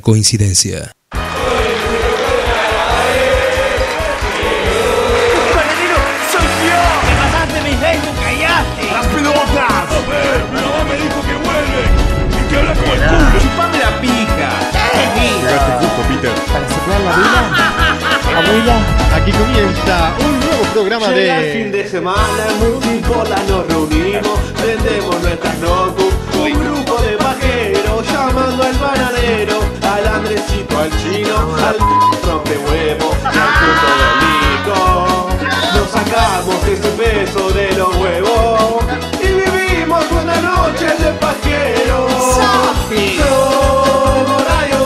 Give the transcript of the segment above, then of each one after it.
coincidencia. ¡Bananero, soy yo! ¡Me pasaste mi Facebook, callaste! ¡Las pelotas! Mi mamá me dijo que vuelve y que habla como el culo. ¡Chupame la pija! Llegaste justo, Peter. Para soplar la vela, abuela, aquí comienza un nuevo programa Llega el fin de... de semana, multipolas nos reunimos, prendemos nuestras notebooks, un grupo de pajeros llamando al bananero, al Andresito, al chino, al rompe huevo, y al puto Nico. Nos sacamos ese peso de los huevos y vivimos una noche de pajeros. Somos Radio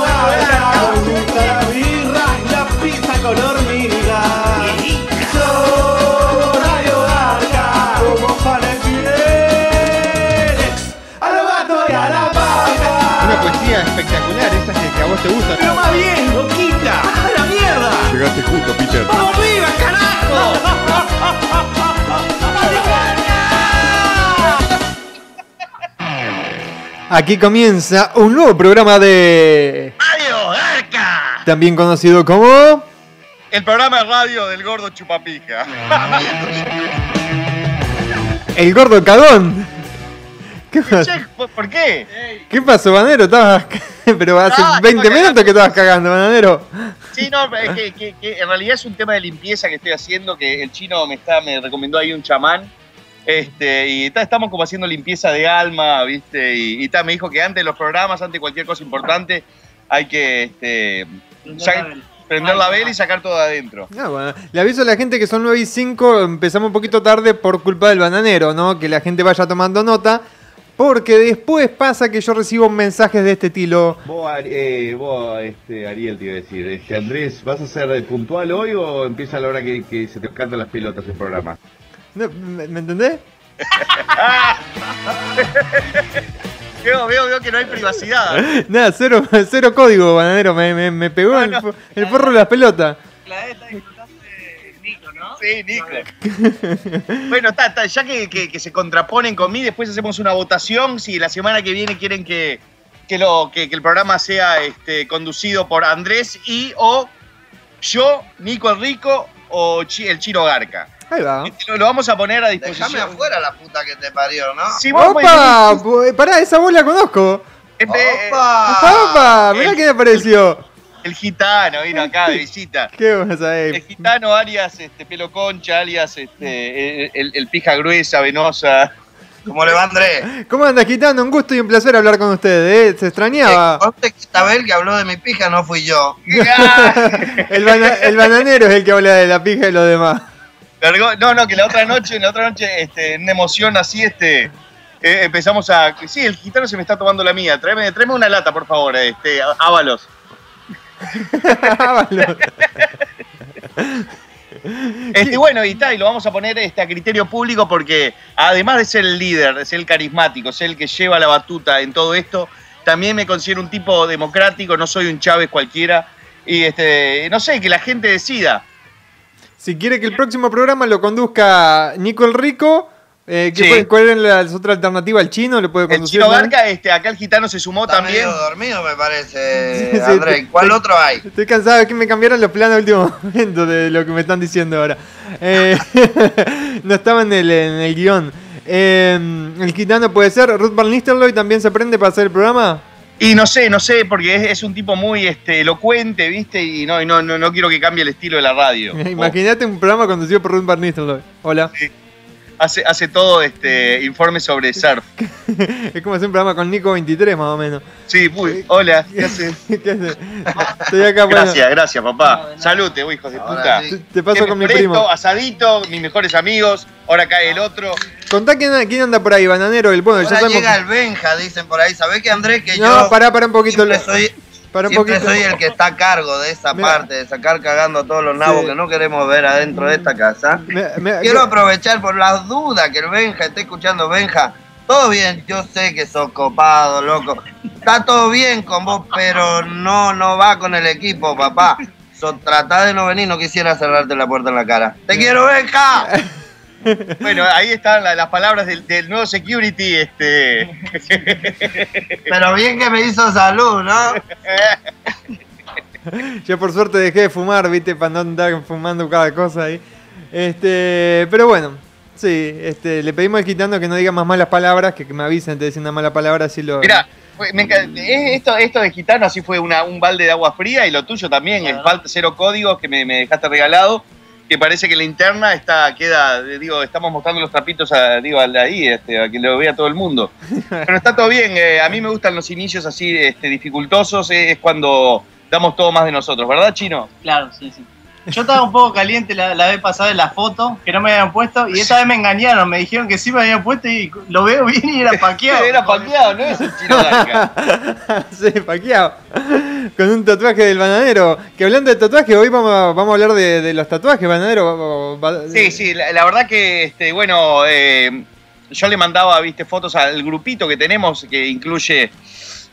la birra y la pizza con hormigas. Somos Radio Gaga, somos panes fieles a los gatos y a la vaca. Una poesía espectacular, vos te gusta. ¡Pero más bien, loquita! ¡A la mierda! Llegaste justo, Peter. ¡Vamos viva, carajo! Aquí comienza un nuevo programa de... Radio Garca. También conocido como... El programa de radio del gordo chupapija. El Gordo Cagón. ¿Qué, pasó? Che, ¿por- ¿Por qué? ¿Qué pasó, Bananero? Estabas... Pero hace No, 20 estaba minutos que estabas cagando, Bananero. Sí, no, es que, que- que en realidad es un tema de limpieza que estoy haciendo, que el chino me está, me recomendó ahí un chamán. Este, y ta, estamos como haciendo limpieza de alma, ¿viste? Y, y ta, me dijo que antes de los programas, antes de cualquier cosa importante, hay que este, prender la vela y sacar todo de adentro. Ah, bueno. Le aviso a la gente que son 9 y 5, empezamos un poquito tarde por culpa del bananero, ¿no? Que la gente vaya tomando nota, porque después pasa que yo recibo mensajes de este estilo. Vos, Ari- eh, vos este, Ariel, te iba a decir, este, Andrés, ¿vas a ser puntual hoy o empieza a la hora que, que se te cantan las pelotas el programa? No, ¿Me, me entendés? Veo, veo, veo que no hay privacidad. Nada, cero, cero código, bananero, me, me, me pegó No, el, no. el forro de las pelotas. La disfrutaste Nico, ¿no? Sí, Nico. Bueno, está, está, ya que, que- que se contraponen conmigo, después hacemos una votación. Si la semana que viene quieren que, que, lo, que, que el programa sea este, conducido por Andrés y o yo, Nico el Rico o Chi- el Chino Garca. Ahí va. Este, Lo, lo vamos a poner a disposición. Déjame afuera la puta que te parió, ¿no? Si vos ¡Opa! Pará, esa voz la conozco. este, ¡Opa! ¡Opa! Mirá el- quién apareció. El gitano vino acá de visita. ¿Qué vas a El gitano alias este, pelo concha, alias este, el, pija gruesa, venosa. ¿Cómo le va Andrés? ¿Cómo andas, Gitano? Un gusto y un placer hablar con ustedes, ¿eh? Se extrañaba. conste que esta vez el que habló de mi pija no fui yo. El, bana- el bananero es el que habla de la pija y lo demás. No, no, que la otra noche, la otra noche, este, en una emoción así, este, eh, empezamos a. Sí, el gitano se me está tomando la mía. Tráeme, tráeme una lata, por favor, este, Ábalos. Este, bueno, y tal, y lo vamos a poner este, a criterio público porque además de ser el líder, de ser el carismático, ser el que lleva la batuta en todo esto, también me considero un tipo democrático, no soy un Chávez cualquiera. Y este, no sé, que la gente decida. Si quiere que el próximo programa lo conduzca Nico el Rico, eh, ¿qué Sí. fue- ¿cuál es la otra alternativa? ¿El chino lo puede El conducir? chino ¿no? Barca, este, acá el gitano se sumó Está también. medio dormido me parece, Sí, sí, ¿Cuál otro hay? Estoy cansado de que me cambiaran los planes a último momento de lo que me están diciendo ahora. Eh, no estaba en el, en el guion. Eh, el gitano puede ser. Ruth Van Nistelrooy también se prende para hacer el programa. Y no sé, no sé, porque es, es un tipo muy este, elocuente, ¿viste? Y no, y no, no, no quiero que cambie el estilo de la radio. Imagínate un programa conducido por Ruth Van Nistelrooy. Hola. Hace, hace todo este informe sobre surf. es como hacer un programa con Nico 23 más o menos. Sí, uy, hola, ¿qué haces? ¿Qué haces? Estoy acá bueno, Gracias, gracias, papá. Salute, vos, hijos de Ahora puta. sí. Te, paso con mi presto, primo. asadito, mis mejores amigos. Ahora cae el otro. Contá quién, quién anda por ahí, bananero. El bueno, ya sabemos. llega el Benja, dicen por ahí. ¿Sabés que Andrés que No, yo pará, pará un poquito. siempre soy Un Siempre poquito. soy el que está a cargo de esa Mira. parte, de sacar cagando a todos los nabos Sí. que no queremos ver adentro de esta casa. Quiero aprovechar por las dudas que el Benja esté escuchando. Benja, todo bien, yo sé que sos copado, loco. Está todo bien con vos, pero no, no va con el equipo, papá. So, tratá de no venir, no quisiera cerrarte la puerta en la cara. ¡Te quiero, Benja! Bueno, ahí están la- las palabras del, del nuevo security. Este. Pero bien que me hizo salud, ¿no? Yo por suerte dejé de fumar, viste, para no andar fumando cada cosa ahí. Este, pero bueno, sí, este, le pedimos al gitano que no diga más malas palabras, que, que me avisen antes de decir una mala palabra, así lo. Mira, me esto, esto de gitano así fue una, un balde de agua fría y lo tuyo también, el falta cero códigos que me, me dejaste regalado, que parece que la interna está, queda, digo, estamos mostrando los trapitos a, digo, ahí, este, a que lo vea todo el mundo. Pero está todo bien, eh, a mí me gustan los inicios así este, dificultosos, eh, es cuando damos todo más de nosotros, ¿verdad, Chino? Claro, sí, sí. Yo estaba un poco caliente la, la vez pasada en la foto, que no me habían puesto, y esta vez me engañaron, me dijeron que sí me habían puesto y lo veo bien y era paqueado. Era paqueado, no es el Chino sí, paqueado. Con un tatuaje del bananero. Que hablando de tatuaje, hoy vamos a, vamos a hablar de, de los tatuajes, bananero. Sí, sí, la, la verdad que, este, bueno, eh, yo le mandaba, viste, fotos al grupito que tenemos, que incluye,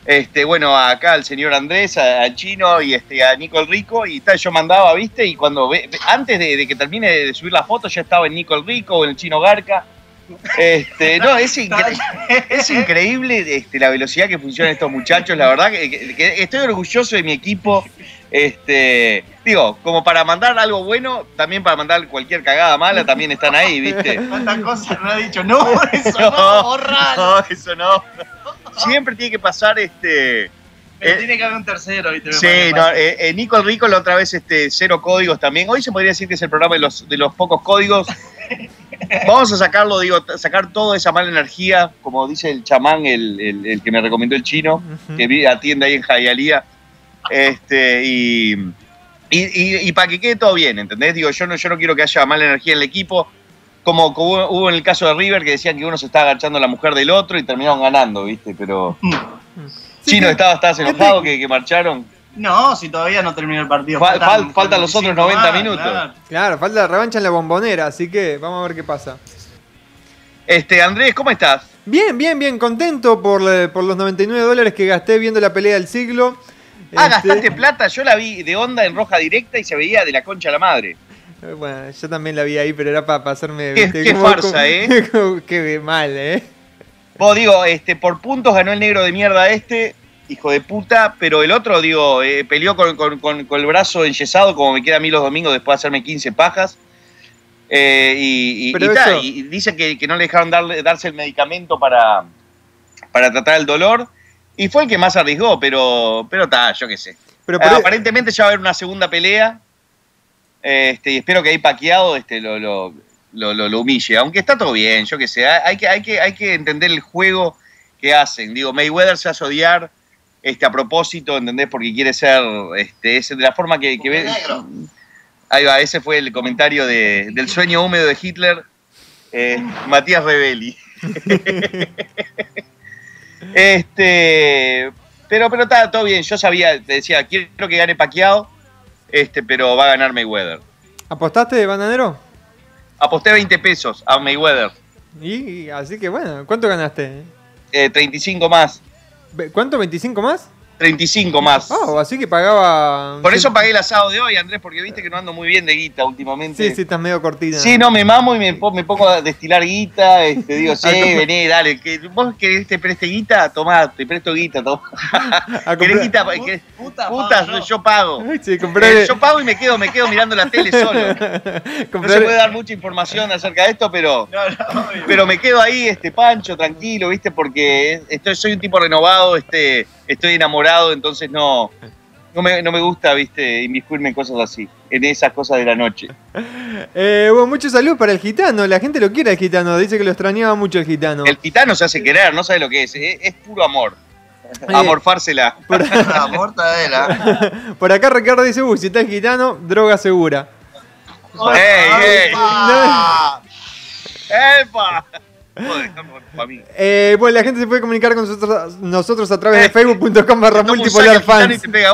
este, bueno, acá al señor Andrés, a- al Chino y este, a Nico el Rico, y tal, yo mandaba, viste, y cuando, ve- antes de, de que termine de subir la foto, ya estaba en Nico el Rico o en el Chino Garca. Este, no, es, incre- es increíble este, la velocidad que funcionan estos muchachos, la verdad que, que- que estoy orgulloso de mi equipo. Este, digo, como para mandar algo bueno, también para mandar cualquier cagada mala, también están ahí, ¿viste? ¿Cuántas cosas me ha dicho? No, eso no, borralo. No, eso no. Siempre tiene que pasar este. Pero eh, tiene que haber un tercero, ¿viste? Sí, no, eh, eh, Nico el Rico la otra vez este, cero códigos también. Hoy se podría decir que es el programa de los, de los pocos códigos. Vamos a sacarlo, digo, sacar toda esa mala energía, como dice el chamán, el, el- el que me recomendó el chino, que vi- atiende ahí en Jayalía. Este, y, y, y- y para que quede todo bien, ¿entendés? Digo, yo no, yo no quiero que haya mala energía en el equipo. Como, como hubo, hubo en el caso de River, que decían que uno se estaba agachando a la mujer del otro y terminaron ganando, ¿viste? Pero. Chino, estabas, estabas enojado que, que marcharon. No, si todavía no terminó el partido. Fal- fal- faltan los otros 90 más, minutos. claro. Claro, falta la revancha en la bombonera, así que vamos a ver qué pasa. Este, Andrés, ¿cómo estás? Bien, bien, bien, contento por, la- por los 99 dólares que gasté viendo la pelea del siglo. Ah, Este, gastaste plata, yo la vi de onda en roja directa y se veía de la concha a la madre. Eh, Bueno, yo también la vi ahí, pero era para hacerme. Qué- farsa, ¿eh? como- qué mal, ¿eh? Vos digo, este, por puntos ganó el negro de mierda este, hijo de puta, pero el otro, digo, eh, peleó con, con- con- con el brazo enyesado, como me queda a mí los domingos después de hacerme 15 pajas. Eh, y, ta, dice que, que no le dejaron darle, darse el medicamento para, para tratar el dolor. Y fue el que más arriesgó, pero pero está, yo qué sé. Pero Ah, por- aparentemente ya va a haber una segunda pelea. Este, y espero que ahí paqueado este, lo, lo, lo, humille. Aunque está todo bien, yo qué sé. Hay que, hay, que, hay que entender el juego que hacen. Digo, Mayweather se hace odiar este, a propósito, ¿entendés? Porque quiere ser este, ese, de la forma que, que ve. Ahí va, ese fue el comentario de- del sueño húmedo de Hitler, eh, Matías Rebelli. este, pero pero está todo bien. Yo sabía, te decía, quiero que gane Pacquiao, este, pero va a ganar Mayweather. ¿Apostaste, bananero? Aposté 20 pesos a Mayweather, Y, y así que bueno, ¿cuánto ganaste? eh, 35 más, ¿Cuánto? ¿25 más? 35 más. Oh, así que pagaba. Por eso pagué el asado de hoy, Andrés, porque viste que no ando muy bien de guita últimamente. Sí, sí, estás medio cortina. Sí, no, me mamo y me, me pongo a destilar guita. Este, digo, sí, vení, dale. Que, ¿Vos querés que te preste guita? Tomá, te presto guita. Tomá. ¿Querés guita? ¿Querés- Puta, Puta, pago yo. pago. Sí, comprar- Eh, yo pago y me quedo, me quedo mirando la tele solo. No se puede dar mucha información acerca de esto, pero, No, no, obvio. pero me quedo ahí, este, pancho, tranquilo, ¿viste? Porque estoy, soy un tipo renovado, este, estoy enamorado, entonces no, no, me, no me gusta, ¿viste? Inmiscuirme en cosas así, en esas cosas de la noche. Eh, bueno, mucho salud para el gitano. La gente lo quiere al gitano. Dice que lo extrañaba mucho el gitano. El gitano se hace querer, no sabe lo que es, es, es puro amor. Oye, Amorfársela. La mortadela. Por acá Ricardo dice, uy, si está el gitano, droga segura. ¡Ey, ey! ¡Epa! Joder, mí. Eh, bueno, la gente se puede comunicar con nosotros, nosotros a través de facebook.com barra multipolar fans. te pega.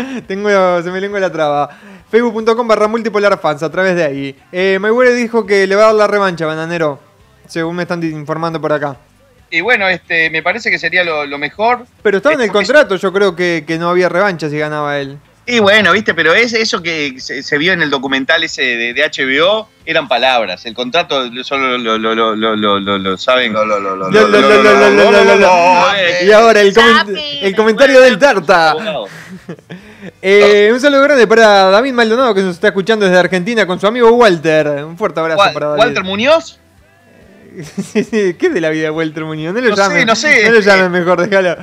Tengo, se me lengua la traba. Facebook.com barra multipolar fans, a través de ahí. Eh, Mayweather dijo que le va a dar la revancha, bananero. Según me están informando por acá. Y bueno, este, me parece que sería lo, lo mejor. Pero estaba en el contrato, yo creo que, que no había revancha si ganaba él. Y bueno, viste, pero es eso que se, vio en el documental ese de, HBO, eran palabras. El contrato solo lo, lo, lo, lo, lo saben. Y ahora el, el comentario del Tarta. Un saludo grande para David Maldonado que nos está escuchando desde Argentina con su amigo Walter. Un fuerte abrazo para David. ¿Walter Muñoz? ¿Qué es de la vida de Walter Muñoz? No lo no. Sé, no, sé. no lo llamen mejor, déjalo.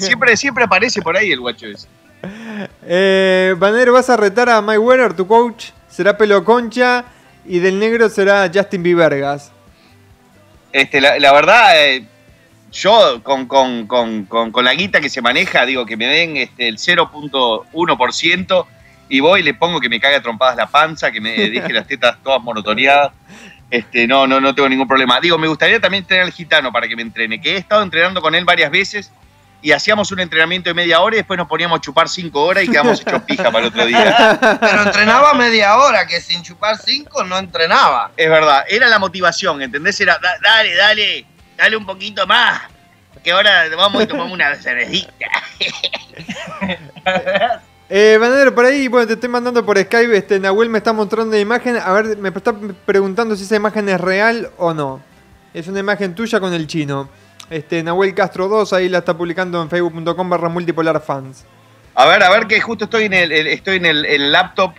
Siempre, siempre aparece por ahí el guacho ese. Eh, Banero, vas a retar a Mike Weather, tu coach. Será Pelo Concha. Y del negro será Justin Biebergas. Este, la, la verdad, eh, yo con, con, con, con, la guita que se maneja, digo que me den este, el 0.1% y voy y le pongo que me cague a trompadas la panza, que me deje las tetas todas monotoneadas. Este, no, no, no tengo ningún problema. Digo, me gustaría también tener al gitano para que me entrene, que he estado entrenando con él varias veces y hacíamos un entrenamiento de media hora y después nos poníamos a chupar cinco horas y quedamos hechos pija para el otro día. Pero entrenaba media hora, que sin chupar cinco no entrenaba. Es verdad, era la motivación, ¿entendés? Era, "Da- dale, dale, dale un poquito más, que ahora vamos y tomamos una cervecita. Eh, por ahí, bueno, te estoy mandando por Skype. Este, Nahuel me está mostrando una imagen. A ver, me está preguntando si esa imagen es real o no. Es una imagen tuya con el chino. Este, Nahuel Castro 2, ahí la está publicando en facebook.com barra multipolar fans. A ver, a ver, que justo estoy en el, el- estoy en el, el laptop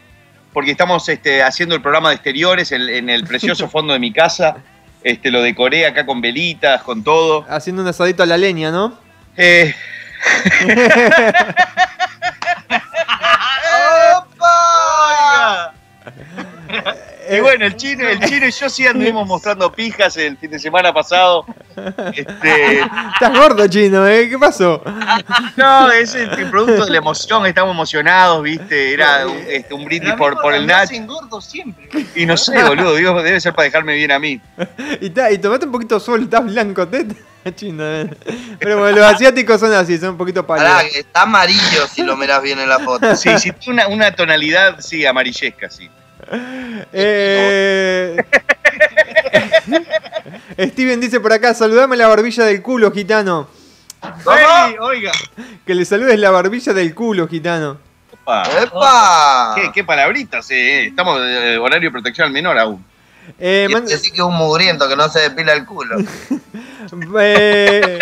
porque estamos este, haciendo el programa de exteriores en, en el precioso fondo de mi casa. Este, lo decoré acá con velitas, con todo. Haciendo un asadito a la leña, ¿no? Eh, ¡Opa! Y bueno, el chino, el chino y yo sí anduvimos mostrando pijas el fin de semana pasado. Este, Estás gordo, chino, ¿eh? ¿Qué pasó? no, es el, producto de la emoción, estamos emocionados, viste, era un, este, un brindis por, por el Nach. sin gordo siempre. Y no sé, boludo, digo, debe ser para dejarme bien a mí. Y, ta- y tomate un poquito sol, estás blanco, teta. Chino, ¿eh? Pero bueno, los asiáticos son así, son un poquito pálidos. está amarillo si lo miras bien en la foto. Sí, sí, tiene una, una tonalidad, sí, amarillesca, sí. Eh... Steven dice por acá, saludame la barbilla del culo, gitano. Ey, oiga. Que le saludes la barbilla del culo, gitano. Opa. ¡Epa! ¿Qué, qué palabritas, eh. Estamos de horario de protección al menor aún. Eh, man- este que es un mugriento que no se depila el culo. eh,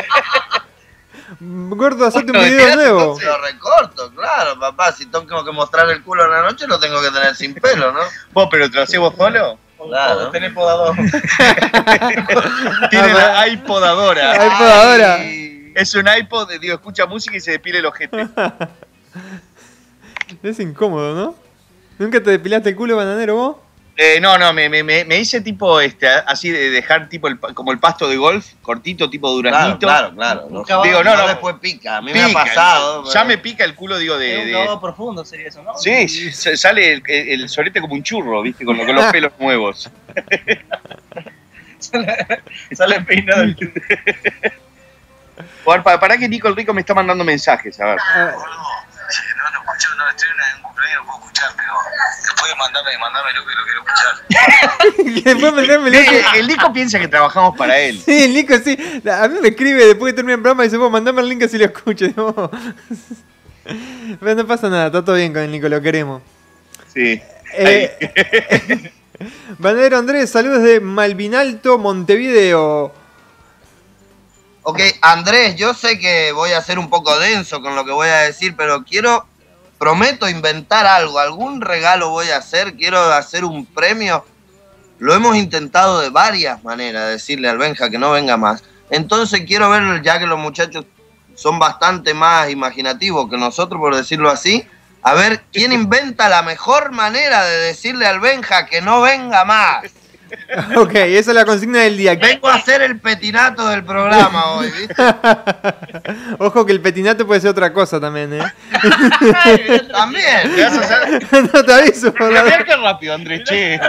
Gordo, hacete un video nuevo. Lo recorto, claro, papá. Si tengo que mostrar el culo en la noche, lo tengo que tener sin pelo, ¿no? ¿Vos, pero te lo hacés vos solo? Claro. Tenés podador. Tiene la iPodadora. Ay, podadora. Es un iPod, digo, escucha música y se depila el ojete. Es incómodo, ¿no? ¿Nunca te depilaste el culo, bananero, vos? Eh, no, no, me, me, me me hice tipo, este, así de dejar tipo el, pa- como el pasto de golf, cortito, tipo Claro, duraznito. claro, claro. No, Nunca va- Digo, no, no. después pica. A mí me ha pasado. Ya me pica el culo, digo, de... un de- profundo sería eso, ¿no? Sí, sale el, el sorete como un churro, ¿viste? Con, lo- con los pelos nuevos. Sale peinado el A ver, para, para que Nico el Rico me está mandando mensajes, a ver. Ah, No escucho, no estoy en un no puedo escuchar, pero después mandame, mandame lo que lo quiero escuchar. que después me me Eh, el Nico piensa que trabajamos para él. Sí, el Nico sí. A mí me escribe después que termina el programa y dice, vos mandame el link así lo escucho. Digo, Pero no pasa nada, está todo bien con el Nico, lo queremos. Sí. Eh, Bandero Andrés, saludos de Malvinalto, Montevideo. Ok, Andrés, yo sé que voy a ser un poco denso con lo que voy a decir, pero quiero, prometo inventar algo, algún regalo voy a hacer, quiero hacer un premio. Lo hemos intentado de varias maneras, decirle al Benja que no venga más. Entonces quiero ver, ya que los muchachos son bastante más imaginativos que nosotros, por decirlo así, a ver quién inventa la mejor manera de decirle al Benja que no venga más. Ok, esa es la consigna del día. Vengo a hacer el petinato del programa hoy, ¿viste? Ojo que el petinato puede ser otra cosa también, ¿eh? También. ¿Qué vas a hacer? no te aviso, por la- Mirá qué rápido, Andrés, che.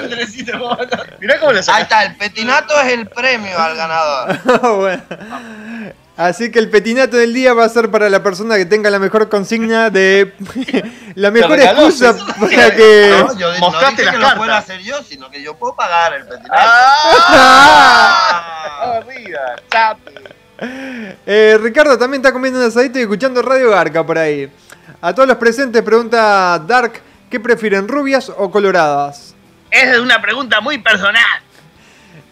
Mirá cómo Ahí sacas. está, el petinato es el premio al ganador. Bueno. Así que el petinato del día va a ser para la persona que tenga la mejor consigna de la mejor regaló, excusa para que No, yo no Mostraste dije las que lo pueda cartas. hacer yo, sino que yo puedo pagar el petinato. ¡Ah! Arriba, chape. Eh, Ricardo también está comiendo un asadito y escuchando Radio Garca por ahí. A todos los presentes pregunta Dark, ¿qué prefieren, rubias o coloradas? Es una pregunta muy personal.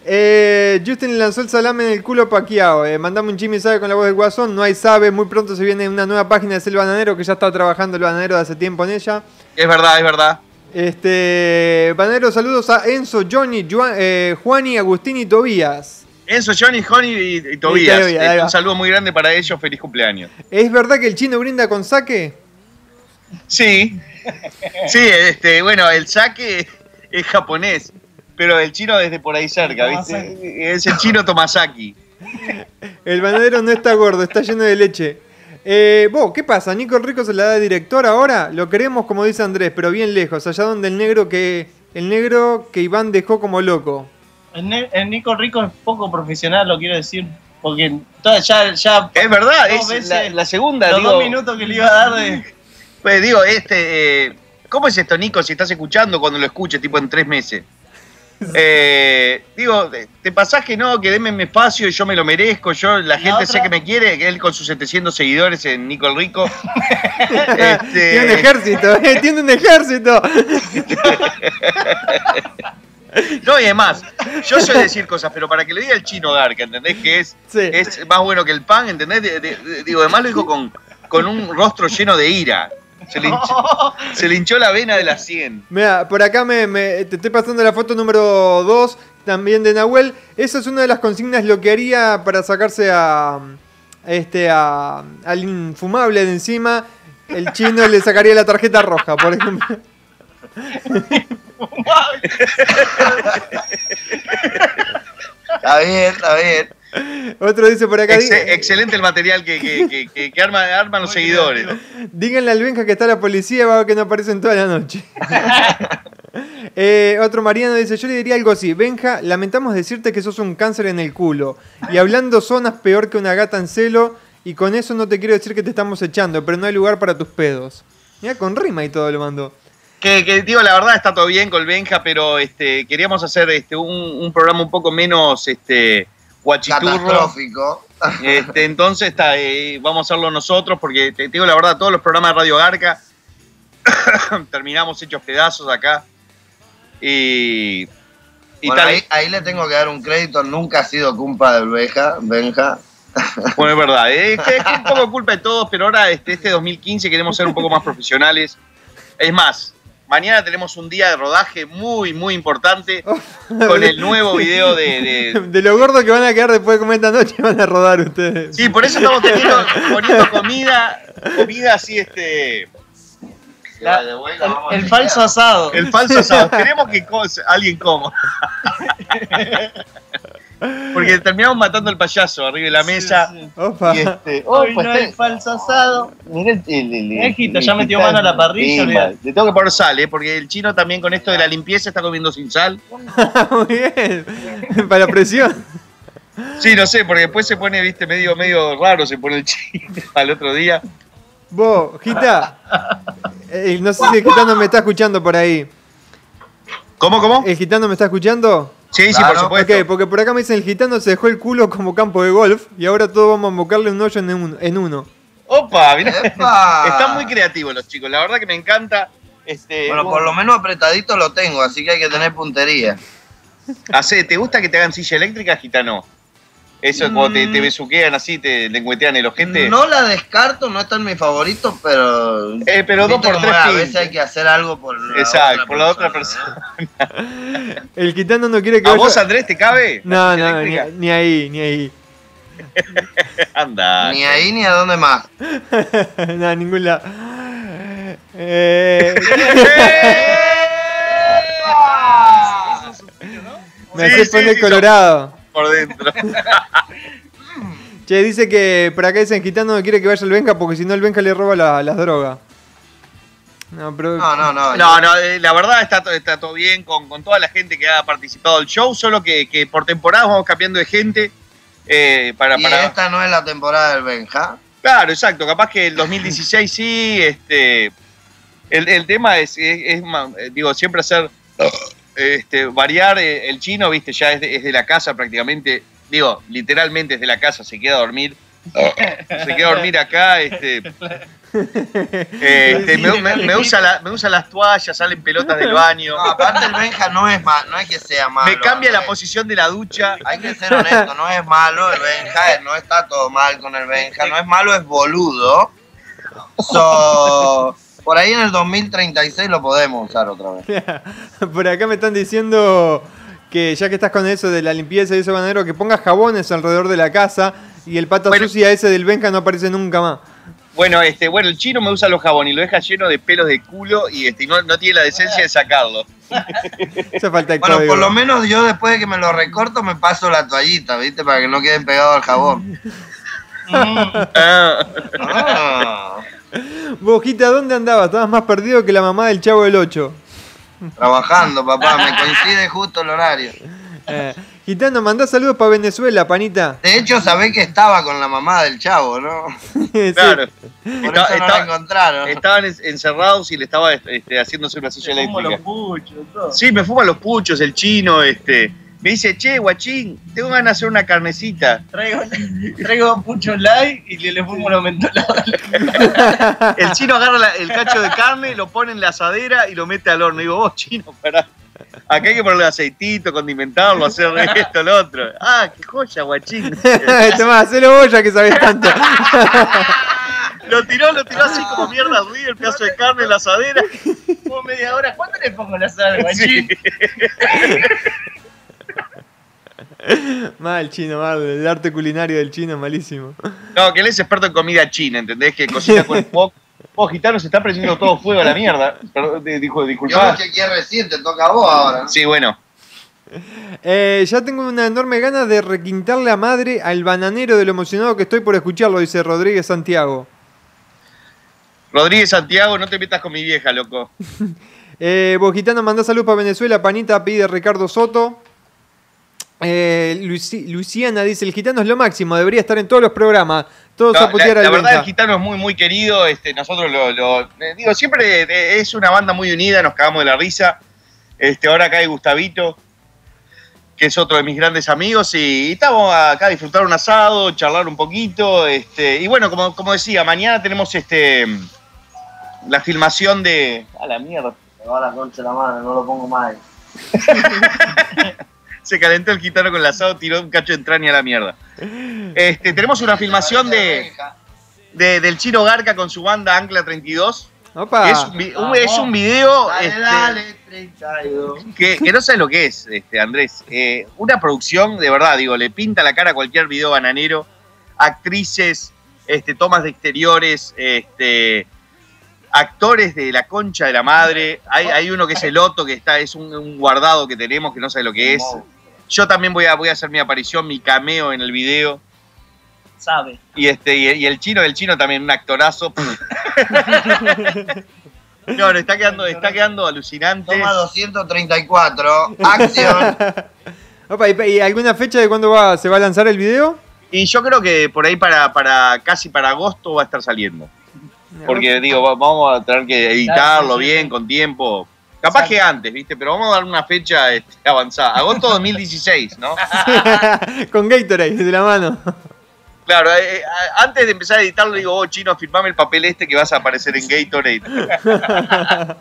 Eh, Justin le lanzó el salame en el culo paqueado. Eh, mandame un chimi sabe con la voz del guasón. No hay sabe. Muy pronto se viene una nueva página de Ser Bananero que ya está trabajando el bananero de hace tiempo en ella. Es verdad, es verdad. Este. Bananero, saludos a Enzo, Johnny, Juan, eh, Juani, Agustín y Tobías. Enzo, Johnny, Honey y, y Tobías. Eh, un saludo muy grande para ellos. Feliz cumpleaños. ¿Es verdad que el chino brinda con saque? Sí. Sí, este, bueno, el saque es japonés. Pero el chino desde por ahí cerca, ¿viste? Es el chino Tomasaki. El bananero no está gordo, está lleno de leche. Eh, vos, ¿qué pasa? ¿Nico Rico se la da director ahora? Lo queremos como dice Andrés, pero bien lejos, allá donde el negro que. El negro que Iván dejó como loco. El, Ne- el Nico Rico es poco profesional, lo quiero decir. Porque toda- ya, ya Es verdad, Dos es veces la, la segunda, los digo. dos minutos que le iba a dar de. Pues digo, este, eh, ¿cómo es esto, Nico, si estás escuchando cuando lo escuches, tipo en tres meses? Eh, digo, te- pasás que no, que denme mi espacio y yo me lo merezco, yo, la, gente sé que me quiere, que él con sus 700 seguidores en Nico el Rico. Este, Tiene un ejército, eh, tiene un ejército. No, y además, yo sé decir cosas, pero para que lo diga el chino Dark, ¿entendés? Que es, Sí. es más bueno que el pan, ¿entendés? De- de- de- digo, además lo dijo con, con un rostro lleno de ira. Se le, hinchó, se le hinchó la vena de la 100. Mira, por acá me, me- te estoy pasando la foto número 2, también de Nahuel. Esa es una de las consignas, lo que haría para sacarse a este a, al infumable de encima. El chino le sacaría la tarjeta roja, por ejemplo. Está bien, está bien. Otro dice por acá, Ex- "Di- excelente el material que, que, que, que- que arma, arman los seguidores. díganle al Benja que está la policía, va a ver que no aparecen toda la noche. Eh, otro Mariano dice, yo le diría algo así, Benja, lamentamos decirte que sos un cáncer en el culo. Y hablando sonas peor que una gata en celo, y con eso no te quiero decir que te estamos echando, pero no hay lugar para tus pedos. Mira, con rima y todo lo mandó. Que, que, digo, la verdad está todo bien con el Benja, pero este, queríamos hacer este, un, un programa un poco menos este. Catastrófico. Este, entonces está, eh, vamos a hacerlo nosotros, porque te, te digo la verdad, todos los programas de Radio Garca terminamos hechos pedazos acá. Y, y Bueno, tal, ahí, ahí le tengo que dar un crédito, nunca ha sido culpa de Benja, Benja. bueno, es verdad, eh, es, que es un poco culpa de todos, pero ahora este, este 2015 queremos ser un poco más profesionales. Es más, mañana tenemos un día de rodaje muy, muy importante con el nuevo video de- de, De lo gordo que van a quedar después de comer esta noche, van a rodar ustedes. Sí, por eso estamos teniendo, poniendo comida, comida así, este. La- el, el falso asado. El falso asado. Queremos que co- alguien coma. Porque terminamos matando al payaso arriba de la mesa. Opa. Y este, Hoy oh, pues no está- hay falso asado. Mirá el, el- el- el- Ejito, el- ya metió mano a la parrilla. Le tengo que poner sal, ¿eh? porque el chino también con esto de la limpieza está comiendo sin sal. Muy bien. Para la presión. Sí, no sé, porque después se pone, viste, medio, medio raro, se pone el chino al otro día. Vos, Gita. eh, no sé si el gitano me está escuchando por ahí. ¿Cómo, cómo? ¿El gitano me está escuchando? Sí, sí, por supuesto. Ok, porque por acá me dicen el gitano se dejó el culo como campo de golf y ahora todos vamos a buscarle un hoyo en uno. En uno. Opa, mirá. ¡Epa! Están muy creativos los chicos, la verdad que me encanta. Este, Bueno, por lo menos apretadito lo tengo, así que hay que tener puntería. Hace, ¿Te gusta que te hagan silla eléctrica, gitano? Eso, cuando te, te Mm. besuquean así, te lengüetean el ojete. No la descarto, no está en mi favorito, pero. Eh, pero dos por tres es, A veces hay que hacer algo por la Exacto, otra por la otra persona, persona. El gitano no quiere que ¿A vaya- vos, Andrés, te cabe? No, no, ni, ahí, ni ahí. Anda. Ni ahí ni a dónde más. no, a ningún lado. Eh, Me Sí, hace sí, poner sí, colorado. Por dentro. Che, dice que por acá dicen Gitano no quiere que vaya el Benja porque si no el Benja le roba la- las drogas. No, pero. No, no, no. No, no, eh, la verdad está, está todo bien con, con toda la gente que ha participado del show, solo que, que por temporada vamos cambiando de gente. eh, para, Y para... esta no es la temporada del Benja. Claro, exacto. Capaz que el 2016 sí. Este, el, el tema es, es, es ma- digo, siempre hacer, este, variar eh, el chino, viste, ya es de, es de la casa prácticamente. Digo, literalmente es de la casa, se queda a dormir. Se queda a dormir acá, este, este, me, me- me usa la- me usa las toallas, salen pelotas del baño. No, aparte el Benja no es mal, no es que sea malo. Me cambia la Andrés. posición de la ducha. Hay que ser honesto, no es malo el Benja, no está todo mal con el Benja, no es malo, es boludo. So, por ahí en el 2036 lo podemos usar otra vez. Por acá me están diciendo que ya que estás con eso de la limpieza y eso bananero, que pongas jabones alrededor de la casa y el pato Bueno. sucia ese del Benja no aparece nunca más. Bueno, este, bueno, el chino me usa los jabones y lo deja lleno de pelos de culo y este, no, no tiene la decencia de sacarlo. Hace falta Bueno, código. por lo menos yo después de que me lo recorto me paso la toallita, ¿viste? Para que no queden pegados al jabón. Ah. Bojita, ¿dónde andabas? Estabas más perdido que la mamá del chavo del 8. trabajando, papá, me coincide justo el horario. Eh, Gitano, mandá saludos para Venezuela, panita. De hecho, sabés que estaba con la mamá del chavo, ¿no? Sí. Claro. Por Está- eso no está- la encontraron. Estaban en- encerrados y le estaba este, haciéndose una silla los eléctrica. puchos, todo. Sí, me fuman los puchos, el chino, este. Me dice, che, guachín, tengo ganas de hacer una carnecita. Traigo, traigo puchos light y le, le pongo los mentolados. El chino agarra la- el cacho de carne, lo pone en la asadera y lo mete al horno. digo, vos, chino, pará. Acá hay que ponerle aceitito, condimentarlo, hacer esto, lo otro. Ah, qué joya, guachín. Tomá, hacelo vos ya que sabés tanto. Lo tiró, lo tiró así como mierda ruido, el pedazo de carne en la asadera. Como media hora, ¿cuánto le pongo la sal, guachín? Sí. Mal chino, mal. El arte culinario del chino es malísimo. No, que él es experto en comida china, ¿entendés? Que cocina con el wok. Vos, gitano, se está prendiendo todo fuego a la mierda. Perdón, dijo, Yo disculpá. lo chequeé recién, te toca a vos ahora. Sí, bueno. Eh, ya tengo una enorme gana de requintarle a madre al bananero de lo emocionado que estoy por escucharlo, dice Rodríguez Santiago. Rodríguez Santiago, no te metas con mi vieja, loco. Eh, Bojitano manda salud para Venezuela, panita pide Ricardo Soto. Eh, Luci- Luciana dice, el gitano es lo máximo, debería estar en todos los programas. Todos No, a la, putear la al verdad, el gitano es muy, muy querido. Este, nosotros lo, lo- eh, digo, siempre eh, es una banda muy unida, nos cagamos de la risa. Este, ahora acá hay Gustavito, que es otro de mis grandes amigos, y, y estamos acá a disfrutar un asado, charlar un poquito. Este, y bueno, como, como decía, mañana tenemos este la filmación de. A la mierda. Me va la concha de la mano, no lo pongo más. Se calentó el gitano con el asado, tiró un cacho de entraña a la mierda. Este, tenemos una filmación de, de- del Chino Garca con su banda Ancla 32. Opa. Es un, es un video Dale, este, dale, 32. que, que no sabes lo que es, este, Andrés. Eh, una producción, de verdad, digo, le pinta la cara a cualquier video bananero. Actrices, este, tomas de exteriores, este, actores de la concha de la madre. Hay, hay uno que es el Otto, que está, es un, un guardado que tenemos, que no sabe lo que es. Yo también voy a, voy a hacer mi aparición, mi cameo en el video. Sabe. Y este, y, y el chino, el chino también, un actorazo. No, no, está quedando, está quedando alucinante. Toma 234. Acción. Opa, ¿y, y alguna fecha de cuándo va, se va a lanzar el video? Y yo creo que por ahí para, para casi para agosto va a estar saliendo. Porque digo, va- vamos a tener que editarlo bien, con tiempo. Capaz que antes, ¿viste? Pero vamos a dar una fecha este, avanzada. Agosto 2016, ¿no? Con Gatorade de la mano. Claro, eh, eh, antes de empezar a editarlo, digo, oh, chino, firmame el papel este que vas a aparecer en Gatorade.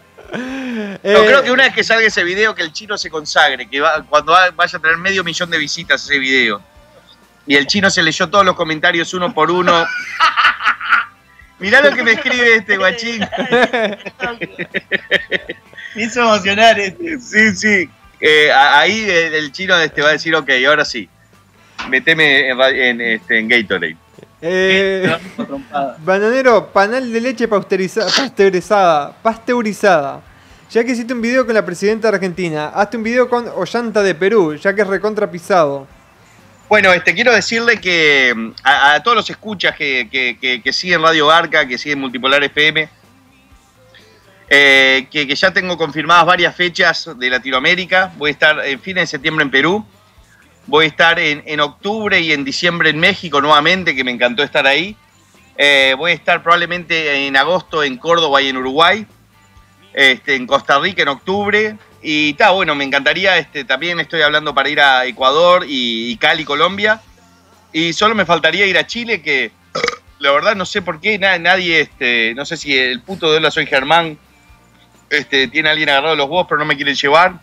Eh, No, creo que una vez que salga ese video, que el chino se consagre, que va- cuando va- vaya a tener medio millón de visitas ese video. Y el chino se leyó todos los comentarios uno por uno. Mirá lo que me escribe este guachín. Me hizo emocionar este. Sí, sí. Eh, ahí el, el chino este va a decir, ok, ahora sí. Meteme en, en, este, en Gatorade. eh, bananero, panal de leche pasteuriza- pasteurizada. Pasteurizada. Ya que hiciste un video con la presidenta de Argentina, hazte un video con Ollanta de Perú, ya que es recontra pisado. Bueno, este, quiero decirle que mm, a, todos los escuchas que, que- que- siguen Radio Barca, que siguen Multipolar FM, eh, que, ya tengo confirmadas varias fechas de Latinoamérica. Voy a estar en fines de septiembre en Perú. Voy a estar en, en octubre y en diciembre en México nuevamente, que me encantó estar ahí. Eh, voy a estar probablemente en agosto en Córdoba y en Uruguay. Este, en Costa Rica en octubre. Y está bueno, me encantaría, este, también estoy hablando para ir a Ecuador y, y Cali, Colombia. Y solo me faltaría ir a Chile, que la verdad no sé por qué na- nadie, este, no sé si el puto de Hola Soy Germán este, tiene a alguien agarrado los huevos, pero no me quieren llevar.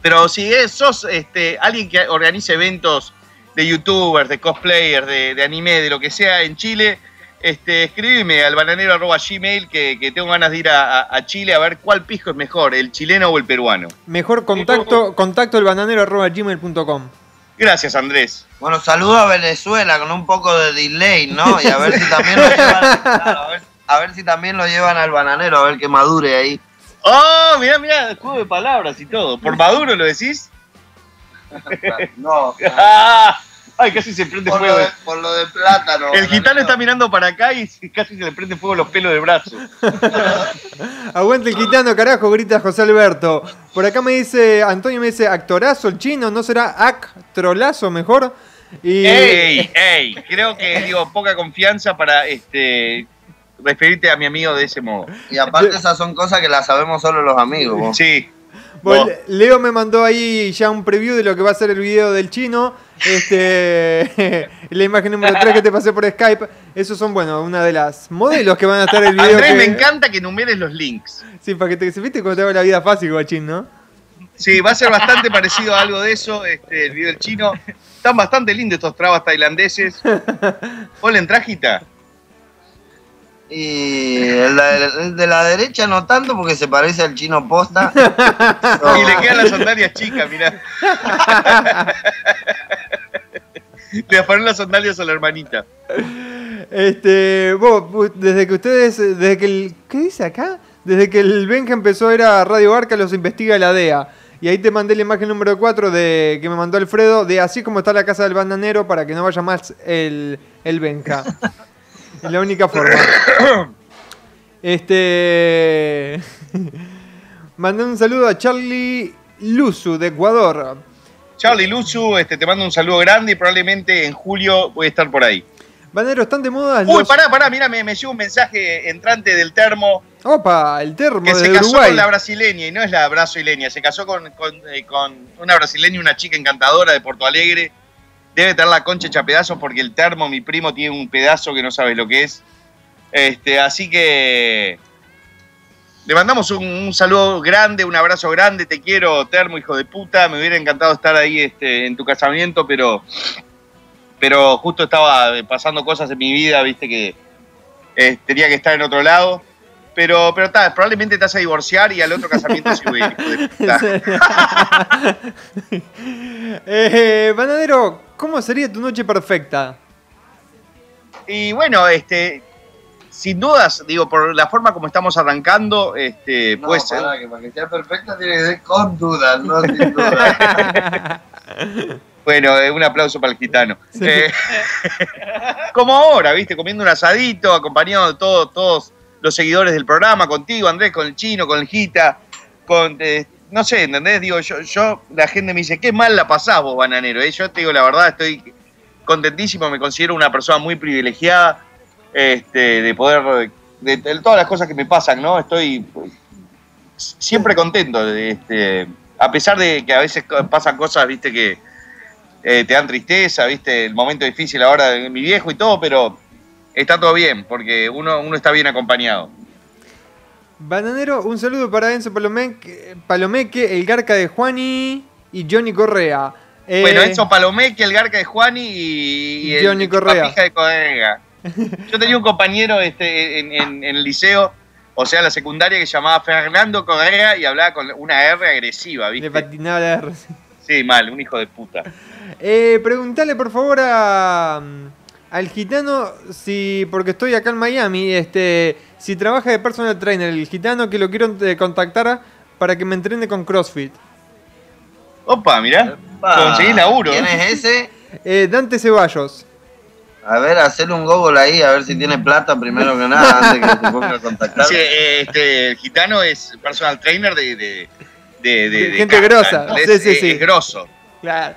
Pero si es, sos este, alguien que organice eventos de youtubers, de cosplayers, de anime, de lo que sea en Chile, este, escríbeme al bananero arroba gmail que, que tengo ganas de ir a, a- a Chile a ver cuál pisco es mejor, el chileno o el peruano. Mejor contacto, contacto el bananero arroba gmail.com. Gracias, Andrés. Bueno, saludo a Venezuela con un poco de delay, ¿no? Y a ver si también lo llevan, a, ver, a ver si también lo llevan al bananero, a ver que madure ahí. Oh, mirá, mirá, juego de palabras y todo. ¿Por Maduro lo decís? No, Ah, Ay, casi se prende por lo, fuego. de, por lo de plátano. El gitano está mirando para acá y casi se le prende fuego los pelos del brazo. Aguante el gitano, carajo, grita José Alberto. Por acá me dice, Antonio me dice, actorazo el chino, ¿no será actrolazo mejor? Y ¡Ey! ¡Ey! Creo que digo poca confianza para este referirte a mi amigo de ese modo. Y aparte esas son cosas que las sabemos solo los amigos. vos. Sí. Bueno, No. Leo me mandó ahí ya un preview de lo que va a ser el video del chino. Este, la imagen número 3 que te pasé por Skype. Esos son, bueno, una de las modelos que van a estar en el video. Andrés, que- me encanta que enumeres los links. Sí, para que te viste cómo te hago la vida fácil, guachín, ¿no? Sí, va a ser bastante parecido a algo de eso, este, el video del chino. Están bastante lindos estos trabas tailandeses. Hola, en trajita. Y el, de- el de la derecha no tanto porque se parece al chino posta. Y le quedan las sandalias chicas, mirá. Le afaron las sandalias a la hermanita. Este, vos, desde que ustedes, desde que el, ¿qué dice acá? Desde que el Benja empezó a ir a Radio Barca, los investiga la DEA. Y ahí te mandé la imagen número 4 de, que me mandó Alfredo, de así como está la casa del bananero para que no vaya más el, el Benja. es la única forma. Este. Mandé un saludo a Charlie Luzu de Ecuador. Charlie Luzu, este, te mando un saludo grande y probablemente en julio voy a estar por ahí. Bananero, están de moda Uy, los- pará, pará, mira, me, me llegó un mensaje entrante del termo Opa, el termo que se casó Uruguay. con la brasileña y no es la brasileña, se casó con, con, eh, con una brasileña, una chica encantadora de Porto Alegre. Debe tener la concha hecha pedazos porque el termo, mi primo, tiene un pedazo que no sabes lo que es. Este, así que le mandamos un, un saludo grande, un abrazo grande, te quiero, termo, hijo de puta. Me hubiera encantado estar ahí este, en tu casamiento, pero, pero justo estaba pasando cosas en mi vida, viste que eh, tenía que estar en otro lado. Pero, pero está, probablemente te vas a divorciar y al otro casamiento sí voy a ir, hijo de puta. eh, Bananero, ¿cómo sería tu noche perfecta? Y bueno, este, sin dudas, digo, por la forma como estamos arrancando, este, No, puede ser. pará, que para que sea perfecta tiene que ser con dudas, no sin dudas. Bueno, eh, un aplauso para el gitano. Eh, como ahora, ¿viste? Comiendo un asadito, acompañado de todos, todos los seguidores del programa, contigo, Andrés, con el chino, con el gita, con. eh, no sé, ¿entendés? Digo, yo, yo, la gente me dice, qué mal la pasás vos, bananero. Eh, Yo te digo la verdad, estoy contentísimo, me considero una persona muy privilegiada este, de poder. De, todas las cosas que me pasan, ¿no? Estoy pues, siempre contento. Este, a pesar de que a veces pasan cosas, viste, que eh, te dan tristeza, viste, el momento difícil ahora de mi viejo y todo, pero está todo bien, porque uno, uno está bien acompañado. Bananero, un saludo para Enzo Palomeque, Palomeque el Garca de Juani y Johnny Correa. Eh, Bueno, Enzo Palomeque, el Garca de Juani y, y el Johnny Correa. De Correa. Yo tenía un compañero este, en, en- en el liceo, o sea, la secundaria, que se llamaba Fernando Correa y hablaba con una R agresiva, Le ¿viste? patinaba la R. Sí, mal, un hijo de puta. Eh, preguntale por favor a, al gitano si, porque estoy acá en Miami, este, si trabaja de personal trainer, el gitano que lo quiero eh, contactar para que me entrene con CrossFit. Opa, mirá. Pa, Conseguí laburo. ¿Quién es ese? Eh, Dante Ceballos. A ver, hacerle un Google ahí, a ver si tiene plata primero que nada, antes que te ponga a contactar. Sí, eh, este, el gitano es personal trainer de. de, de, de- De de gente casa, grosa. Sí, sí, sí. Es grosso. Claro.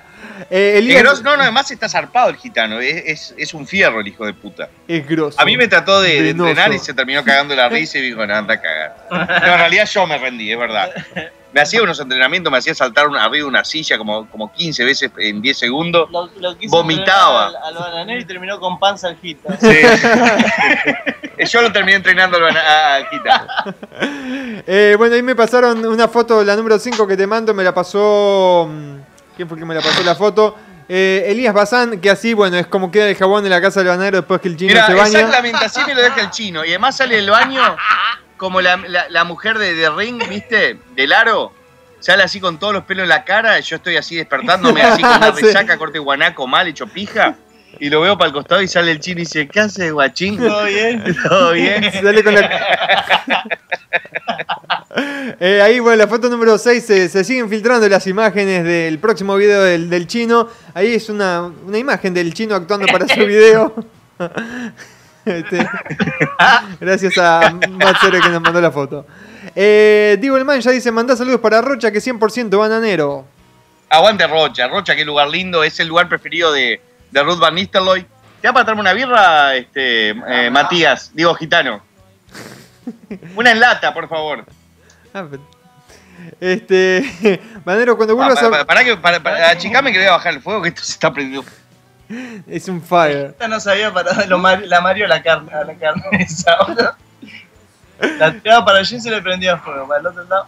Eh, Elías. No, no, además está zarpado el gitano. Es, es, es un fierro el hijo de puta. es grosso. A mí me trató de, entrenar y se terminó cagando la risa y dijo, no, anda a cagar. No, en realidad yo me rendí, es verdad. Me hacía unos entrenamientos, me hacía saltar una, arriba de una silla como, como 15 veces en 10 segundos. Lo, lo quiso Vomitaba. Al, al bananero y terminó con panza al hit. Sí. yo lo terminé entrenando al al Gita. Eh, bueno, ahí me pasaron una foto, la número 5 que te mando, me la pasó. ¿Quién fue que me la pasó la foto? Eh, Elías Bazán, que así, bueno, es como queda el jabón en la casa del banero después que el chino Mira, se baña. exactamente así me lo deja el chino. Y además sale del baño como la, la- la mujer de, de Ring, ¿viste? Del aro. Sale así con todos los pelos en la cara. Yo estoy así despertándome, así con una resaca, corte guanaco, mal, hecho pija. Y lo veo para el costado y sale el chino y dice, ¿qué haces, guachín? ¿Todo bien? ¿Todo bien? Sale con la- Eh, ahí, bueno, la foto número 6 se, se siguen filtrando las imágenes del próximo video del, del chino. Ahí es una, una imagen del chino actuando para su video. Este, gracias a Matt Cere que nos mandó la foto. Eh, Diego el Man ya dice: Mandá saludos para Rocha, que 100% bananero. Aguante Rocha. Rocha, qué lugar lindo. Es el lugar preferido de, de Ruth Van Nistelrooy. ¿Te va para traerme una birra, este, eh, Matías? Digo, gitano. Una en lata, por favor. Ah, Este, Banero, cuando Ah, vuelvas para, a. para, que, para, para- achicame que voy a bajar el fuego, que esto se está prendiendo. Es un fire. Esta no sabía para lo Mar- la Mario la carne, a la carne esa. La tiraba para allí y se le prendía fuego. Para el otro lado.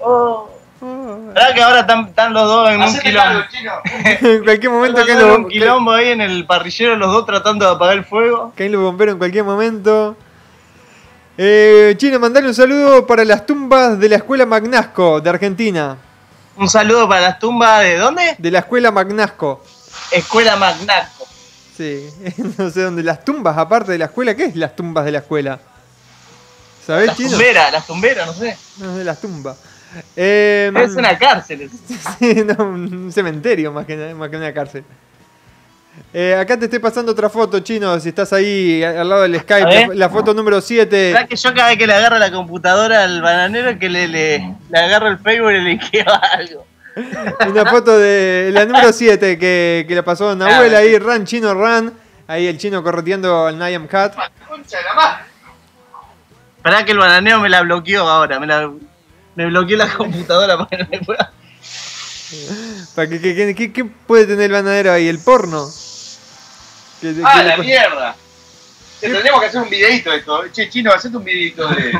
Oh. ¿Verdad que ahora están, están los dos en un quilombo? en cualquier momento caen los un quilombo ahí en el parrillero, los dos tratando de apagar el fuego. caen los bomberos en cualquier momento. Eh, Chino, mandale un saludo para las tumbas de la escuela Magnasco de Argentina. Un saludo para las tumbas de ¿dónde? De la escuela Magnasco. Escuela Magnaco. Sí, no sé dónde. Las tumbas, aparte de la escuela, ¿qué es las tumbas de la escuela? ¿Sabés, Las Chino? tumberas, las tumberas, no sé. No, de las tumbas. Eh, Es una cárcel. Sí, no, un cementerio más que, más que una cárcel. Eh, acá te estoy pasando otra foto, Chino, si estás ahí al lado del Skype, la, la foto número 7. ¿Verdad que yo cada vez que le agarro la computadora al bananero que le, le, le agarro el Facebook y le linkeo algo? Una foto de la número 7 que, que la pasó Nahuel Ah, ahí, Ran Chino Ran. Ahí el chino correteando al Niam Cat. Concha de la madre. Esperá que el bananero me la bloqueó ahora. Me, la, me bloqueó la computadora para que no me pueda. ¿Para que- que- ¿Qué puede tener el banadero ahí? ¿El porno? ¡Ah, la mierda! Te tendríamos que hacer un videito de esto. Che, chino, hacete un videito de.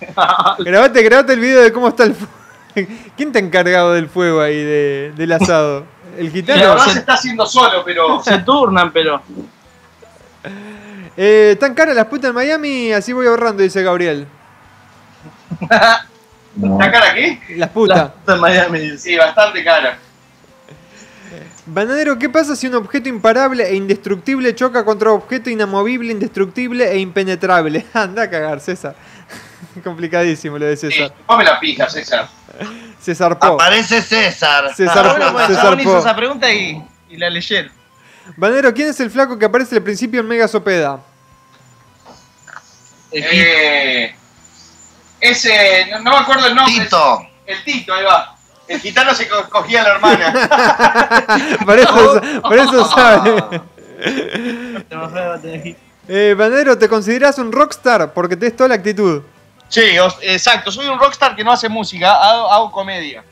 Grabate, grabate el video de cómo está el fuego. ¿Quién está encargado del fuego ahí, de- del asado? ¿El La gitano? verdad se está haciendo solo, pero. Se turnan, pero. Eh, ¿Tan caras las putas en Miami? Así voy ahorrando, dice Gabriel. ¿Está cara qué? Las putas. La- en Miami. Sí, bastante cara. Bananero, ¿qué pasa si un objeto imparable e indestructible choca contra un objeto inamovible, indestructible e impenetrable? Anda a cagar, César. Complicadísimo lo de Sí, César. ponme la pija, César. Se zarpó. Aparece César. Se Ah, bueno, pues, el chabón hizo esa pregunta y, y la leyeron. Bananero, ¿quién es el flaco que aparece al principio en Mega Sopeda? Eh, ese. No, no me acuerdo el nombre. Tito. El Tito, ahí va. El gitano se co- cogía a la hermana. Por eso, por eso sabe. Eh, Bananero, ¿te consideras un rockstar? Porque tenés toda la actitud. sí, exacto. Soy un rockstar que no hace música, hago, hago comedia.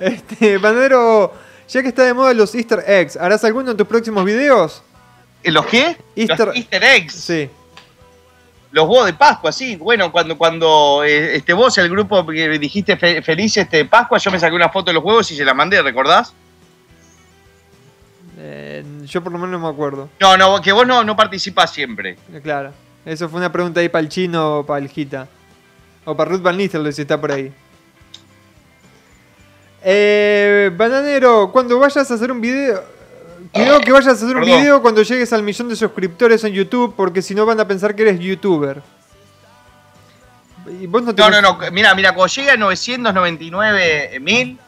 Este, Bananero, ya que está de moda los Easter eggs, ¿harás alguno en tus próximos videos? ¿Eh, ¿Los qué? Easter- Los Easter eggs. Sí. Los huevos de Pascua, sí. Bueno, cuando, cuando eh, este, vos, el grupo que dijiste fe- feliz este, Pascua, yo me saqué una foto de los huevos y se la mandé, ¿recordás? Eh, yo por lo menos no me acuerdo. No, no, que vos no, no participás siempre. Eh, Claro. Eso fue una pregunta ahí para el chino o para el Gita. O para Ruth Van Nistelrooy si está por ahí. Eh, Bananero, cuando vayas a hacer un video... Cuidado que vayas a hacer un Perdón. video cuando llegues al millón de suscriptores en YouTube, porque si no van a pensar que eres youtuber. Y vos no te No, no, no. Mira, mira, cuando llegue a 999 mil,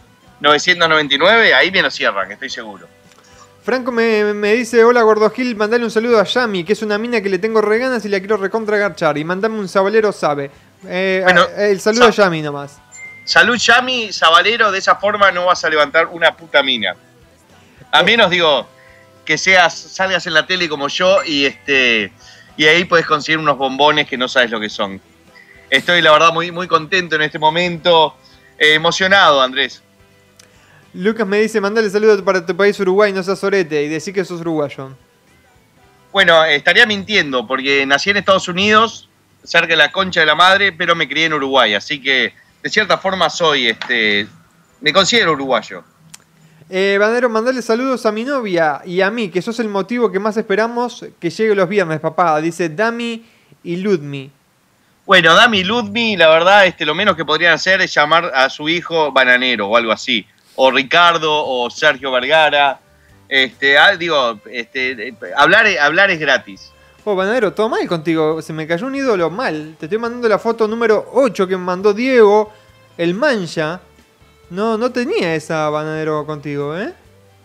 999, ahí me lo cierran, estoy seguro. Franco me, me dice, hola Gordo Gil, mandale un saludo a Yami, que es una mina que le tengo reganas y la quiero recontra garchar. Y mandame un sabalero sabe. Eh, Bueno, el saludo a Yami nomás. Salud, Yami, Sabalero, de esa forma no vas a levantar una puta mina. A menos, digo, que seas, salgas en la tele como yo y este y ahí puedes conseguir unos bombones que no sabes lo que son. Estoy, la verdad, muy, muy contento en este momento. eh, emocionado, Andrés. Lucas me dice, mandale saludo para tu país Uruguay, no seas sorete, y decí que sos uruguayo. Bueno, estaría mintiendo, porque nací en Estados Unidos, cerca de la concha de la madre, pero me crié en Uruguay, así que de cierta forma soy, este, me considero uruguayo. Eh, Bandero, mandale saludos a mi novia y a mí, que sos el motivo que más esperamos que llegue los viernes, papá. Dice Dami y Ludmi. Bueno, Dami y Ludmi, la verdad, este, lo menos que podrían hacer es llamar a su hijo Bananero o algo así. O Ricardo o Sergio Vergara. Este, ah, digo, este, eh, hablar, hablar es gratis. Oh, Bandero, todo mal contigo. Se me cayó un ídolo mal. Te estoy mandando la foto número 8 que me mandó Diego, el mancha. No, no tenía esa Banadero contigo, ¿eh?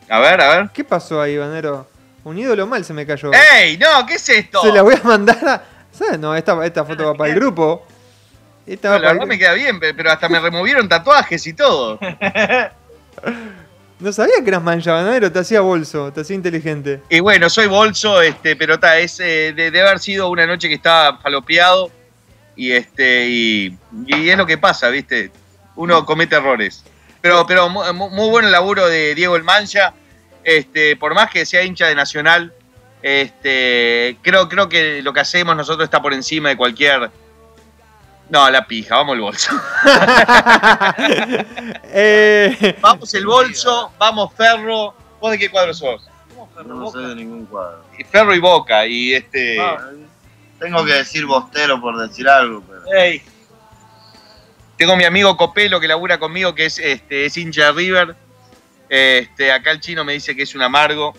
A ver, a ver. ¿Qué pasó ahí, Banadero? Un ídolo mal se me cayó. ¡Ey! No, ¿qué es esto? Se la voy a mandar a. ¿Sabes? No, esta, esta foto va para el grupo. Esta No, va la para verdad el- me queda bien, pe- pero hasta me removieron tatuajes y todo. No sabía que eras mancha, Banadero. Te hacía bolso, te hacía inteligente. Y bueno, soy bolso, este, pero ta, es eh, de, de haber sido una noche que estaba falopeado y este y, y es lo que pasa, ¿viste? Uno comete errores. Pero pero mu- mu- muy, bueno el laburo de Diego El Mancha. Este, por más que sea hincha de Nacional, este, creo creo que lo que hacemos nosotros está por encima de cualquier No, la pija, vamos el bolso. Eh, vamos el bolso, vamos Ferro. ¿Vos de qué cuadro sos? No sé de ningún cuadro. Y Ferro y Boca y este Ah, tengo que decir bostero por decir algo, pero. Tengo mi amigo Copelo que labura conmigo, que es, este, es hincha de River. Este, acá el chino me dice que es un amargo.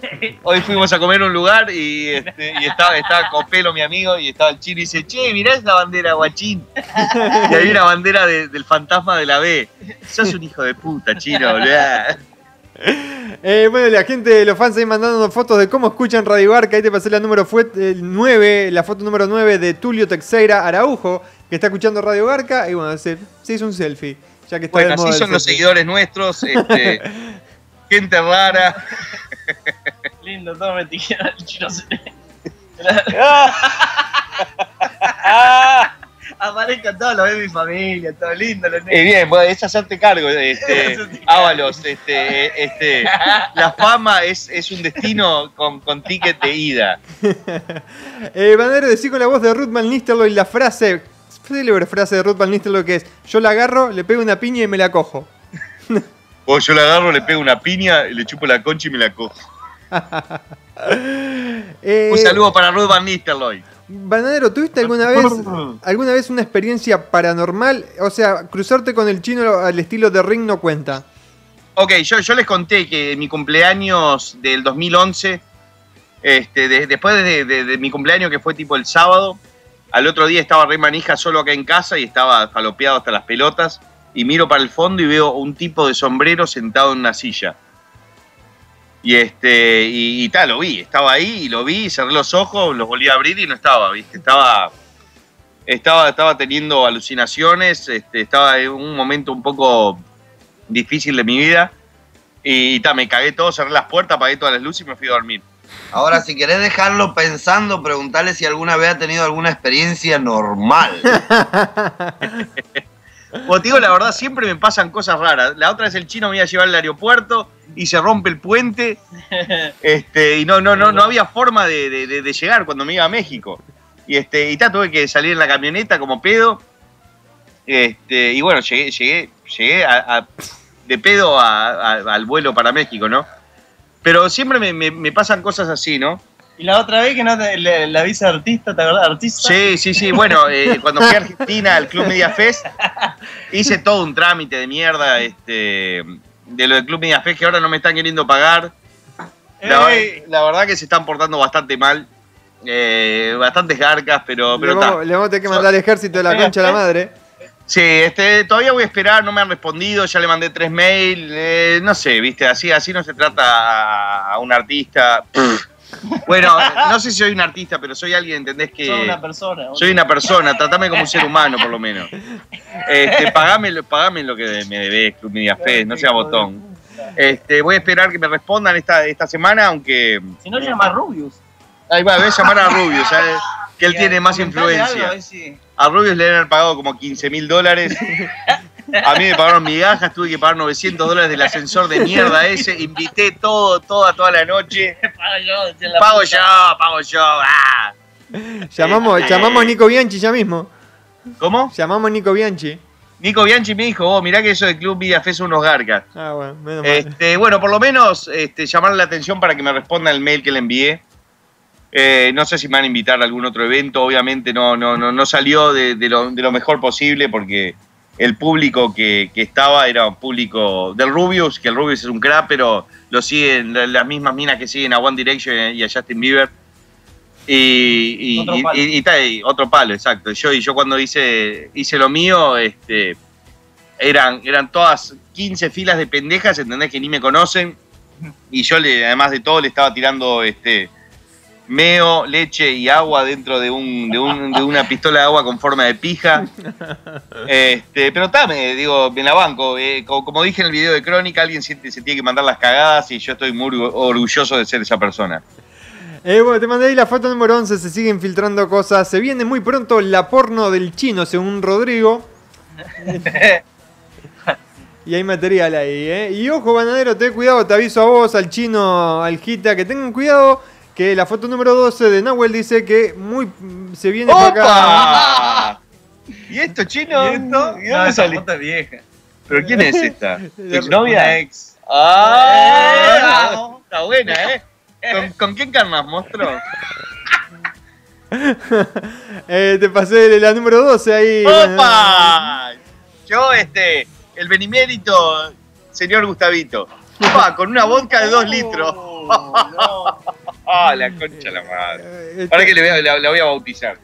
Hoy fuimos a comer a un lugar y, este, y estaba, estaba Copelo, mi amigo, y estaba el chino y dice, che, mirá esa bandera, guachín. Y hay una bandera de- del fantasma de la B. Sos un hijo de puta, chino, boludo. eh, bueno, la gente, los fans ahí mandando fotos de cómo escuchan Radio Arca. Ahí te pasé la número fue el 9, la foto número 9 de Tulio Texeira Araujo, que está escuchando Radio Garca. Y bueno, se, se hizo un selfie. Ya que está Bueno, así son los seguidores nuestros, este, gente rara. Lindo, todo me tijera el chino se Aparezcan todos los de mi familia, todo lindo, los Eh, bien, es hacerte cargo, este, Ábalos, este, este, la fama es, es un destino con, con ticket de ida. Eh, Bandero, decí con la voz de Ruth Van Nistelrooy la frase, célebre frase de Ruth Van Nistelrooy que es: Yo la agarro, le pego una piña y me la cojo. O yo la agarro, le pego una piña, le chupo la concha y me la cojo. Eh, Un saludo para Ruth Van Nistelrooy. Banadero, ¿tuviste alguna vez alguna vez una experiencia paranormal? O sea, cruzarte con el chino al estilo de Ring no cuenta. Ok, yo, yo les conté que en mi cumpleaños del 2011, este, de- después de, de- de mi cumpleaños que fue tipo el sábado, al otro día estaba re manija solo acá en casa y estaba falopeado hasta las pelotas y miro para el fondo y veo un tipo de sombrero sentado en una silla. Y este, y, y tal, lo vi, estaba ahí y lo vi, cerré los ojos, los volví a abrir y no estaba, viste, estaba, estaba, estaba teniendo alucinaciones, este, estaba en un momento un poco difícil de mi vida. Y, ta, me cagué todo, cerré las puertas, apagué todas las luces y me fui a dormir. Ahora, si querés dejarlo pensando, preguntarle si alguna vez ha tenido alguna experiencia normal. Te digo, la verdad, siempre me pasan cosas raras. La otra vez el chino me iba a llevar al aeropuerto y se rompe el puente. Este, y no, no, no, no había forma de, de- llegar cuando me iba a México. Y este, y ta, tuve que salir en la camioneta como pedo. Este, y bueno, llegué, llegué, llegué a- a- de pedo a- al vuelo para México, ¿no? Pero siempre me, me- me pasan cosas así, ¿no? Y la otra vez que no te, le- la visa de artista, ¿te acordás? Artista. Sí, sí, sí. Bueno, eh, cuando fui a Argentina al Club Media Fest, hice todo un trámite de mierda este, de lo del Club Media Fest que ahora no me están queriendo pagar. La, la verdad que se están portando bastante mal. eh, bastantes garcas, pero, Le vamos, le vamos a tener que mandar al ejército de la concha a la madre. Sí, este, todavía voy a esperar, no me han respondido, ya le mandé tres mails, eh, no sé, viste, así, así no se trata a, un artista. Bueno, no sé si soy un artista, pero soy alguien, ¿entendés? Que Soy una persona. soy una persona, tratame como un ser humano, por lo menos. Este, pagame, lo- pagame lo que me debes, Club Media Fest, no sea botón. Este, voy a esperar que me respondan esta, esta semana, aunque. Si no, llama a Rubius. Ahí va, voy a llamar a Rubius, ¿sabes? Que él tiene más algo, influencia. a ver si- A Rubius le han pagado como 15 mil dólares. A mí me pagaron migajas, tuve que pagar 900 dólares del ascensor de mierda ese. Invité todo, toda, toda la noche. Pago yo, la Pago yo, pago yo. ah. Llamamos, llamamos a Nico Bianchi ya mismo. ¿Cómo? Llamamos a Nico Bianchi. Nico Bianchi me dijo, oh, mirá que eso de Club Media Fest son unos garcas. Ah, bueno, menos mal. Este, bueno, por lo menos este, llamarle la atención para que me responda el mail que le envié. Eh, no sé si me van a invitar a algún otro evento, obviamente no, no, no, no salió de, de lo, de lo mejor posible porque el público que, que estaba era un público del Rubius, que el Rubius es un crack, pero lo siguen la- las mismas minas que siguen a One Direction y a Justin Bieber. Y, y- Otro y- palo. y otro palo, exacto. Yo, y yo cuando hice, hice lo mío, este, eran, eran todas 15 filas de pendejas, ¿entendés? Que ni me conocen. Y yo, le, además de todo, le estaba tirando este meo, leche y agua dentro de, un, de, un- de una pistola de agua con forma de pija. Este, pero está, digo, en la banco. eh, co- como, dije en el video de Crónica, alguien se, se tiene que mandar las cagadas y yo estoy muy orgu- orgulloso de ser esa persona. Eh, bueno, te mandé ahí la foto número 11, se siguen filtrando cosas. Se viene muy pronto la porno del chino, según Rodrigo. y hay material ahí, ¿eh? Y ojo, bananero, ten cuidado, te aviso a vos, al chino, al Gita, que tengan cuidado, que la foto número 12 de Nahuel dice que muy se viene para acá. ¡Opa! ¿Y esto, chino? ¿Y esto? ¿Y No, dónde esa sale? foto es vieja. ¿Pero quién es esta? ¿Tu Una exnovia? ex. ¡Ah! Está buena, ¿eh? ¿Con, con quién carnas, monstruo? Eh, te pasé la número 12 ahí. ¡Opa! Yo, este, el benemérito, señor Gustavito. Opa, con una vodka de dos litros. ¡Ah, la concha la madre! Eh, Ahora que le voy a- la, la voy a bautizar.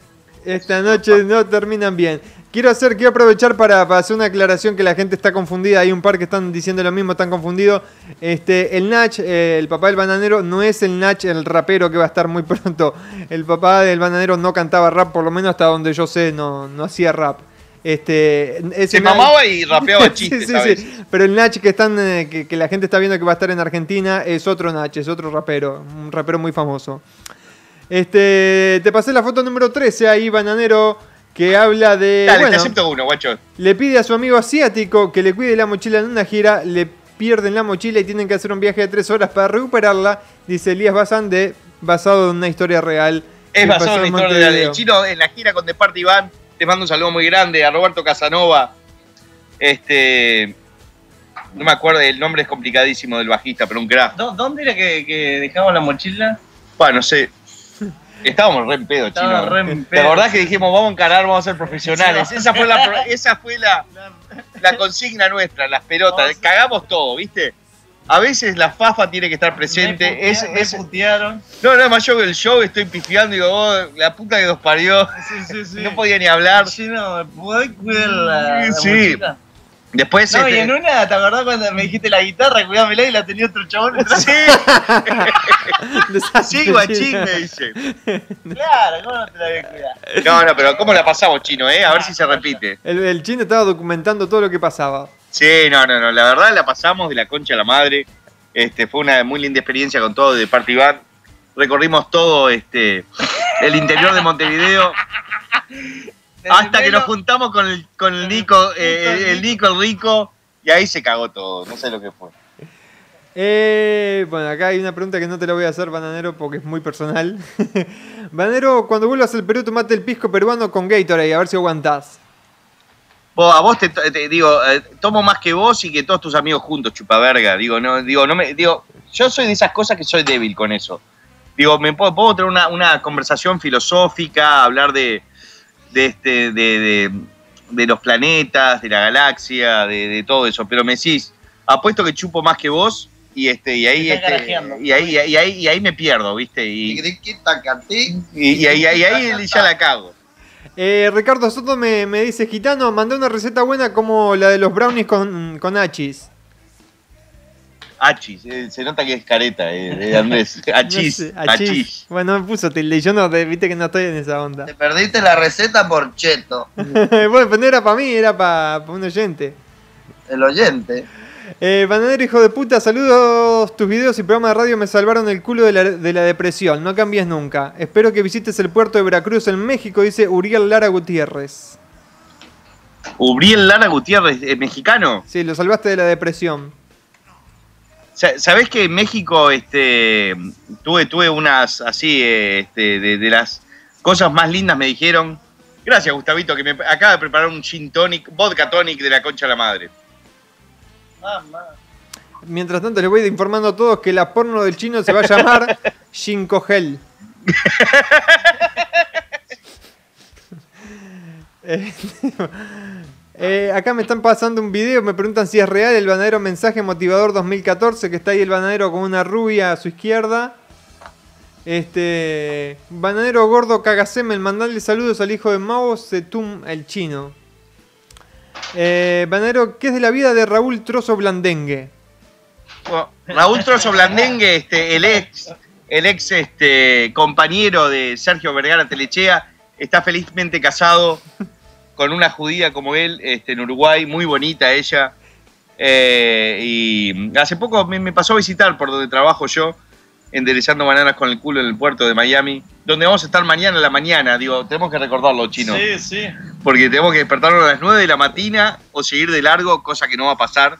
Esta noche no terminan bien. Quiero hacer, quiero aprovechar para, para hacer una aclaración que la gente está confundida. Hay un par que están diciendo lo mismo, están confundidos. Este, el Nach, eh, el papá del bananero, no es el Nach, el rapero que va a estar muy pronto. El papá del bananero no cantaba rap, por lo menos hasta donde yo sé, no, no hacía rap. Este, Se mamaba y rapeaba Sí, chistes, sí, ¿sabes? sí. Pero el Nach que están, eh, que, que la gente está viendo que va a estar en Argentina es otro Nach, es otro rapero, un rapero muy famoso. Este, te pasé la foto número 13 ahí, bananero, que habla de. Dale, bueno, te acepto uno, guacho. le pide a su amigo asiático que le cuide la mochila en una gira, le pierden la mochila y tienen que hacer un viaje de tres horas para recuperarla, dice Elías Bazán, de, basado en una historia real. Es basado en en historia del Montevideo. chino en la gira con The Party Band. Te mando un saludo muy grande a Roberto Casanova. Este. No me acuerdo, el nombre es complicadísimo del bajista, pero un crack. ¿Dó- ¿Dónde era que, que dejamos la mochila? Bueno, no sé. Estábamos re en pedo, Estaba chino. re en ¿Te pedo. acordás que dijimos vamos a encarar, vamos a ser profesionales? Sí. Esa fue la, pro- esa fue la, la consigna nuestra, las pelotas. Cagamos todo, ¿viste? A veces la fafa tiene que estar presente. Me, Es, putea- me es- putearon. no, no, más yo que el show estoy pifiando y digo, oh, la puta que nos parió. Sí, sí, sí. No podía ni hablar. Chino, ¿me podés cuidar la, la Sí. Después No, y este- en una, ¿te acordás cuando me dijiste la guitarra? Cuídamela y la tenía otro chabón detrás. Sí, sí, guachín, me dice. Claro, ¿cómo no te la voy a cuidar? No, no, pero ¿cómo la pasamos, chino, eh? A ver si se repite. El, el chino estaba documentando todo lo que pasaba. Sí, no, no, no. La verdad la pasamos de la concha a la madre. Este, fue una muy linda experiencia con todo de Party Band. Recorrimos todo este, el interior de Montevideo. Hasta que nos juntamos con el, con el Nico, eh, el Nico, el Rico, y ahí se cagó todo. No sé lo que fue. Eh, bueno, acá hay una pregunta que no te la voy a hacer, Bananero, porque es muy personal. Bananero, cuando vuelvas al Perú, tomate el pisco peruano con Gatorade, a ver si aguantás. Vos, a vos te, te digo, eh, tomo más que vos y que todos tus amigos juntos, chupaverga. Digo, no, digo, no me, digo, yo soy de esas cosas que soy débil con eso. Digo, me puedo, puedo tener una, una conversación filosófica, hablar de, de este, de, de, de los planetas, de la galaxia, de, de todo eso, pero me decís, apuesto que chupo más que vos y este y ahí este, y ahí, y ahí y ahí me pierdo, ¿viste? Y, y, y ahí, y ahí ya la cago. Eh, Ricardo Soto me, me dice, Gitano, mandé una receta buena como la de los brownies con, con achis. Achis, eh, se nota que es careta, eh, Andrés. Achis, No sé, achis. achis. Bueno, me puso tilde y yo no, te- viste que no estoy en esa onda. Te perdiste la receta por Cheto, bueno, pero no era para mí, era para un oyente. el oyente. Eh, Bananero, hijo de puta, saludos. Tus videos y programa de radio me salvaron el culo de la, de la depresión. No cambies nunca. Espero que visites el puerto de Veracruz en México, dice Uriel Lara Gutiérrez. Uriel Lara Gutiérrez, eh, mexicano. Sí, lo salvaste de la depresión. Sa- ¿Sabés que en México este, tuve, tuve unas así, eh, este, de, de las cosas más lindas me dijeron? Gracias, Gustavito, que me acaba de preparar un gin tonic, vodka tonic de la concha la madre. Mamá. Mientras tanto, les voy informando a todos que la porno del chino se va a llamar Shinkogel. Eh, eh, acá me están pasando un video, me preguntan si es real el banadero mensaje motivador 2014, que está ahí el banadero con una rubia a su izquierda. Este. Banadero gordo Cagasemel, mandarle saludos al hijo de Mao Zedong, el chino. Eh, banadero, ¿qué es de la vida de Raúl Trozo Blandengue? Bueno, Raúl Trozo Blandengue, este, el ex, el ex este, compañero de Sergio Vergara Telechea, está felizmente casado con una judía como él este, en Uruguay, muy bonita ella. Eh, y hace poco me pasó a visitar por donde trabajo yo, enderezando bananas con el culo en el puerto de Miami, donde vamos a estar mañana a la mañana. Digo, tenemos que recordarlo, chino. Sí, sí. Porque tenemos que despertarnos a las 9 de la mañana o seguir de largo, cosa que no va a pasar.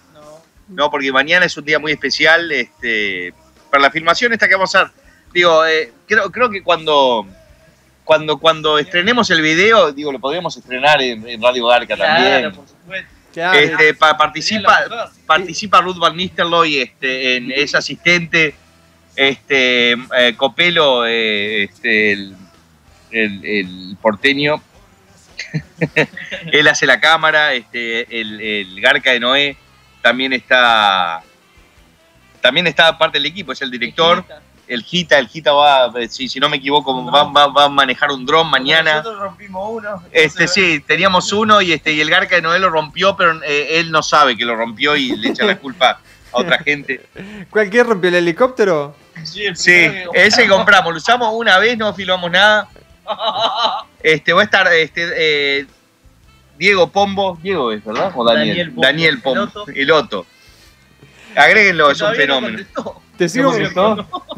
No, porque mañana es un día muy especial este, para la filmación esta que vamos a hacer. Digo, eh, creo, creo que cuando, cuando, cuando estrenemos el video, digo, lo podríamos estrenar en, en Radio Garca también. Claro, por supuesto. Claro. Este, pa- participa, participa Ruth Van Nistelrooy, este, en, es asistente, este, eh, Copelo, eh, este, el, el- el porteño, él hace la cámara, este, el, el Garca de Noé también está, también está parte del equipo, es el director, el Gita, el Gita va, si, si no me equivoco, va, va- va a manejar un dron mañana. Nosotros rompimos uno. Este sí, teníamos uno y este y el Garca de Noé lo rompió, pero eh, él no sabe que lo rompió y le echa la culpa a otra gente. ¿Cualquier rompió el helicóptero? Sí, el Sí, primero que- ese compramos, lo usamos una vez, no filmamos nada. Este va a estar este eh, Diego Pombo, Diego es, ¿verdad? O Daniel. Daniel Daniel Pombo. Pombo, El Otto. Agréguenlo, es un no fenómeno. contestó. Te sigo,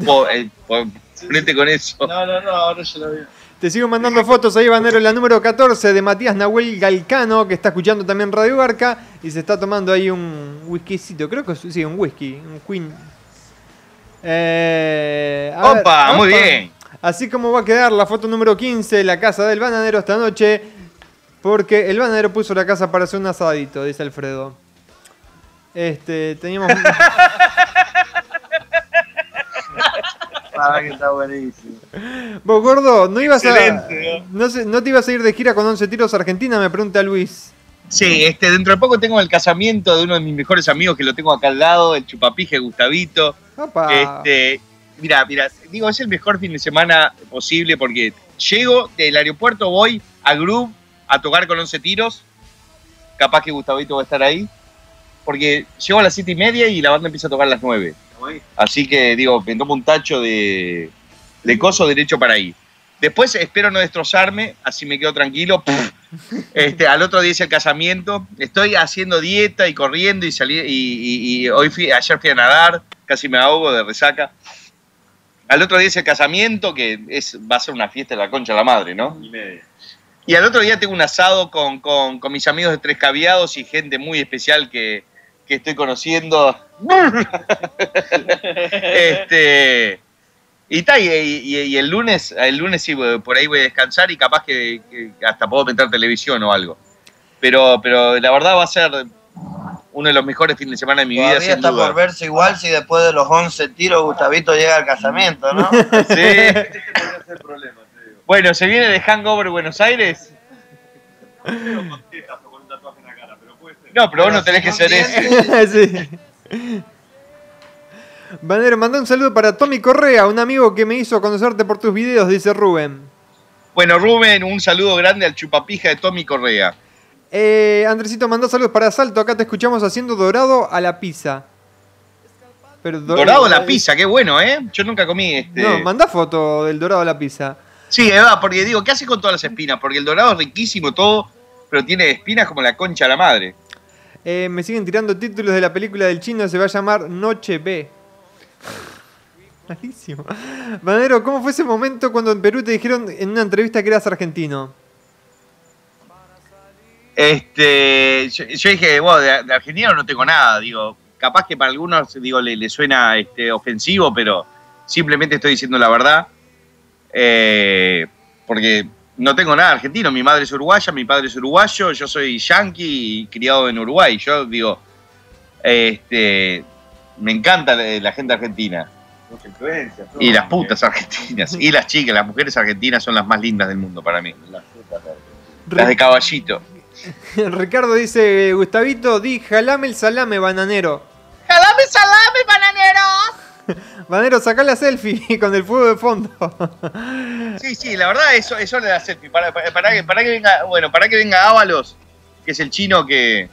Po- eh, po- ponete con eso. No, no, no, ahora ya lo vi. te sigo mandando fotos ahí, Banero, la número 14 de Matías Nahuel Galcano, que está escuchando también Radio Barca y se está tomando ahí un whiskycito, creo que sí, un whisky, un Queen. Eh, a ver, Opa, muy opa. bien. Así como va a quedar la foto número 15, la casa del bananero esta noche, porque el bananero puso la casa para hacer un asadito, dice Alfredo. Este, teníamos... Ah, que está buenísimo. Vos, gordo, ¿no ibas a... Excelente, No, sé- ¿No te ibas a ir de gira con 11 tiros a Argentina? Me pregunta Luis. Sí, este, dentro de poco tengo el casamiento de uno de mis mejores amigos que lo tengo acá al lado, el chupapije Gustavito. Opa. Este, mira, mira, digo, es el mejor fin de semana posible porque llego del aeropuerto, voy a Groove a tocar con 11 tiros. Capaz que Gustavito va a estar ahí. Porque llego a las 7 y media y la banda empieza a tocar a las 9. Así que, digo, me tomo un tacho de, de coso derecho para ahí. Después espero no destrozarme, así me quedo tranquilo. Este, al otro día es el casamiento. Estoy haciendo dieta y corriendo y salí y, y- y hoy fui, ayer fui a nadar, casi me ahogo de resaca. Al otro día es el casamiento, que es, va a ser una fiesta de la concha de la madre, ¿no? Y al otro día tengo un asado con, con- con mis amigos de Tres Caviados y gente muy especial que, que estoy conociendo. este, y, ta, y, y- y el lunes, el lunes sí, por ahí voy a descansar y capaz que, que hasta puedo meter televisión o algo. Pero, pero la verdad va a ser uno de los mejores fines de semana de mi vida, Todavía sin está duda. por verse igual si después de los 11 tiros Gustavito llega al casamiento, ¿no? Sí. Bueno, se viene de Hangover Buenos Aires. No, pero vos no tenés que ser ese. Sí. Banero, manda un saludo para Tommy Correa, un amigo que me hizo conocerte por tus videos, dice Rubén. Bueno, Rubén, un saludo grande al chupapija de Tommy Correa. Eh, Andresito, manda saludos para Salto. Acá te escuchamos haciendo dorado a la pizza. Pero do- Dorado a la pizza, qué bueno, ¿eh? Yo nunca comí este. No, manda foto del dorado a la pizza. Sí, Eva, porque digo, ¿qué hace con todas las espinas? Porque el dorado es riquísimo todo, pero tiene espinas como la concha de la madre. Eh, me siguen tirando títulos de la película del chino, se va a llamar Noche B. Malísimo. Banero, ¿cómo fue ese momento cuando en Perú te dijeron en una entrevista que eras argentino? Este, yo, dije, bueno, de, de argentino no tengo nada, digo, capaz que para algunos, digo, le, le suena este, ofensivo, pero simplemente estoy diciendo la verdad, eh, porque no tengo nada argentino, mi madre es uruguaya, mi padre es uruguayo, yo soy yanqui y criado en Uruguay, yo digo, este, me encanta la, la gente argentina. Y las putas argentinas, y las chicas, las mujeres argentinas son las más lindas del mundo para mí. Las de caballito. Ricardo dice, Gustavito, di jalame el salame bananero. ¡Jalame salame, bananero! Banero, sacá la selfie con el fuego de fondo. Sí, sí, la verdad, eso, eso le da selfie. Para, para, para que, para que venga, bueno, para que venga Ábalos, que es el chino que,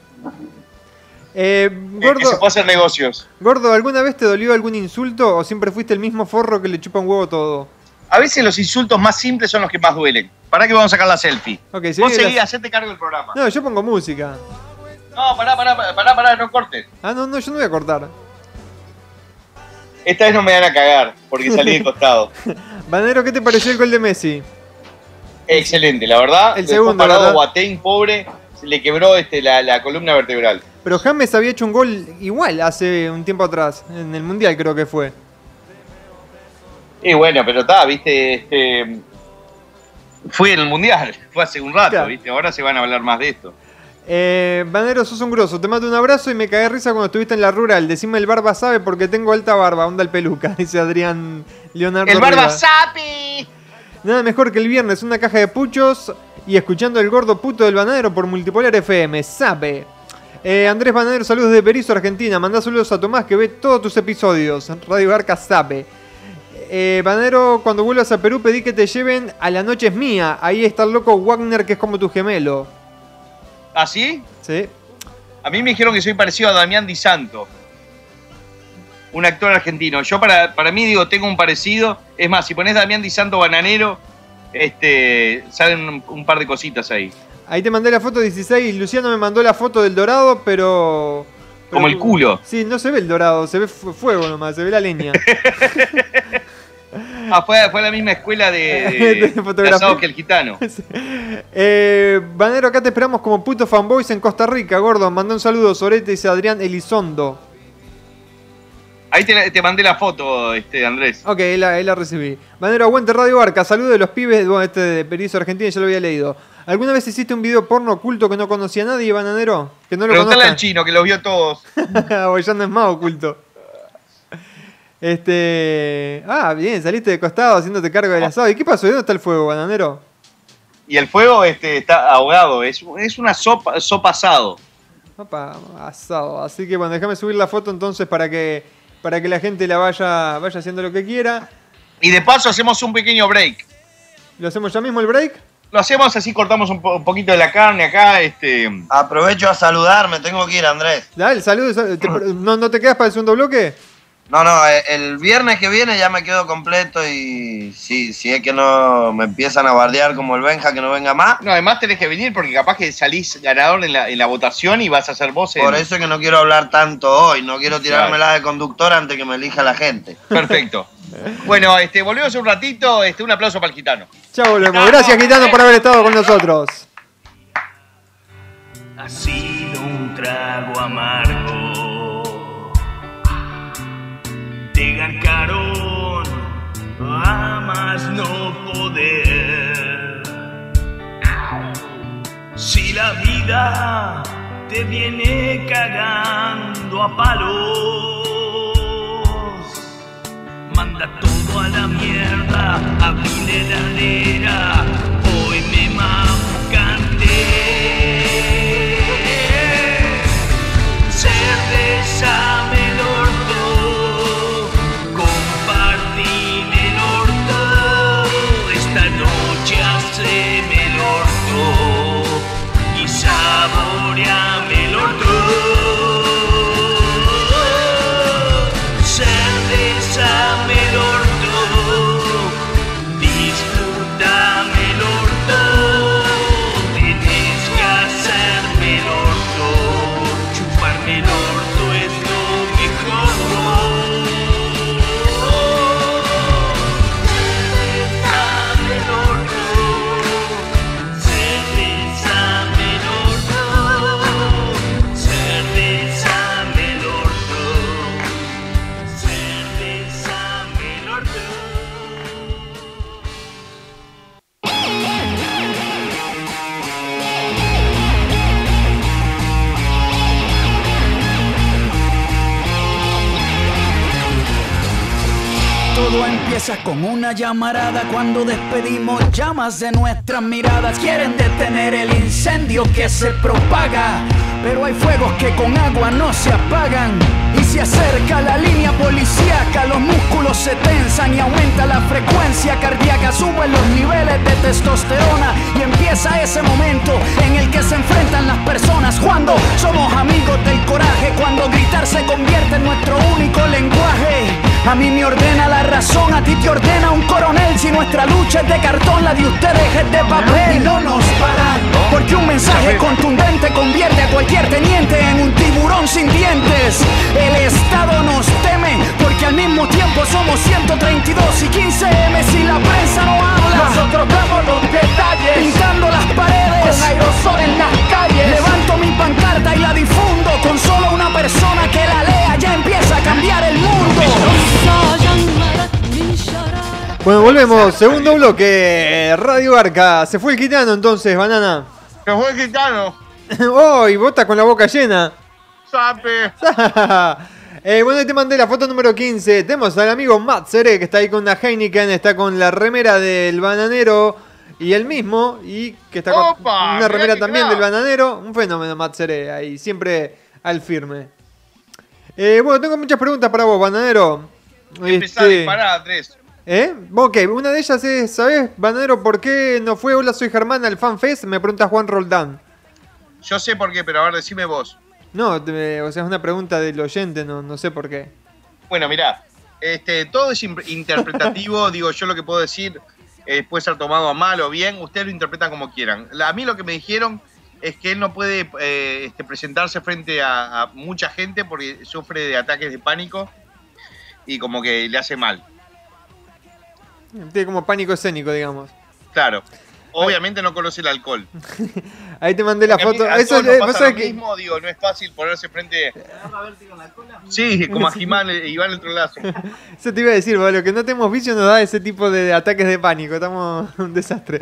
Eh, que- que se gordo, puede hacer negocios. gordo, ¿alguna vez te dolió algún insulto o siempre fuiste el mismo forro que le chupa un huevo todo? A veces los insultos más simples son los que más duelen. ¿Para que vamos a sacar la selfie? Ok, sí, Vos seguí, hacete cargo del programa. No, yo pongo música. No, pará, pará, pará, pará, no cortes. Ah, no, no, yo no voy a cortar. Esta vez no me van a cagar, porque salí de costado. Banero, ¿qué te pareció el gol de Messi? Excelente, la verdad. El Después segundo, parado. Boateng, pobre, le quebró este, la, la columna vertebral. Pero James había hecho un gol igual hace un tiempo atrás, en el Mundial creo que fue. Y bueno, pero está, viste, este, fue en el mundial, fue hace un rato, Claro. viste, ahora se van a hablar más de esto. Eh, Banero, sos un grosso. Te mando un abrazo y me cagué risa cuando estuviste en la rural. Decime el barba sabe porque tengo alta barba. Onda el peluca, dice Adrián Leonardo. ¡El barba sapi! Nada mejor que el viernes, una caja de puchos y escuchando el gordo puto del banadero por Multipolar FM. Sabe. Eh, Andrés Banadero, saludos de Berizo, Argentina. Mandá saludos a Tomás que ve todos tus episodios. Radio Barca sabe. Eh, Banadero, cuando vuelvas a Perú pedí que te lleven a La Noche es Mía. Ahí está el loco Wagner que es como tu gemelo. ¿Así? ¿Sí? A mí me dijeron que soy parecido a Damián Di Santo, un actor argentino. Yo para, para mí digo, tengo un parecido. Es más, si pones Damián Di Santo bananero, este, salen un, un par de cositas ahí. Ahí te mandé la foto 16. Luciano me mandó la foto del dorado, pero. pero- Como el culo. Sí, no se ve el dorado, se ve fu- fuego nomás, se ve la leña. Ah, fue, fue la misma escuela de, De que el gitano. eh, Banero, acá te esperamos como puto fanboys en Costa Rica, gordo. Mandó un saludo, Sorete, dice Adrián Elizondo. Ahí te, te mandé la foto, este, Andrés. Ok, ahí la, ahí la recibí. Banero, aguante Radio Barca. Saludos de los pibes. Bueno, este de Perizo Argentina ya lo había leído. ¿Alguna vez hiciste un video porno oculto que no conocía a nadie, Bananero? Que no lo Preguntale al chino que los vio todos. o ya no es más oculto. Este. Ah, bien, saliste de costado haciéndote cargo del asado. ¿Y qué pasó? ¿Y dónde está el fuego, bananero? Y el fuego este, está ahogado. Es, es una sopa, sopa asado. Opa, asado. Así que bueno, déjame subir la foto entonces para que, para que la gente la vaya, vaya haciendo lo que quiera. Y de paso hacemos un pequeño break. ¿Lo hacemos ya mismo el break? Lo hacemos así, cortamos un, po- un poquito de la carne acá. Este, Aprovecho a saludar, me tengo que ir, Andrés. Dale, saludos. ¿no, ¿No te quedas para el segundo bloque? No, no, eh, el viernes que viene ya me quedo completo y si, si es que no me empiezan a bardear como el Benja, que no venga más. no, además tenés que venir porque capaz que salís ganador en la, en la votación y vas a ser vos. en- Por eso es que no quiero hablar tanto hoy, no quiero tirármela de conductor antes que me elija la gente. Perfecto. Bueno, este, volvemos un ratito. Este, un aplauso para el gitano. Ya volvemos. Gracias, Gitano, por haber estado con nosotros. Ha sido un trago amargo. Te garcaron a más no poder. Si la vida te viene cagando a palos, manda todo a la mierda, abrí la heladera, hoy me mamucanté. Cerveza Con una llamarada cuando despedimos llamas de nuestras miradas. Quieren detener el incendio que se propaga, pero hay fuegos que con agua no se apagan. Y se acerca la línea policíaca, los músculos se tensan y aumenta la frecuencia cardíaca, suben los niveles de testosterona y empieza ese momento en el que se enfrentan las personas cuando somos amigos del coraje, cuando gritar se convierte en nuestro único lenguaje. A mí me ordena la razón, a ti te ordena un coronel. Si nuestra lucha es de cartón, la de ustedes es de papel. Y no nos paran, porque un mensaje contundente convierte a cualquier teniente en un tiburón sin dientes. El Estado nos teme, porque al mismo tiempo somos 132 y 15 M si la prensa no habla. Nosotros damos los detalles, pintando las paredes, con aerosol en las calles. Levanto mi pancarta y la difundo con solo una persona Bueno, volvemos. Segundo bloque. Radio Arca. Se fue el gitano entonces, banana. Se fue el gitano. ¡Oh! Y vota con la boca llena. Sape. Eh, bueno, ahí te mandé la foto número 15. Tenemos al amigo Matt Sere, que está ahí con una Heineken, está con la remera del bananero y el mismo, y que está con Opa, una remera también del bananero. Un fenómeno, Matt Sere, ahí siempre al firme. Eh, bueno, tengo muchas preguntas para vos, bananero. Empezá a Este, disparar, Andrés. ¿Eh? Ok, una de ellas es, ¿sabes, bananero, por qué no fue Hola, soy Germán al FanFest? Me pregunta Juan Roldán. Yo sé por qué, pero a ver, decime vos. No, te- o sea, es una pregunta del oyente, no, no sé por qué. Bueno, mirá, este, todo es interpretativo, digo, yo lo que puedo decir eh, puede ser tomado a mal o bien, ustedes lo interpretan como quieran. La- a mí lo que me dijeron es que él no puede eh, este, presentarse frente a, a mucha gente porque sufre de ataques de pánico y como que le hace mal. Tiene como pánico escénico, digamos. Claro. Obviamente no conoce el alcohol. Ahí te mandé la Porque a mí foto. a Eso, eh, pasa sabés lo que- mismo, digo, no es fácil ponerse frente. Sí, como a Jimán y Iván el trolazo. Eso te iba a decir, lo que no tenemos vicio nos da ese tipo de ataques de pánico. Estamos un desastre.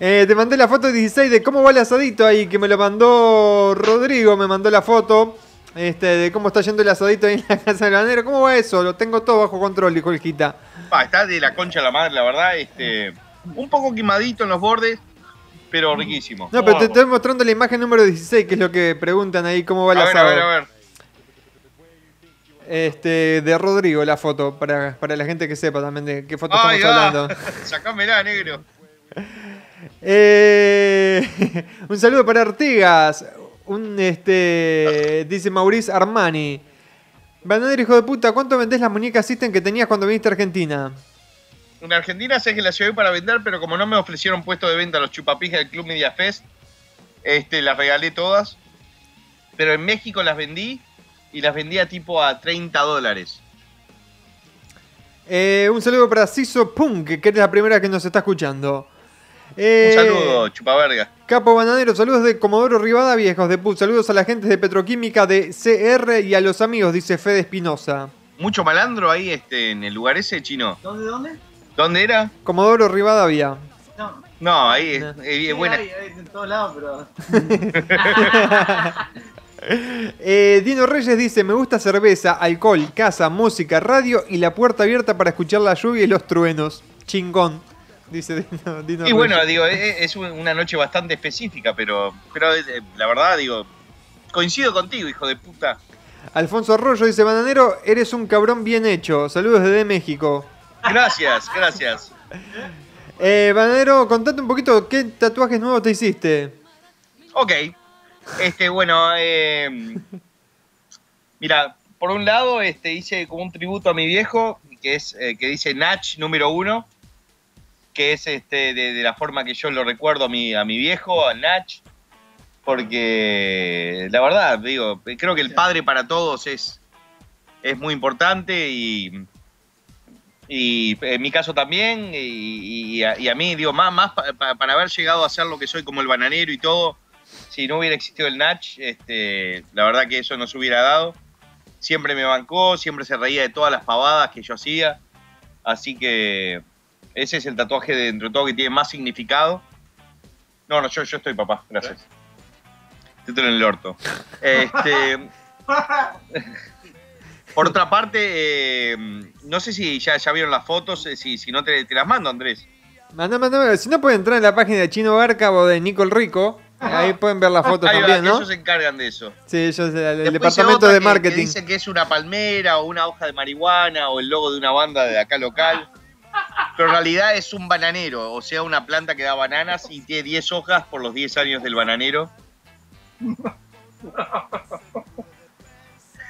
Eh, te mandé la foto 16 de cómo va el asadito ahí, que me lo mandó Rodrigo, me mandó la foto. Este, de cómo está yendo el asadito ahí en la casa del banero. ¿Cómo va eso? Lo tengo todo bajo control, dijo el Gita. Está de la concha a la madre, la verdad. Este, un poco quemadito en los bordes, pero riquísimo. No, pero te estoy mostrando la imagen número 16, que es lo que preguntan ahí, cómo va el a ver, a asado. ver, a ver. Este, de Rodrigo la foto, para, para la gente que sepa también de qué foto Ay, estamos hablando. Sacámela, negro. Eh, un saludo para Artigas. Un este dice Maurice Armani. Bananero hijo de puta, ¿cuánto vendés las muñecas System que tenías cuando viniste a Argentina? En Argentina sé que las llevé para vender, pero como no me ofrecieron puesto de venta los chupapijas del Club Media Fest, este, las regalé todas. Pero en México las vendí y las vendía tipo a 30 dólares. Eh, un saludo para Ciso Punk, que es la primera que nos está escuchando. Eh, Un saludo, chupaverga. Capo Bananero, saludos de Comodoro Rivadavia, viejos de put. Saludos a la gente de Petroquímica de CR y a los amigos, dice Fede Espinosa. Mucho malandro ahí este, en el lugar ese chino. ¿Dónde, dónde? ¿Dónde era? Comodoro Rivadavia. No. No, ahí es, No. es Sí, buena. hay, hay en todos lados, pero. Eh, Dino Reyes dice, me gusta cerveza, alcohol, casa, música, radio y la puerta abierta para escuchar la lluvia y los truenos. Chingón, dice Dino, Dino Y bueno, Reyes. digo, es, es una noche bastante específica, pero, pero eh, la verdad, digo, coincido contigo, hijo de puta. Alfonso Arroyo dice, Bananero, eres un cabrón bien hecho. Saludos desde México. Gracias, gracias. Eh, Bananero, contate un poquito qué tatuajes nuevos te hiciste. Ok. Este, bueno, eh, mira, por un lado, este, hice como un tributo a mi viejo, que es, eh, que dice Nach número uno, que es este, de, de la forma que yo lo recuerdo a mi, a mi viejo, a Nach, porque la verdad, digo, creo que el padre para todos es, es muy importante y, y en mi caso también, y, y a, y a mí, digo, más, más pa- pa- para haber llegado a ser lo que soy como el bananero y todo, si no hubiera existido el Natch, este, la verdad que eso no se hubiera dado. Siempre me bancó, siempre se reía de todas las pavadas que yo hacía. Así que ese es el tatuaje de dentro de todo que tiene más significado. No, no, yo, yo estoy papá, gracias. Estoy en el orto. Este, Por otra parte, eh, no sé si ya, ya vieron las fotos, eh, si, si no te, te las mando, Andrés. Mandá, mandá, si no pueden entrar en la página de Chino Garca o de Nicole Rico. Ahí pueden ver las fotos Ahí también, ¿no? ellos se encargan de eso. Sí, ellos, el, departamento de que- que marketing. dice que es una palmera o una hoja de marihuana o el logo de una banda de acá local. Pero en realidad es un bananero, o sea, una planta que da bananas y tiene 10 hojas por los 10 años del bananero.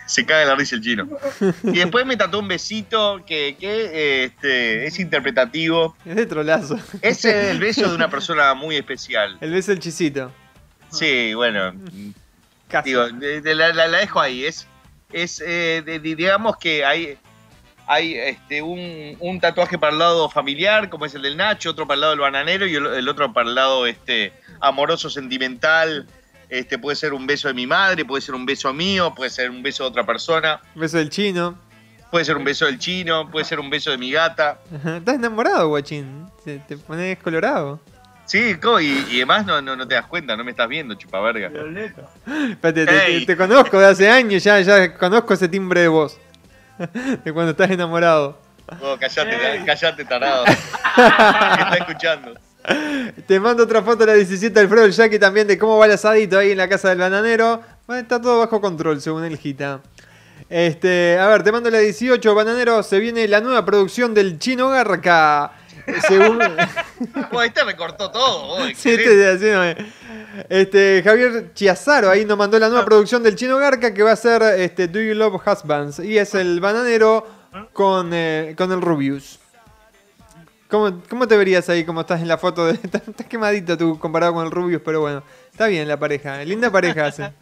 Se cae la risa el chino. Y después me trató un besito que, que, este, es interpretativo. Es de trolazo. Es el beso de una persona muy especial. El beso del chisito. Sí, bueno. Casi. Digo, la, la- la dejo ahí. Es, es eh, de- digamos que hay, hay este, un, un tatuaje para el lado familiar, como es el del Nacho, otro para el lado del bananero y el, el otro para el lado este, amoroso, sentimental. Este, puede ser un beso de mi madre, puede ser un beso mío, puede ser un beso de otra persona, Beso del chino. puede ser un beso del chino, puede ser un beso de mi gata. Ajá. ¿Estás enamorado, guachín? Te, te pones colorado. Sí, y, y además no, no, no te das cuenta, no me estás viendo, chupaverga. Te, Ey. te conozco de hace años, ya, ya conozco ese timbre de voz. De cuando estás enamorado. Oh, callate, callate, tarado. que está escuchando. Te mando otra foto de la 17 Alfredo el Jackie también de cómo va el asadito ahí en la casa del bananero. Bueno, está todo bajo control, según el Gita. Este, a ver, te mando la 18, bananero. Se viene la nueva producción del Chino Garca. Según. Oh, este recortó todo. Sí, excelente. este, no. Este, Javier Chiazaro ahí nos mandó la nueva producción del Chino Garca que va a ser este, Do You Love Husbands? Y es el bananero con, eh, con el Rubius. ¿Cómo, ¿Cómo te verías ahí como estás en la foto? De, estás, estás quemadito tú comparado con el Rubius, pero bueno, está bien la pareja, linda pareja hace.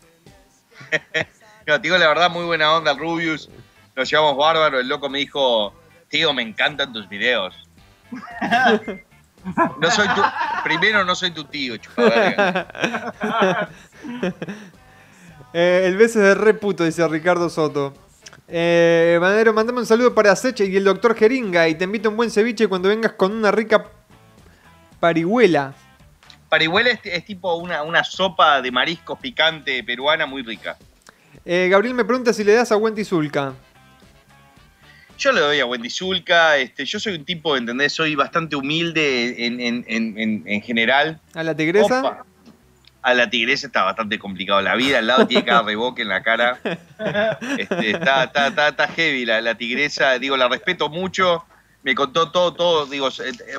No, te digo la verdad, muy buena onda el Rubius. Nos llevamos bárbaro. El loco me dijo, tío, me encantan tus videos. No soy tu... Primero, no soy tu tío, chupaverga. Eh, el beso es de re puto, dice Ricardo Soto. Eh, Bananero, mandame un saludo para Seche y el doctor Jeringa y te invito a un buen ceviche cuando vengas con una rica parihuela. Parihuela es, es tipo una, una sopa de mariscos picante peruana muy rica. Eh, Gabriel me pregunta si le das a Wendy Zulka. Yo le doy a Wendy Zulka, este, yo soy un tipo, ¿entendés? Soy bastante humilde en, en- en- en- en general. ¿A la tigresa? Opa. A la tigresa está bastante complicado la vida, al lado tiene cada reboque en la cara. Este, está, está, está, está heavy la, la tigresa, digo, la respeto mucho. Me contó todo, todo, digo,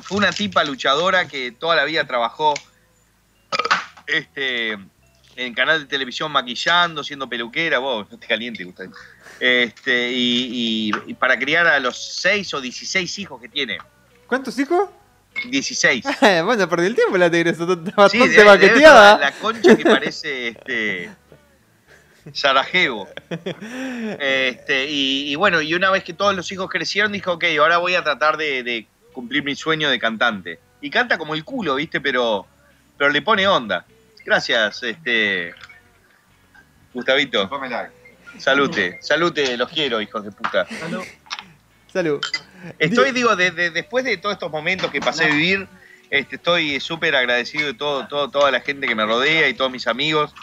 fue una tipa luchadora que toda la vida trabajó este, en canal de televisión maquillando, siendo peluquera, vos, no te caliente, Gustavo. Este, y, y- y para criar a los 6 o 16 hijos que tiene. ¿Cuántos hijos? 16. bueno, perdí el tiempo la tigresa, Sí, bastante debe- debe baqueteada. La, concha que parece este Sarajevo. Este, y, y bueno, y una vez que todos los hijos crecieron, dijo, ok, ahora voy a tratar de, de cumplir mi sueño de cantante. Y canta como el culo, ¿viste? Pero, pero le pone onda. Gracias, este. Gustavito. Salute, salute, los quiero, hijos de puta. Salud. Estoy, digo, de- de- después de todos estos momentos que pasé a vivir, este, estoy súper agradecido de todo, todo, toda la gente que me rodea y todos mis amigos.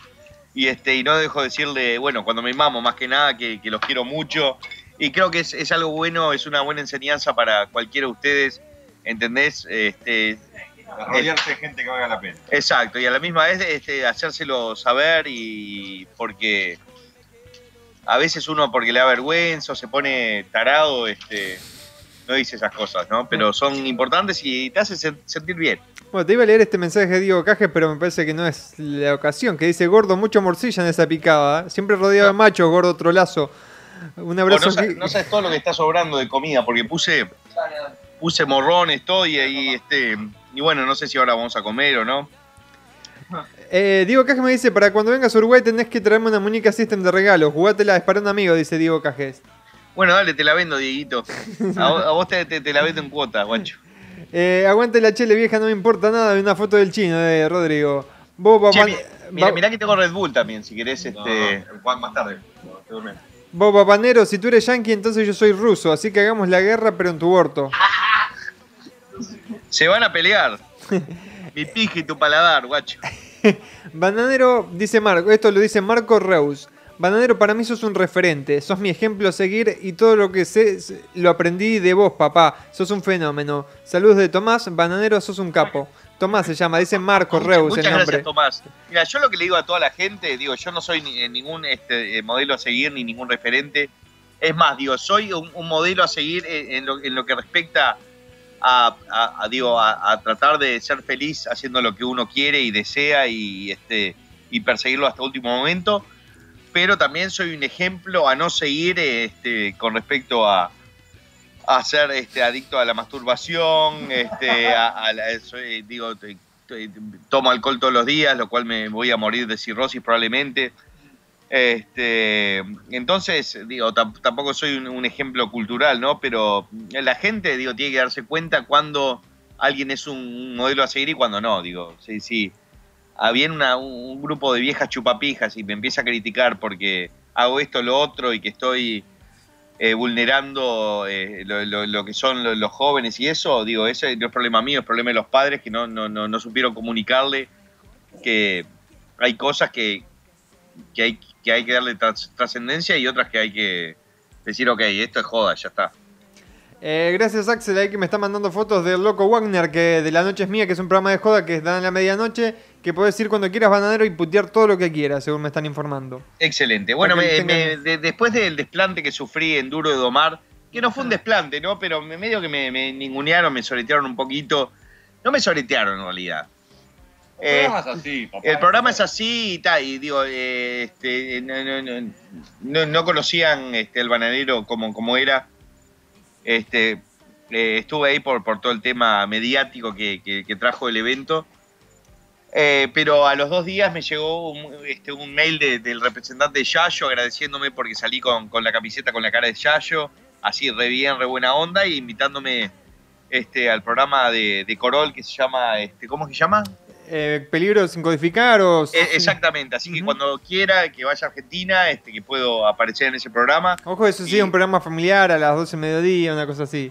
Y, este, y no dejo de decirle, bueno, cuando me mamo más que nada, que, que los quiero mucho. Y creo que es, es algo bueno, es una buena enseñanza para cualquiera de ustedes, ¿entendés? Este, Rodearse de gente que valga la pena. Exacto, y a la misma vez este, hacérselo saber y porque a veces uno porque le da vergüenza o se pone tarado, este, no dice esas cosas, ¿no? Pero son importantes y te hace sen- sentir bien. Bueno, te iba a leer este mensaje de Diego Caje, pero me parece que no es la ocasión. Que dice, gordo, mucho morcilla en esa picada. ¿eh? Siempre rodeado de machos, gordo trolazo. Un abrazo. no, sa- gi- no sabes todo lo que está sobrando de comida, porque puse, puse morrones, todo, y, y, este, y bueno, no sé si ahora vamos a comer o no. Eh, Diego Cajes me dice, para cuando vengas a Uruguay tenés que traerme una muñeca system de regalo. Jugátela, es para un amigo, dice Diego Cajes. Bueno, dale, te la vendo, Dieguito. A vos, a vos te, te- te la vendo en cuotas, guacho. Eh, aguante la chele vieja, no me importa nada una foto del chino de Rodrigo. Boba, Che, Pan- mi- mirá, que tengo Red Bull también, si querés. Este... más tarde. te duermes. Boba Panero, si tú eres yankee, entonces yo soy ruso, así que hagamos la guerra, pero en tu orto. Se van a pelear. Mi pija y tu paladar, guacho. Bananero, dice Marco, esto lo dice Marco Reus. Bananero, para mí sos un referente, sos mi ejemplo a seguir y todo lo que sé lo aprendí de vos, papá. Sos un fenómeno. Saludos de Tomás, Bananero, sos un capo. Tomás se llama, dice Marco Reus Muchas el nombre. gracias, Tomás. Mira, yo lo que le digo a toda la gente, digo, yo no soy ni- eh, ningún este, eh, modelo a seguir ni ningún referente. Es más, digo, soy un, un modelo a seguir en, en lo, en lo que respecta a, a- digo, a, tratar de ser feliz haciendo lo que uno quiere y desea y, este, y perseguirlo hasta último momento. Pero también soy un ejemplo a no seguir este, con respecto a, a ser este, adicto a la masturbación, este, a, la- digo, tomo alcohol todos los días, lo cual me voy a morir de cirrosis probablemente. Este, entonces, digo, tam- tampoco soy un, ejemplo cultural, ¿no? Pero la gente, digo, tiene que darse cuenta cuando alguien es un modelo a seguir y cuando no, digo, sí, sí. Había un grupo de viejas chupapijas y me empieza a criticar porque hago esto, lo otro y que estoy eh, vulnerando eh, lo, que son lo- los jóvenes y eso, digo, ese no es problema mío, es problema de los padres que no, no, no, no supieron comunicarle que hay cosas que, que, hay, que hay que darle tras- trascendencia y otras que hay que decir, ok, esto es joda, ya está. Eh, gracias Axel ahí que me está mandando fotos del Loco Wagner, que de La Noche es Mía, que es un programa de joda que dan a la medianoche, que puedes ir cuando quieras bananero y putear todo lo que quieras, según me están informando. Excelente. Bueno, Para que me- tengan- me- de- después del desplante que sufrí en Duro de Domar, que no fue un desplante, ¿no? Pero me- medio que me, me ningunearon, me soretearon un poquito. No me soretearon en realidad. Eh, programa es así, papá. El programa es así y tal, y digo, eh, este, no, no- no- no- no conocían este, el bananero como, como era. Este, eh, estuve ahí por, por todo el tema mediático que, que- que trajo el evento. Eh, pero a los dos días me llegó un, este, un mail de- del representante de Yayo agradeciéndome porque salí con, con la camiseta con la cara de Yayo, así re bien, re buena onda, y invitándome este, al programa de, de Corol que se llama, este, ¿cómo se llama? Eh, ¿Peligro sin codificar o...? Eh, exactamente, así que cuando quiera que vaya a Argentina, este, que puedo aparecer en ese programa. Ojo, eso sí, es un programa familiar a las 12 de mediodía, una cosa así.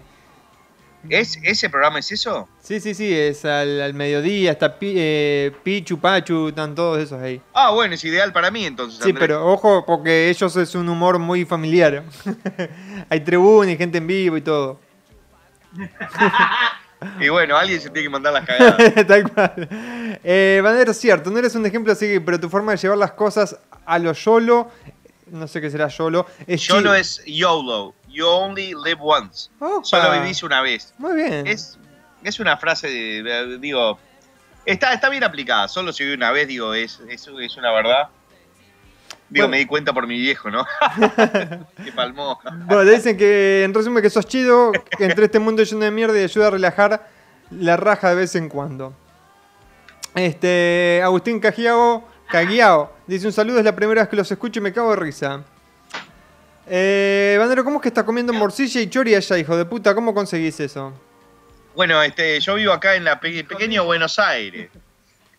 ¿Es, ¿Ese programa es eso? Sí, sí, sí, es al, al mediodía, está Pi- eh, Pichu, Pachu, están todos esos ahí. Ah, bueno, es ideal para mí entonces. Sí, Andrés. pero ojo, porque ellos es un humor muy familiar. Hay tribuna y gente en vivo y todo. Y bueno, alguien se tiene que mandar las cagadas. Tal cual. Eh, Banero, cierto, no eres un ejemplo así, pero tu forma de llevar las cosas a lo YOLO, no sé qué será YOLO, es chill. es YOLO. You only live once. Opa. Solo vivís una vez. Muy bien. Es, es una frase, de, de- digo, está, está bien aplicada. Solo se vive una vez, digo, es, es, es una verdad. Digo, Bueno. me di cuenta por mi viejo, ¿no? que palmó. Bueno, te dicen que en resumen que sos chido, que entre este mundo lleno de mierda y ayuda a relajar la raja de vez en cuando. Este, Agustín Cagiao, Caguiao, dice un saludo, es la primera vez que los escucho y me cago de risa. Eh, Bandero, ¿cómo es que estás comiendo morcilla y chori allá, hijo de puta? ¿Cómo conseguís eso? Bueno, este, yo vivo acá en la pe- pequeño Buenos Aires.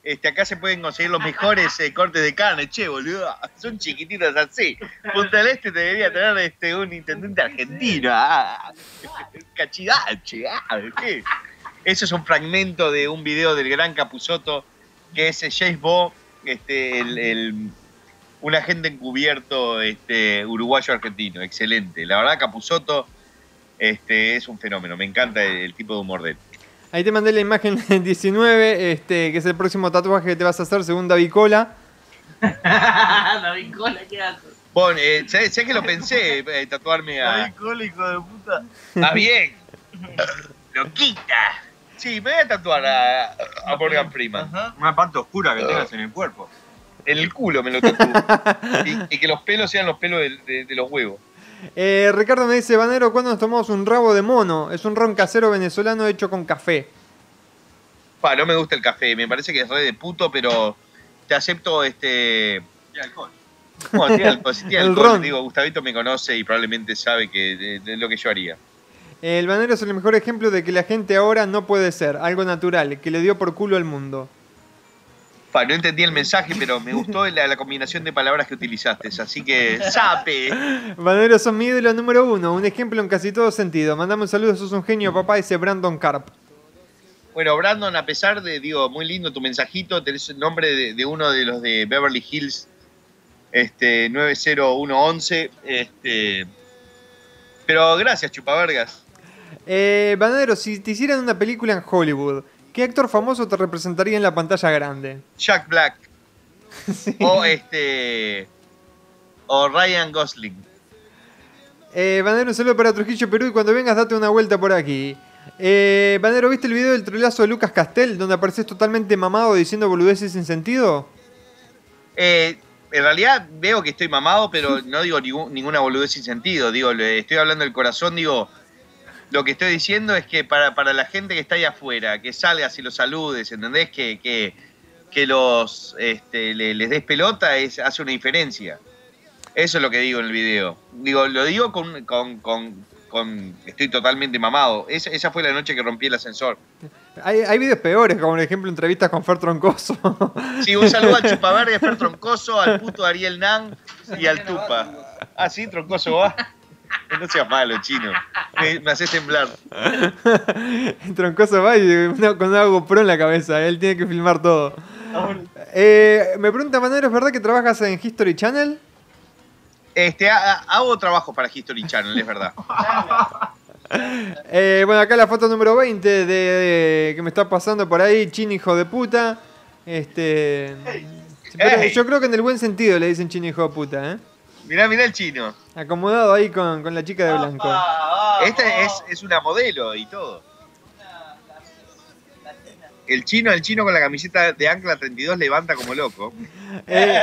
Este, acá se pueden conseguir los mejores eh, cortes de carne, che, boludo. Son chiquititos así. Punta del Este debería tener este, un intendente argentino. Ah, cachidache, ah. Eso es un fragmento de un video del gran Capuzoto, que es eh, James Bo, este, un agente encubierto este, uruguayo-argentino. Excelente. La verdad, Capuzoto este, es un fenómeno. Me encanta el, el tipo de humor de él. Ahí te mandé la imagen 19, este, que es el próximo tatuaje que te vas a hacer según David Cola. David Cola, ¿qué haces? Bueno, eh, sé, sé que lo pensé, eh, tatuarme a... David Cola, hijo de puta. Está bien. Loquita. Sí, me voy a tatuar a, a Morgan Freeman. Una parte oscura que tengas en el cuerpo. En el culo me lo tatúo. y, y que los pelos sean los pelos de, de- de los huevos. Eh, Ricardo me dice, Banero, ¿cuándo nos tomamos un rabo de mono? Es un ron casero venezolano hecho con café. Pa, no me gusta el café, me parece que es re de puto, pero te acepto este... Y alcohol. Bueno, tiene alcohol, si tiene El alcohol, ron. digo, Gustavito me conoce y probablemente sabe que de- de lo que yo haría. El banero es el mejor ejemplo de que la gente ahora no puede ser algo natural, que le dio por culo al mundo. Pa, no entendí el mensaje, pero me gustó la, la combinación de palabras que utilizaste, así que ¡sape! Banero son mi ídolo número uno, un ejemplo en casi todo sentido. Mandame un saludo, sos un genio, papá, dice Brandon Carp. Bueno, Brandon, a pesar de, digo, muy lindo tu mensajito, tenés el nombre de, de uno de los de Beverly Hills este, 90111. Este, pero gracias, chupavergas. Eh, Banadero, si te hicieran una película en Hollywood, ¿qué actor famoso te representaría en la pantalla grande? Jack Black. O este. O Ryan Gosling. Eh, Banadero, un saludo para Trujillo, Perú, y cuando vengas date una vuelta por aquí. Eh, Banadero, ¿viste el video del trolazo de Lucas Castel, donde apareces totalmente mamado diciendo boludeces sin sentido? Eh, en realidad veo que estoy mamado, pero no digo ninguna boludez sin sentido. Digo, le estoy hablando del corazón, digo. Lo que estoy diciendo es que para, para la gente que está ahí afuera, que salgas y los saludes, ¿entendés? Que, que, que los este, le- les des pelota es, hace una diferencia. Eso es lo que digo en el video. Digo, lo digo con, con, con, con- estoy totalmente mamado. Esa, esa fue la noche que rompí el ascensor. Hay, hay videos peores, como por ejemplo entrevistas con Fer Troncoso. Sí, un saludo al Chupaverde, Fer Troncoso, al puto Ariel Nan y al Tupa. Ah, sí, Troncoso va. No seas malo, chino. Me, me haces temblar. Troncoso va y una- con una GoPro en la cabeza, él tiene que filmar todo. Eh, me pregunta Manero, ¿es verdad que trabajas en History Channel? Este, ha- ha- hago trabajo para History Channel, es verdad. Eh, bueno, acá la foto número 20 de, de- que me está pasando por ahí, Chin hijo de puta. Este. yo creo que en el buen sentido le dicen Chin hijo de puta, ¿eh? Mirá, mirá el chino. Acomodado ahí con, con la chica de blanco. Esta es, es una modelo y todo. El chino, el chino con la camiseta de Ancla 32 levanta como loco. Eh,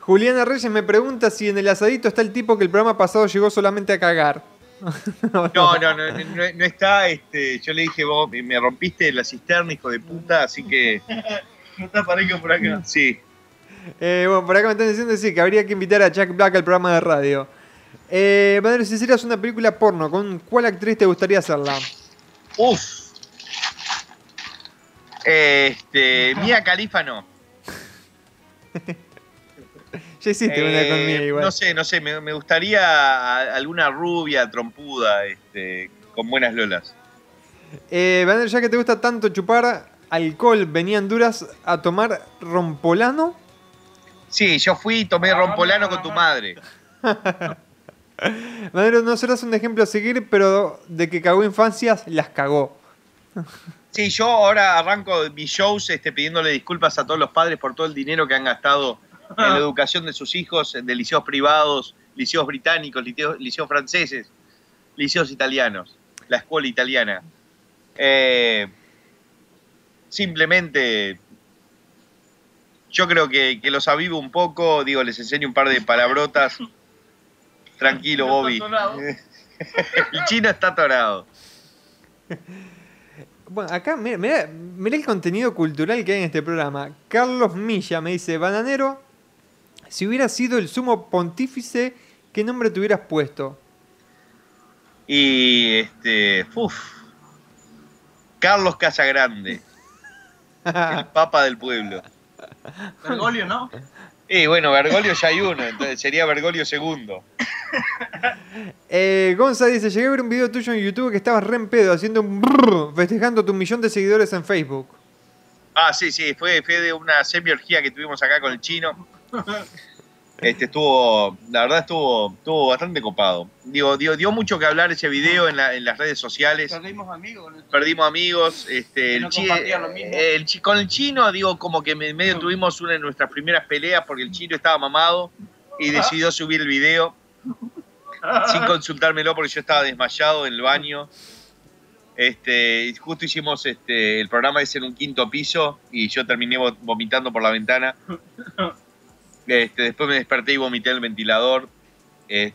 Juliana Reyes me pregunta si en el asadito está el tipo que el programa pasado llegó solamente a cagar. No, no, no, no, no- no está. Este, yo le dije, vos me rompiste la cisterna, hijo de puta, así que. No te aparezco por acá. Sí. Eh, bueno, por acá me están diciendo sí, que habría que invitar a Jack Black al programa de radio. Eh, si hicieras una película porno, ¿con cuál actriz te gustaría hacerla? Uf. Este, Mía Califa no. Ya hiciste una Eh, conmigo igual. No sé, no sé, me, me gustaría alguna rubia, trompuda, este, con buenas lolas. Eh, Vander, ya que te gusta tanto chupar alcohol, ¿venían duras a tomar rompolano? Sí, yo fui y tomé rompolano con tu madre. Vander, no serás un ejemplo a seguir, pero de que cagó infancias, las cagó. Sí, yo ahora arranco mis shows este, pidiéndole disculpas a todos los padres por todo el dinero que han gastado en la educación de sus hijos, de liceos privados, liceos británicos, liceos, liceos franceses, liceos italianos, la escuela italiana. Eh, simplemente, yo creo que, que los avivo un poco, digo, les enseño un par de palabrotas. Tranquilo, Bobby. El chino está atorado. Bueno, acá, mira, el contenido cultural que hay en este programa. Carlos Milla me dice, Bananero, si hubieras sido el sumo pontífice, ¿qué nombre te hubieras puesto? Y este. Uf. Carlos Casagrande. el papa del pueblo. Bergoglio, ¿no? Y bueno, Bergoglio ya hay uno, entonces sería Bergoglio segundo. Eh, Gonza dice, llegué a ver un video tuyo en YouTube que estabas re en pedo, haciendo un brrr, festejando tu millón de seguidores en Facebook. Ah, sí, sí, fue, fue de una semiorgía que tuvimos acá con el chino. Este estuvo, la verdad estuvo, estuvo bastante copado. Digo, dio, dio mucho que hablar ese video en, la- en las redes sociales. Perdimos amigos Perdimos amigos, este, el chi- el con el chino, digo, como que en medio tuvimos una de nuestras primeras peleas porque el chino estaba mamado y decidió subir el video sin consultármelo porque yo estaba desmayado en el baño. Este, justo hicimos este, el programa ese en un quinto piso y yo terminé vo- vomitando por la ventana. Este, después me desperté y vomité en el ventilador. Eh,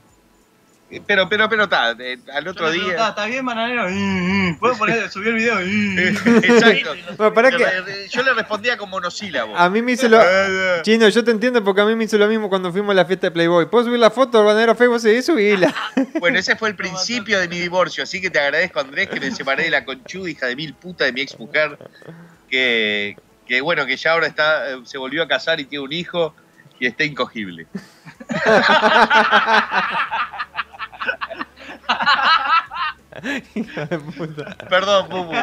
pero, pero, pero, está, eh, al otro Yo le día. preguntaba, ¿Está bien, bananero? ¿Puedo poner, subir el video? Exacto. Bueno, pará Le que- re- Yo le respondía con monosílabo. A mí me hizo lo... Chino, yo te entiendo porque a mí me hizo lo mismo cuando fuimos a la fiesta de Playboy. ¿Puedo subir la foto, Bananero Facebook? Sí, subíla. Bueno, ese fue el principio de mi divorcio, así que te agradezco, Andrés, que me separé de la conchuda hija de mil puta de mi ex mujer, que, que bueno, que ya ahora está, eh, se volvió a casar y tiene un hijo y está incogible. Hijo de puta. Perdón, Bubu.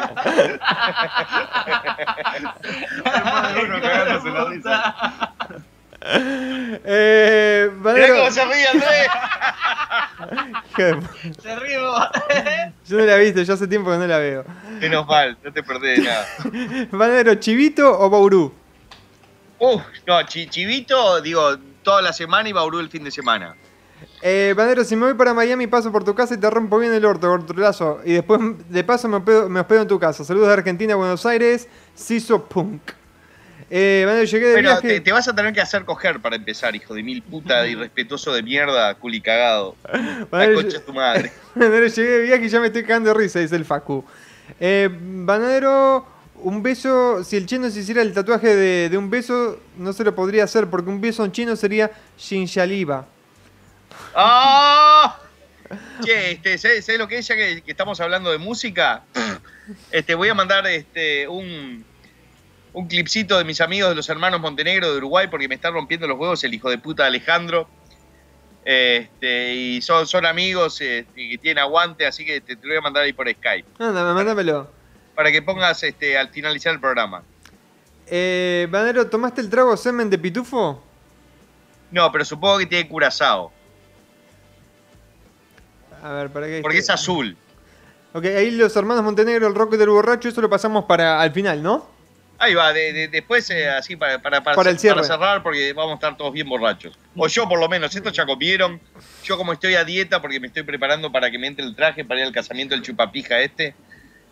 Uno cagándose la risa. Eh, se ríe, Andrés. Hijo de pu- Se ríe vos. Yo no la he visto, yo hace tiempo que no la veo. Menos mal, no te perdés de nada. Banadero, ¿chivito o baurú? Uf, no, chi- chivito, digo, toda la semana y Bauru el fin de semana. Eh, Banadero, si me voy para Miami, paso por tu casa y te rompo bien el orto, gortulazo. Y después, de paso, me hospedo, me hospedo en tu casa. Saludos de Argentina, Buenos Aires, Ciso Punk. Eh, Banadero, llegué de viaje. te, te vas a tener que hacer coger para empezar, hijo de mil puta, irrespetuoso de mierda, culi cagado. La concha de tu madre. Banadero, llegué de viaje y ya me estoy cagando de risa, dice el Facu. Eh, Banadero, un beso. Si el chino se hiciera el tatuaje de, de un beso, no se lo podría hacer porque un beso en chino sería Shinshaliba. ¡Ah! Che, este, ¿sabes, sabes lo que es? Ya que, que estamos hablando de música, este, voy a mandar este, un, un clipcito de mis amigos de los hermanos Montenegro de Uruguay porque me está rompiendo los huevos el hijo de puta Alejandro. Este, y son, son amigos este, que tienen aguante, así que te, te lo voy a mandar ahí por Skype. Anda, mándamelo. Para que pongas este, al finalizar el programa. Eh, Banadero, ¿tomaste el trago semen de pitufo? No, pero supongo que tiene curazao, A ver, para qué. porque es azul. Ok, ahí los hermanos Montenegro, el rock del borracho, eso lo pasamos para al final, ¿no? Ahí va, de- de- después eh, así para, para, para, Para el cierre. cerrar porque vamos a estar todos bien borrachos. O yo por lo menos, estos ya comieron. Yo como estoy a dieta porque me estoy preparando para que me entre el traje para ir al casamiento del chupapija este,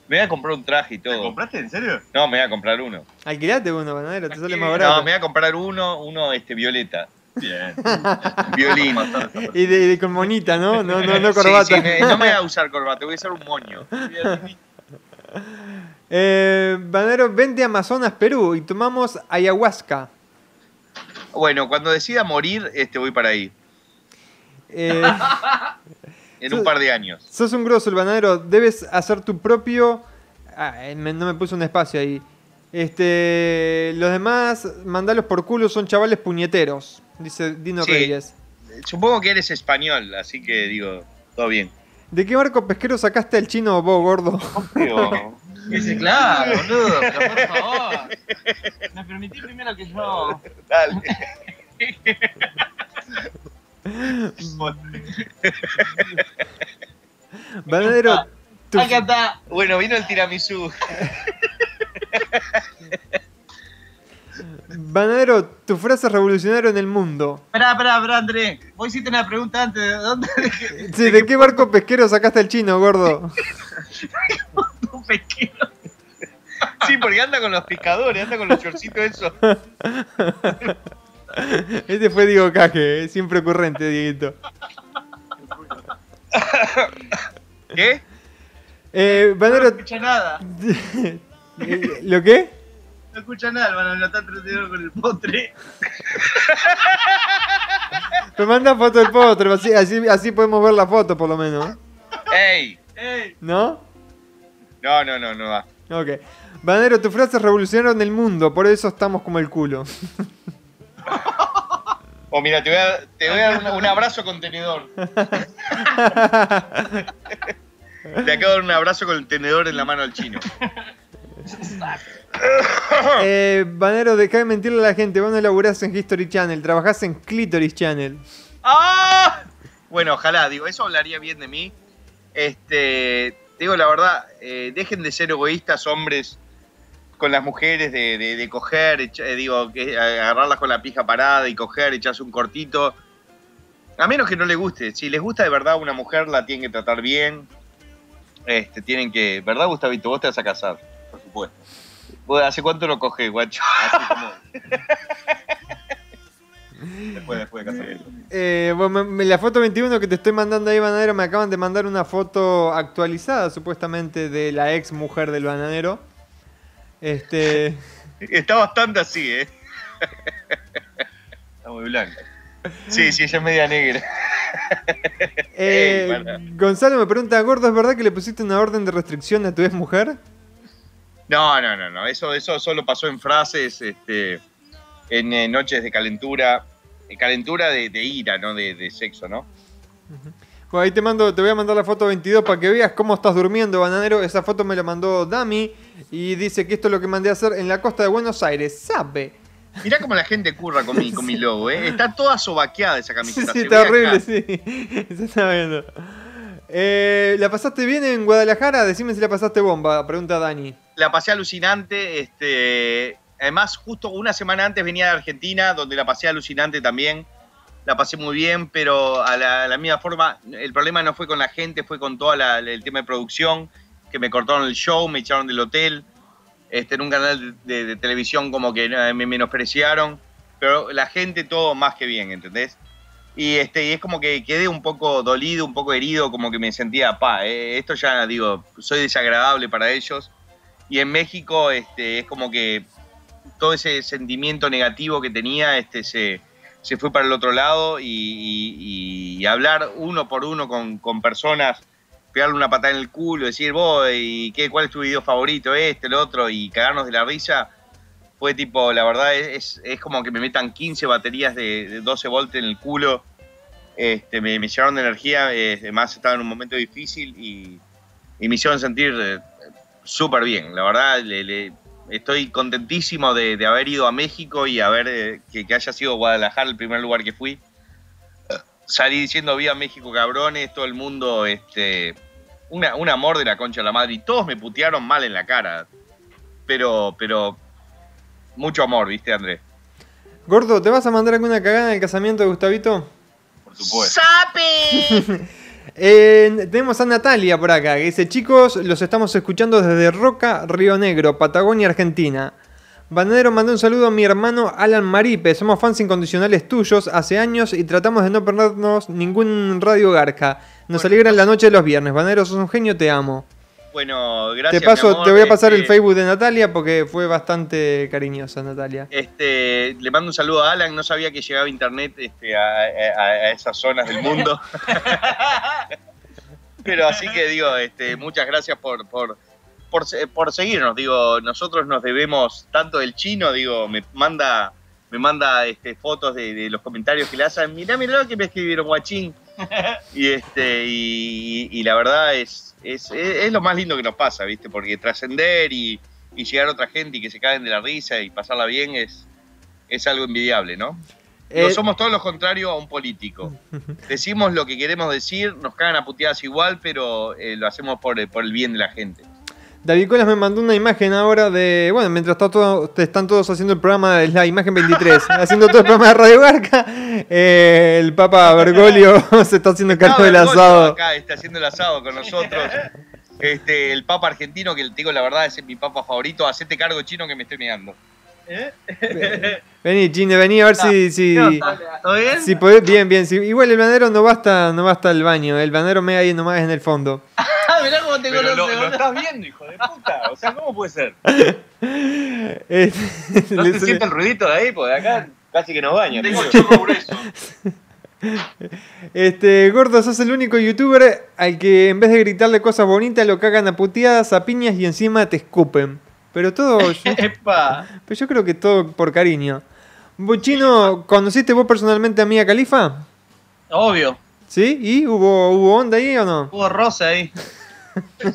me voy a comprar un traje y todo. ¿Compraste en serio? No, me voy a comprar uno. Alquilate uno, Banadero, te sale más No, barato. me voy a comprar uno, uno este violeta. Bien. Violín. Y de, y de con monita, ¿no? No, no, no corbata. sí, me- no me voy a usar corbata, voy a usar un moño. Eh, Banadero, vente a Amazonas, Perú, y tomamos ayahuasca. Bueno, cuando decida morir, este voy para ahí. Eh, En un par de años. sos un grosso, el banadero. Debes hacer tu propio. Ah, eh, me- no me puse un espacio ahí. Este, los demás, mandalos por culo, son chavales puñeteros, dice Dino Sí. Reyes. Supongo que eres español, así que digo, todo bien. ¿De qué barco pesquero sacaste al chino vos, gordo? Digo, Ese, claro, boludo, pero por favor. Me permití primero que yo. dale. Banadero, tu, Acá está. Bueno, vino el tiramisú. Banadero, tu frase revolucionario en el mundo. Esperá, esperá, esperá, André. Vos hiciste una pregunta antes. ¿De dónde? Sí, ¿de qué barco pesquero sacaste al chino, gordo? Pesquero. Sí, porque anda con los pescadores, anda con los chorcitos esos. Este fue Diego Caje, eh, siempre ocurrente, Dieguito. ¿Qué? Eh, No escucha nada. ¿lo qué? No escucha nada, hermano. Lo está entreteniendo con el postre. Me manda foto del potro, así, así, así podemos ver la foto por lo menos. ¡Ey! ¡Ey! ¿no? No, no, no, no va. Ok. Banadero, tu frase revolucionaron el mundo, por eso estamos como el culo. Oh, mira, te voy a, te voy a dar un, un abrazo contenedor. Le acabo de dar un abrazo con el tenedor en la mano al chino. eh, Banadero, deja de mentirle a la gente, vos no laburás en History Channel, trabajás en Clitoris Channel. ¡Ah! Bueno, ojalá, digo, eso hablaría bien de mí. Este, te digo la verdad, eh, dejen de ser egoístas, hombres, con las mujeres, de, de- de coger, echa- eh, digo, que agarrarlas con la pija parada y coger, echarse un cortito. A menos que no les guste. Si les gusta de verdad a una mujer, la tienen que tratar bien. Este, tienen que. ¿Verdad, Gustavito? Vos te vas a casar. Por supuesto. ¿Vos ¿Hace cuánto lo coges, guacho? Así como. después, después de casamiento. Eh, bueno, me- me- la foto 21 que te estoy mandando ahí, Banadero, me acaban de mandar una foto actualizada, supuestamente, de la ex mujer del bananero. Este. Está bastante así, ¿eh? Está muy blanco. Sí, sí, ella es media negra. eh, Ey. Gonzalo me pregunta, Gordo, ¿es verdad que le pusiste una orden de restricción a tu ex mujer? No, no, no, no. Eso, eso solo pasó en frases, este, en eh, noches de calentura. eh, calentura de, de ira, ¿no? De, de sexo, ¿no? Bueno, ahí te mando, te voy a mandar la foto 22 para que veas cómo estás durmiendo, bananero. Esa foto me la mandó Dami y dice que esto es lo que mandé a hacer en la costa de Buenos Aires. ¿Sabe? Mirá cómo la gente curra con mi, con mi logo, ¿eh? Está toda sobaqueada esa Sí, camiseta. sí, se está horrible, acá. sí. Se está viendo. Eh, ¿La pasaste bien en Guadalajara? Decime si la pasaste bomba, pregunta Dani. La pasé alucinante, este... Además, justo una semana antes venía de Argentina, donde la pasé alucinante también. La pasé muy bien, pero a la, a la misma forma, el problema no fue con la gente, fue con todo el tema de producción, que me cortaron el show, me echaron del hotel. Este, en un canal de, de televisión como que eh, me menospreciaron, pero la gente todo más que bien, ¿entendés? Y, este, y es como que quedé un poco dolido, un poco herido, como que me sentía, pa, eh, esto ya, digo, soy desagradable para ellos. Y en México este, es como que todo ese sentimiento negativo que tenía este, se, se fue para el otro lado y, hablar uno por uno con, con personas, pegarle una patada en el culo, decir, vos, ¿y qué, cuál es tu video favorito? Este, el otro, y cagarnos de la risa, fue tipo, la verdad es, es como que me metan 15 baterías de, de 12 volts en el culo. Este, me, me llenaron de energía, además estaba en un momento difícil y, me hicieron sentir eh, súper bien. La verdad, le- estoy contentísimo de, de haber ido a México y haber eh, que, que haya sido Guadalajara el primer lugar que fui. Salí diciendo viva México cabrones, todo el mundo, este, una- un amor de la concha de la madre y todos me putearon mal en la cara. Pero, pero, mucho amor, ¿viste, Andrés? Gordo, ¿te vas a mandar alguna cagada en el casamiento de Gustavito? Por supuesto. Eh, tenemos a Natalia por acá, que dice, chicos, los estamos escuchando desde Roca, Río Negro, Patagonia, Argentina. Banadero mandó un saludo a mi hermano Alan Maripe, somos fans incondicionales tuyos hace años y tratamos de no perdernos ningún Radio Garca. Nos alegra la noche de los viernes. Banadero, sos un genio, te amo. Bueno, gracias. te paso, mi amor. te voy a pasar el Este, Facebook de Natalia porque fue bastante cariñosa Natalia. Este, le mando un saludo a Alan, no sabía que llegaba internet este, a, a- a esas zonas del mundo. Pero así que digo, este, muchas gracias por, por, por, se- por seguirnos. Digo, nosotros nos debemos tanto el chino, digo, me manda, me manda este, fotos de, de los comentarios que le hacen. Mirá, mirá lo que me escribieron, guachín. Y este, y, y la verdad es, es, es- es lo más lindo que nos pasa, ¿viste? Porque trascender y, y llegar a otra gente y que se caen de la risa y pasarla bien es, es algo envidiable, ¿no? No Eh, somos todo lo contrario a un político. Decimos lo que queremos decir, nos cagan a puteadas igual, pero eh, lo hacemos por, por el bien de la gente. David Colas me mandó una imagen ahora de. Bueno, mientras está todo, están todos haciendo el programa, es la imagen 23, haciendo todo el programa de Radio Garca. eh, el Papa Bergoglio se está haciendo cargo No, del asado. Acá está haciendo el asado con nosotros. Este, el papa argentino, que te digo la verdad, es mi papa favorito. Hacete cargo chino que me estoy mirando. Vení, Chine, vení a ver si. si ¿Todo bien? si podés- bien, bien. si- igual el banero no basta, no basta el baño. El banero me ahí nomás en el fondo. Ah, mirá cómo te conoce, lo, lo estás viendo, hijo de puta. O sea, ¿cómo puede ser? Eh, ¿No le- se siente el ruidito de ahí? Porque acá casi que nos baña. Tengo tío. chorro grueso. Este, gordo, sos el único youtuber al que en vez de gritarle cosas bonitas lo cagan a puteadas, a piñas y encima te escupen. Pero todo, yo, Epa. pero yo creo que todo por cariño. Bochino, ¿conociste vos personalmente a Mía Califa? Obvio. ¿Sí? ¿Y hubo, hubo onda ahí o no? Hubo rosa ahí.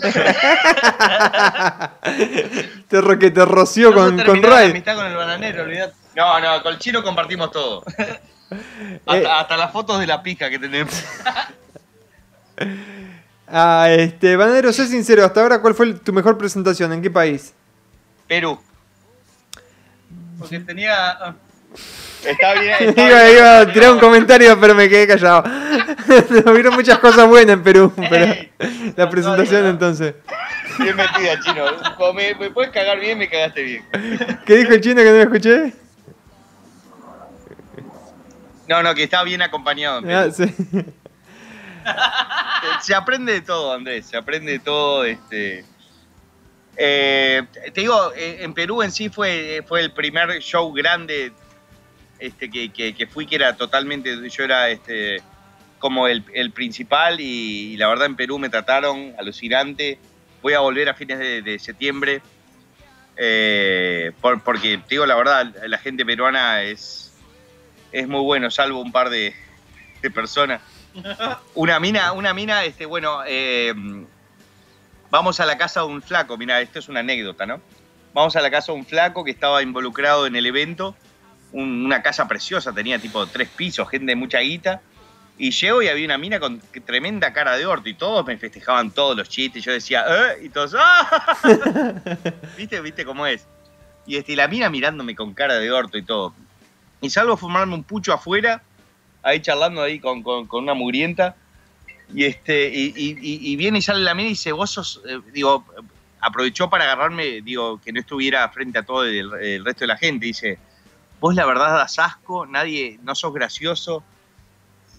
Te, ro- que te roció No con, con Ray. amistad con el bananero, olvidate. No, no, con el chino compartimos todo. Hasta, Eh. hasta las fotos de la pija que tenemos. Ah, este, Banero, sé sincero, hasta ahora, ¿cuál fue tu mejor presentación? ¿En qué país? Perú. Porque tenía. ah, Está bien. está Iba, bien. iba a tirar un comentario, pero me quedé callado. Hubieron muchas cosas buenas en Perú, pero la presentación entonces. Bien metida, chino. Como me, me puedes cagar bien, me cagaste bien. ¿Qué dijo el chino que no lo escuché? No, no, que está bien acompañado. en Perú. Ah, sí. se aprende de todo, Andrés, se aprende de todo. Este, Eh, te digo, eh, en Perú en sí fue, fue el primer show grande este, que, que- que fui, que era totalmente, yo era este, como el, el principal y, y la verdad en Perú me trataron alucinante. Voy a volver a fines de, de septiembre. eh, por- porque, te digo la verdad, la gente peruana es, es muy bueno, salvo un par de, de personas. Una mina, una mina, este, bueno, eh, vamos a la casa de un flaco, mira, esto es una anécdota, ¿no? Vamos a la casa de un flaco que estaba involucrado en el evento un- una casa preciosa, tenía tipo tres pisos, gente de mucha guita. Y llego y había una mina con tremenda cara de orto y todos me festejaban todos los chistes. Yo decía, ¿eh? Y todos, ¡ah! ¿Viste? ¿Viste cómo es? Y, este, y la mina mirándome con cara de orto y todo. Y salgo a fumarme un pucho afuera, ahí charlando ahí con, con- con una mugrienta. Y, este, y, y- y- viene y sale la mina y dice, vos sos, eh, digo, aprovechó para agarrarme, digo, que no estuviera frente a todo el, el resto de la gente. Dice, vos la verdad das asco, nadie, no sos gracioso.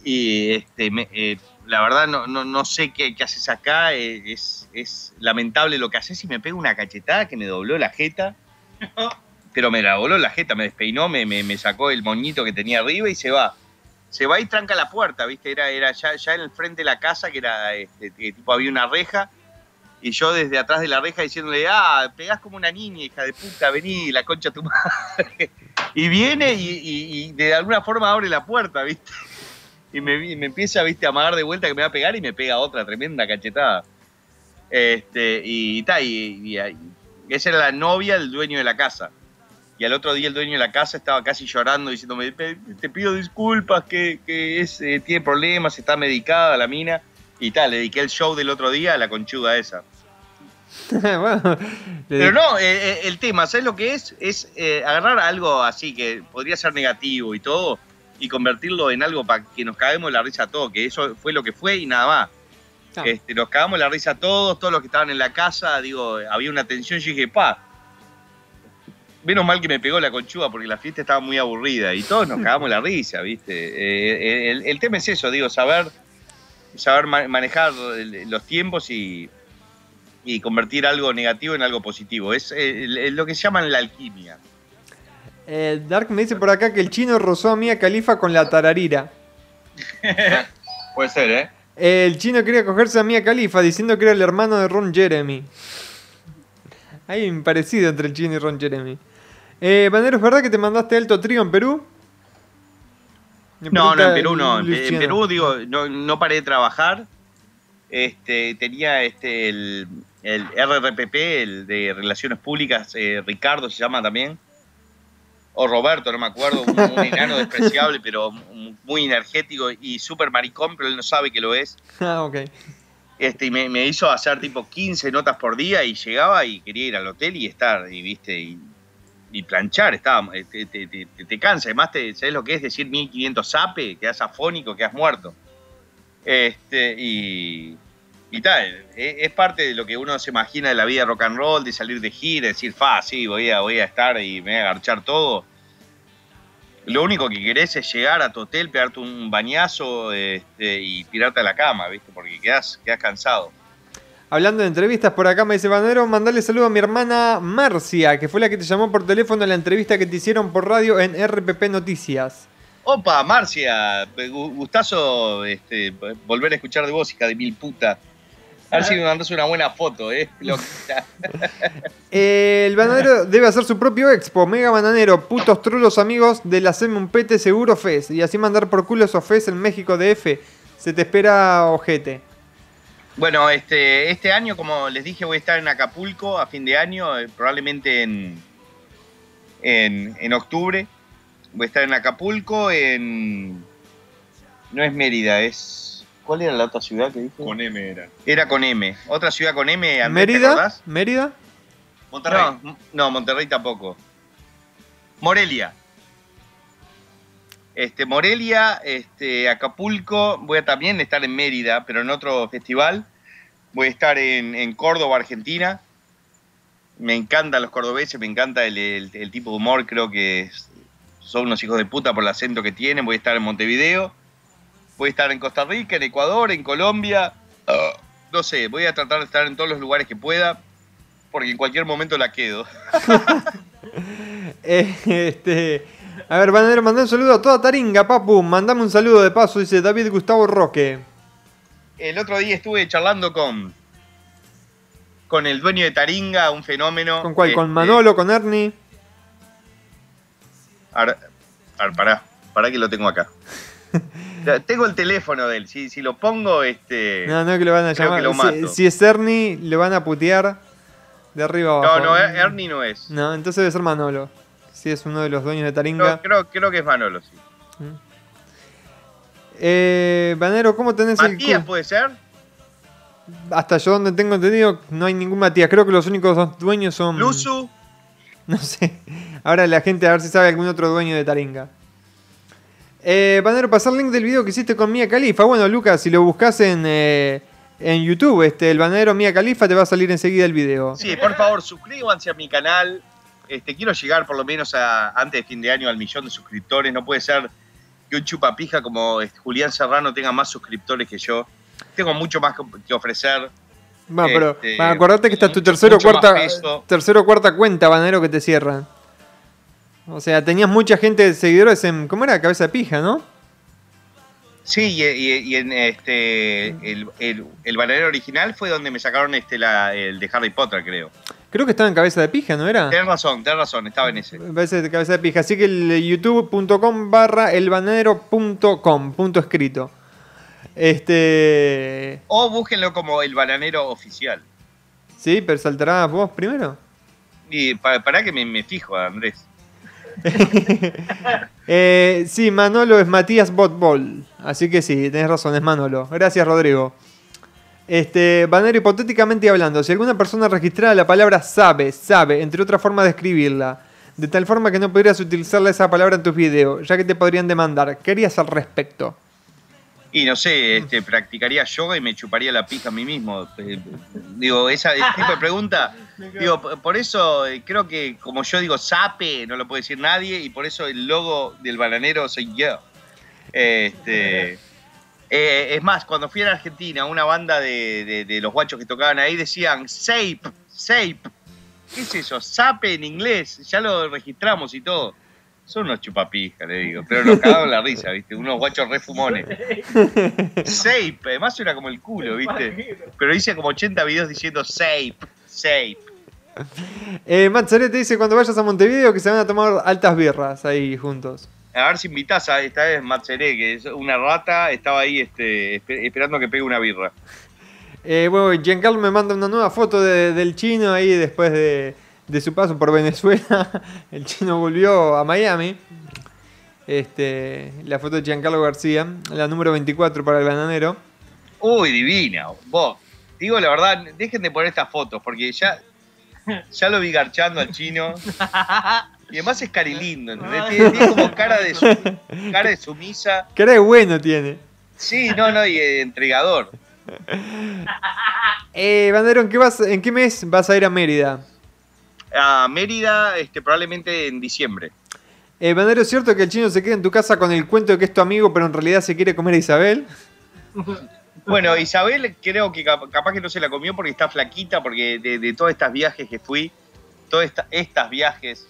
Y este, me- eh, la verdad no, no, no sé qué, qué haces acá, eh, es, es lamentable lo que haces y me pega una cachetada que me dobló la jeta. Pero me la voló la jeta, me despeinó, me, me, me sacó el moñito que tenía arriba y se va. Se va y tranca la puerta, ¿viste? Era, era ya, ya en el frente de la casa, que era, este, tipo había una reja. Y yo desde atrás de la reja diciéndole, ah, pegás como una niña, hija de puta, vení, la concha tu madre. Y viene y, de alguna forma abre la puerta, ¿viste? Y me, empieza, ¿viste? A amagar de vuelta que me va a pegar y me pega otra tremenda cachetada. Este, y ta, y esa era la novia del dueño de la casa. Y al otro día el dueño de la casa estaba casi llorando diciéndome, "Pe- te pido disculpas, que, que es, eh, tiene problemas, está medicada la mina. Y tal, le dediqué el show del otro día a la conchuda esa. bueno, Pero no, eh, eh, el tema, ¿sabes lo que es? Es eh, agarrar algo así que podría ser negativo y todo y convertirlo en algo para que nos caguemos la risa a todos, que eso fue lo que fue y nada más. Ah. Este, nos cagamos la risa a todos, todos los que estaban en la casa, digo, había una tensión, yo dije, pa, menos mal que me pegó la conchuda porque la fiesta estaba muy aburrida y todos nos cagamos la risa, ¿viste? Eh, el, el tema es eso, digo, saber, saber ma- manejar los tiempos y, y convertir algo negativo en algo positivo. Es, eh, lo que se llama la alquimia. eh, Dark me dice por acá que el chino rozó a Mia Califa con la tararira. Puede ser, ¿eh? El chino quería cogerse a Mia Califa diciendo que era el hermano de Ron Jeremy. Hay un parecido entre el chino y Ron Jeremy. Eh, Bandero, ¿es verdad que te mandaste alto trío en Perú? No, no, en Perú no. En. Perú, digo, no, no paré de trabajar. Este, tenía este, el, el RRPP, el de Relaciones Públicas, eh, Ricardo se llama también. O Roberto, no me acuerdo, un, un enano despreciable, pero muy energético y súper maricón, pero él no sabe que lo es. Ah, ok. Este, y me, me hizo hacer tipo 15 notas por día y llegaba y quería ir al hotel y estar, y viste, y, y planchar, estaba, eh, te, te, te- te cansa, además te, sabes lo que es decir 1500 zape, quedas afónico, quedas muerto. Este, y, y tal, es, es parte de lo que uno se imagina de la vida rock and roll, de salir de gira, decir, fa, sí, voy a, voy a estar y me voy a agarchar todo. Lo único que querés es llegar a tu hotel, pegarte un bañazo este, y tirarte a la cama, ¿viste? Porque quedás, quedás cansado. Hablando de entrevistas, por acá me dice Bandero, mandale saludo a mi hermana Marcia, que fue la que te llamó por teléfono en la entrevista que te hicieron por radio en RPP Noticias. Opa, Marcia, gu- gustazo este, volver a escuchar de vos, hija de mil puta. A ver si me mandas una buena foto, ¿eh? El bananero debe hacer su propio expo, mega bananero, putos trulos amigos de la un Pete Seguro Fest. Y así mandar por culo esos Fest en México DF. Se te espera ojete. Bueno, este, este año, como les dije, voy a estar en Acapulco a fin de año, eh, probablemente en, en, en octubre. Voy a estar en Acapulco, en... No es Mérida, es... ¿Cuál era la otra ciudad que dije? Con M era. Era con M. Otra ciudad con M, Andrés, ¿te ¿Mérida? ¿Mérida? Monterrey. No, no, Monterrey tampoco. Morelia. Este, Morelia, este, Acapulco, voy a también estar en Mérida, pero en otro festival. Voy a estar en, Córdoba, Argentina. Me encantan los cordobeses, me encanta el, tipo de humor, creo que son unos hijos de puta por el acento que tienen. Voy a estar en Montevideo. Voy a estar en Costa Rica, en Ecuador, en Colombia. Ah, no sé, voy a tratar de estar en todos los lugares que pueda, porque en cualquier momento la quedo. Eh, este, a ver, bananero, mandá un saludo a toda Taringa, papu. Mandame un saludo de paso, dice David Gustavo Roque. El otro día estuve charlando con, con el dueño de Taringa, un fenómeno. ¿Con cuál? ¿Con Este, Manolo? ¿Con Ernie? Ahora, ahora, pará, pará que lo tengo acá. Tengo el teléfono de él, si, si lo pongo, este... No, no, que lo van a llamar. Si- es Ernie, le van a putear de arriba No, abajo. no, Er- Ernie no es. No, entonces debe ser Manolo. Si es uno de los dueños de Taringa. Creo, creo, creo que es Manolo, sí. Eh, Banero, ¿cómo tenés Matías el... puede ser. Hasta yo donde tengo entendido, no hay ningún Matías. Creo que los únicos dos dueños son... Luzu. No sé. Ahora la gente a ver si sabe algún otro dueño de Taringa. Eh, Banero, pasar link del video que hiciste con Mia Khalifa. Bueno, Lucas, si lo buscas en, eh, en YouTube, este, el banero Mia Khalifa, te va a salir enseguida el video. Sí, por favor, suscríbanse a mi canal. Este, quiero llegar por lo menos a, antes de fin de año al millón de suscriptores. No puede ser que un chupapija como este, Julián Serrano tenga más suscriptores que yo. Tengo mucho más que- ofrecer. Bueno, pero Este, va, acordate que esta es tu tercero cuarta, tercero cuarta cuenta, Banero, que te cierran. O sea, tenías mucha gente de seguidores en. ¿Cómo era? Cabeza de pija, ¿no? Sí, y, y- y en este el, el, el original fue donde me sacaron este la, el de Harry Potter, creo. Creo que estaba en cabeza de pija, ¿no era? Tenés razón, tenés razón, estaba en ese. Parece de cabeza de pija. Así que el youtube.com barra elbanero.com, punto escrito. Este. O búsquenlo como el bananero oficial. Sí, pero saltará vos primero. Y para, para que me, me fijo, Andrés. Eh, sí, Manolo es Matías Botbol. Así que sí, tenés razón, es Manolo. Gracias, Rodrigo. Este, Banero, hipotéticamente hablando, si alguna persona registrara la palabra sabe, sabe, entre otras formas de escribirla, de tal forma que no podrías utilizarla esa palabra en tus videos, ya que te podrían demandar, ¿qué harías al respecto? Y no sé, este, practicaría yoga y me chuparía la pija a mí mismo. Eh, Digo, esa ese tipo de pregunta. Digo, por eso eh, creo que como yo digo sape, no lo puede decir nadie, y por eso el logo del bananero soy yo. Este, eh, es más, cuando fui a la Argentina, una banda de, de- de los guachos que tocaban ahí decían sape, sape. ¿Qué es eso? Sape en inglés, ya lo registramos y todo. Son unos chupapijas, le digo, pero nos cagaron la risa, ¿viste? Unos guachos re fumones. Sape, además era como el culo, ¿viste? Pero hice como 80 videos diciendo sape, sape. Eh, Matt te dice cuando vayas a Montevideo que se van a tomar altas birras ahí juntos. A ver si invitas a esta vez Matzeré, que es una rata, estaba ahí este, espe- esperando que pegue una birra. Eh, bueno, Giancarlo me manda una nueva foto de- del chino ahí después de, de su paso por Venezuela. El chino volvió a Miami. Este, la foto de Giancarlo García, la número 24 para el bananero. Uy, divina, vos. Digo la verdad, dejen de poner estas fotos, porque ya, ya lo vi garchando al chino. Y además es cari lindo, ¿entendés? Tiene, tiene como cara de, su- cara de sumisa. Cara de bueno tiene. Sí, no, no, y eh, entregador. Eh, Bandero, ¿en qué, vas, ¿en qué mes vas a ir a Mérida? A Mérida, este, probablemente en diciembre. Eh, Bandero, ¿es cierto que el chino se queda en tu casa con el cuento de que es tu amigo, pero en realidad se quiere comer a Isabel? Bueno, Isabel creo que cap- capaz que no se la comió porque está flaquita, porque de, de todos estos viajes que fui, todas esta- estas viajes,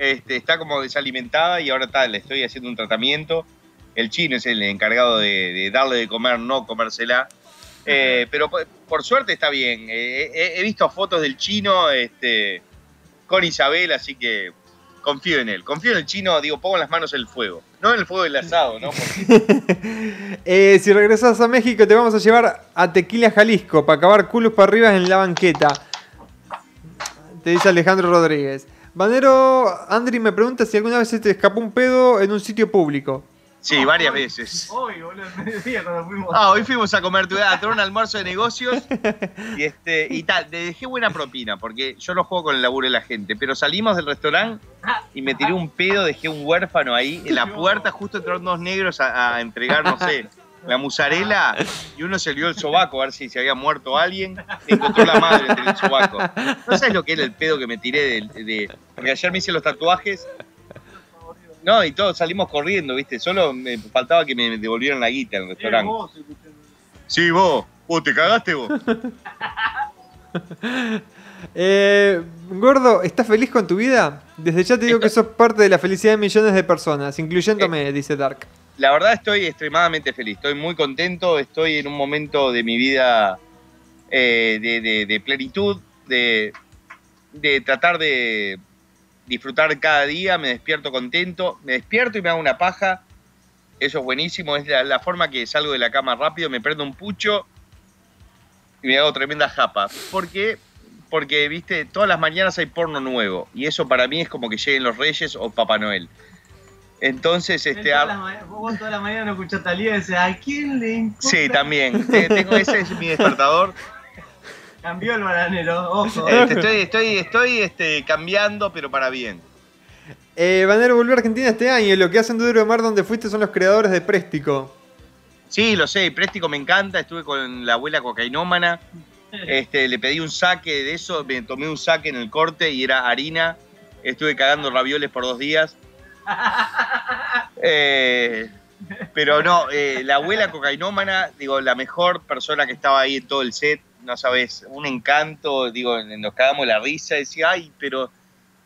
este, está como desalimentada y ahora está, le estoy haciendo un tratamiento. El chino es el encargado de, de darle de comer, no comérsela. Eh, pero por, por suerte está bien. Eh, he, he visto fotos del chino este, con Isabel, así que confío en él. Confío en el chino, digo, pongo las manos en el fuego. No en el fuego del asado, ¿no? Porque Eh, si regresas a México, te vamos a llevar a Tequila Jalisco para acabar culos para arriba en la banqueta. Te dice Alejandro Rodríguez. Bandero, Andri me pregunta si alguna vez se te escapó un pedo en un sitio público. Sí, varias veces. Hoy, boludo, el mediodía cuando fuimos. Ah, hoy fuimos a comer, tuve a un almuerzo de negocios y este y tal, le dejé buena propina porque yo no juego con el laburo de la gente, pero salimos del restaurante y me tiré un pedo, dejé un huérfano ahí en la puerta, justo entraron dos negros a, a entregar, no sé, la musarela y uno se lió el sobaco a ver si se había muerto alguien, encontró la madre entre el sobaco. ¿No sabes lo que era el pedo que me tiré de, de- porque ayer me hice los tatuajes no, y todos salimos corriendo, ¿viste? Solo me faltaba que me devolvieran la guita en el restaurante. Sí, vos. Vos te cagaste vos. Eh, gordo, ¿estás feliz con tu vida? Desde ya te digo que sos parte de la felicidad de millones de personas, incluyéndome, dice Dark. La verdad estoy extremadamente feliz. Estoy muy contento. Estoy en un momento de mi vida eh, de, plenitud, de, tratar de disfrutar cada día. Me despierto contento. Me despierto y me hago una paja. Eso es buenísimo. Es la, la forma que salgo de la cama rápido. Me prendo un pucho y me hago tremenda japa. Porque porque, viste, todas las mañanas hay porno nuevo. Y eso para mí es como que lleguen los Reyes o Papá Noel. Entonces, este. Las ma- Vos toda la mañana no escuchás a Talía y decís, ¿a quién le importa? Sí, también. Te- Tengo ese es mi despertador. Cambió el bananero, ojo. Este, estoy, estoy, estoy este, cambiando, pero para bien. Eh, Banero volvió a Argentina este año. Lo que hacen Duro de Mar donde fuiste son los creadores de Préstico. Sí, lo sé, Préstico me encanta, estuve con la abuela cocainómana, este, le pedí un saque de eso, me tomé un saque en el corte y era harina, estuve cagando ravioles por dos días. Eh, pero no, eh, la abuela cocainómana, digo, la mejor persona que estaba ahí en todo el set, no sabes, un encanto, digo, nos cagamos la risa, decía, ay, pero,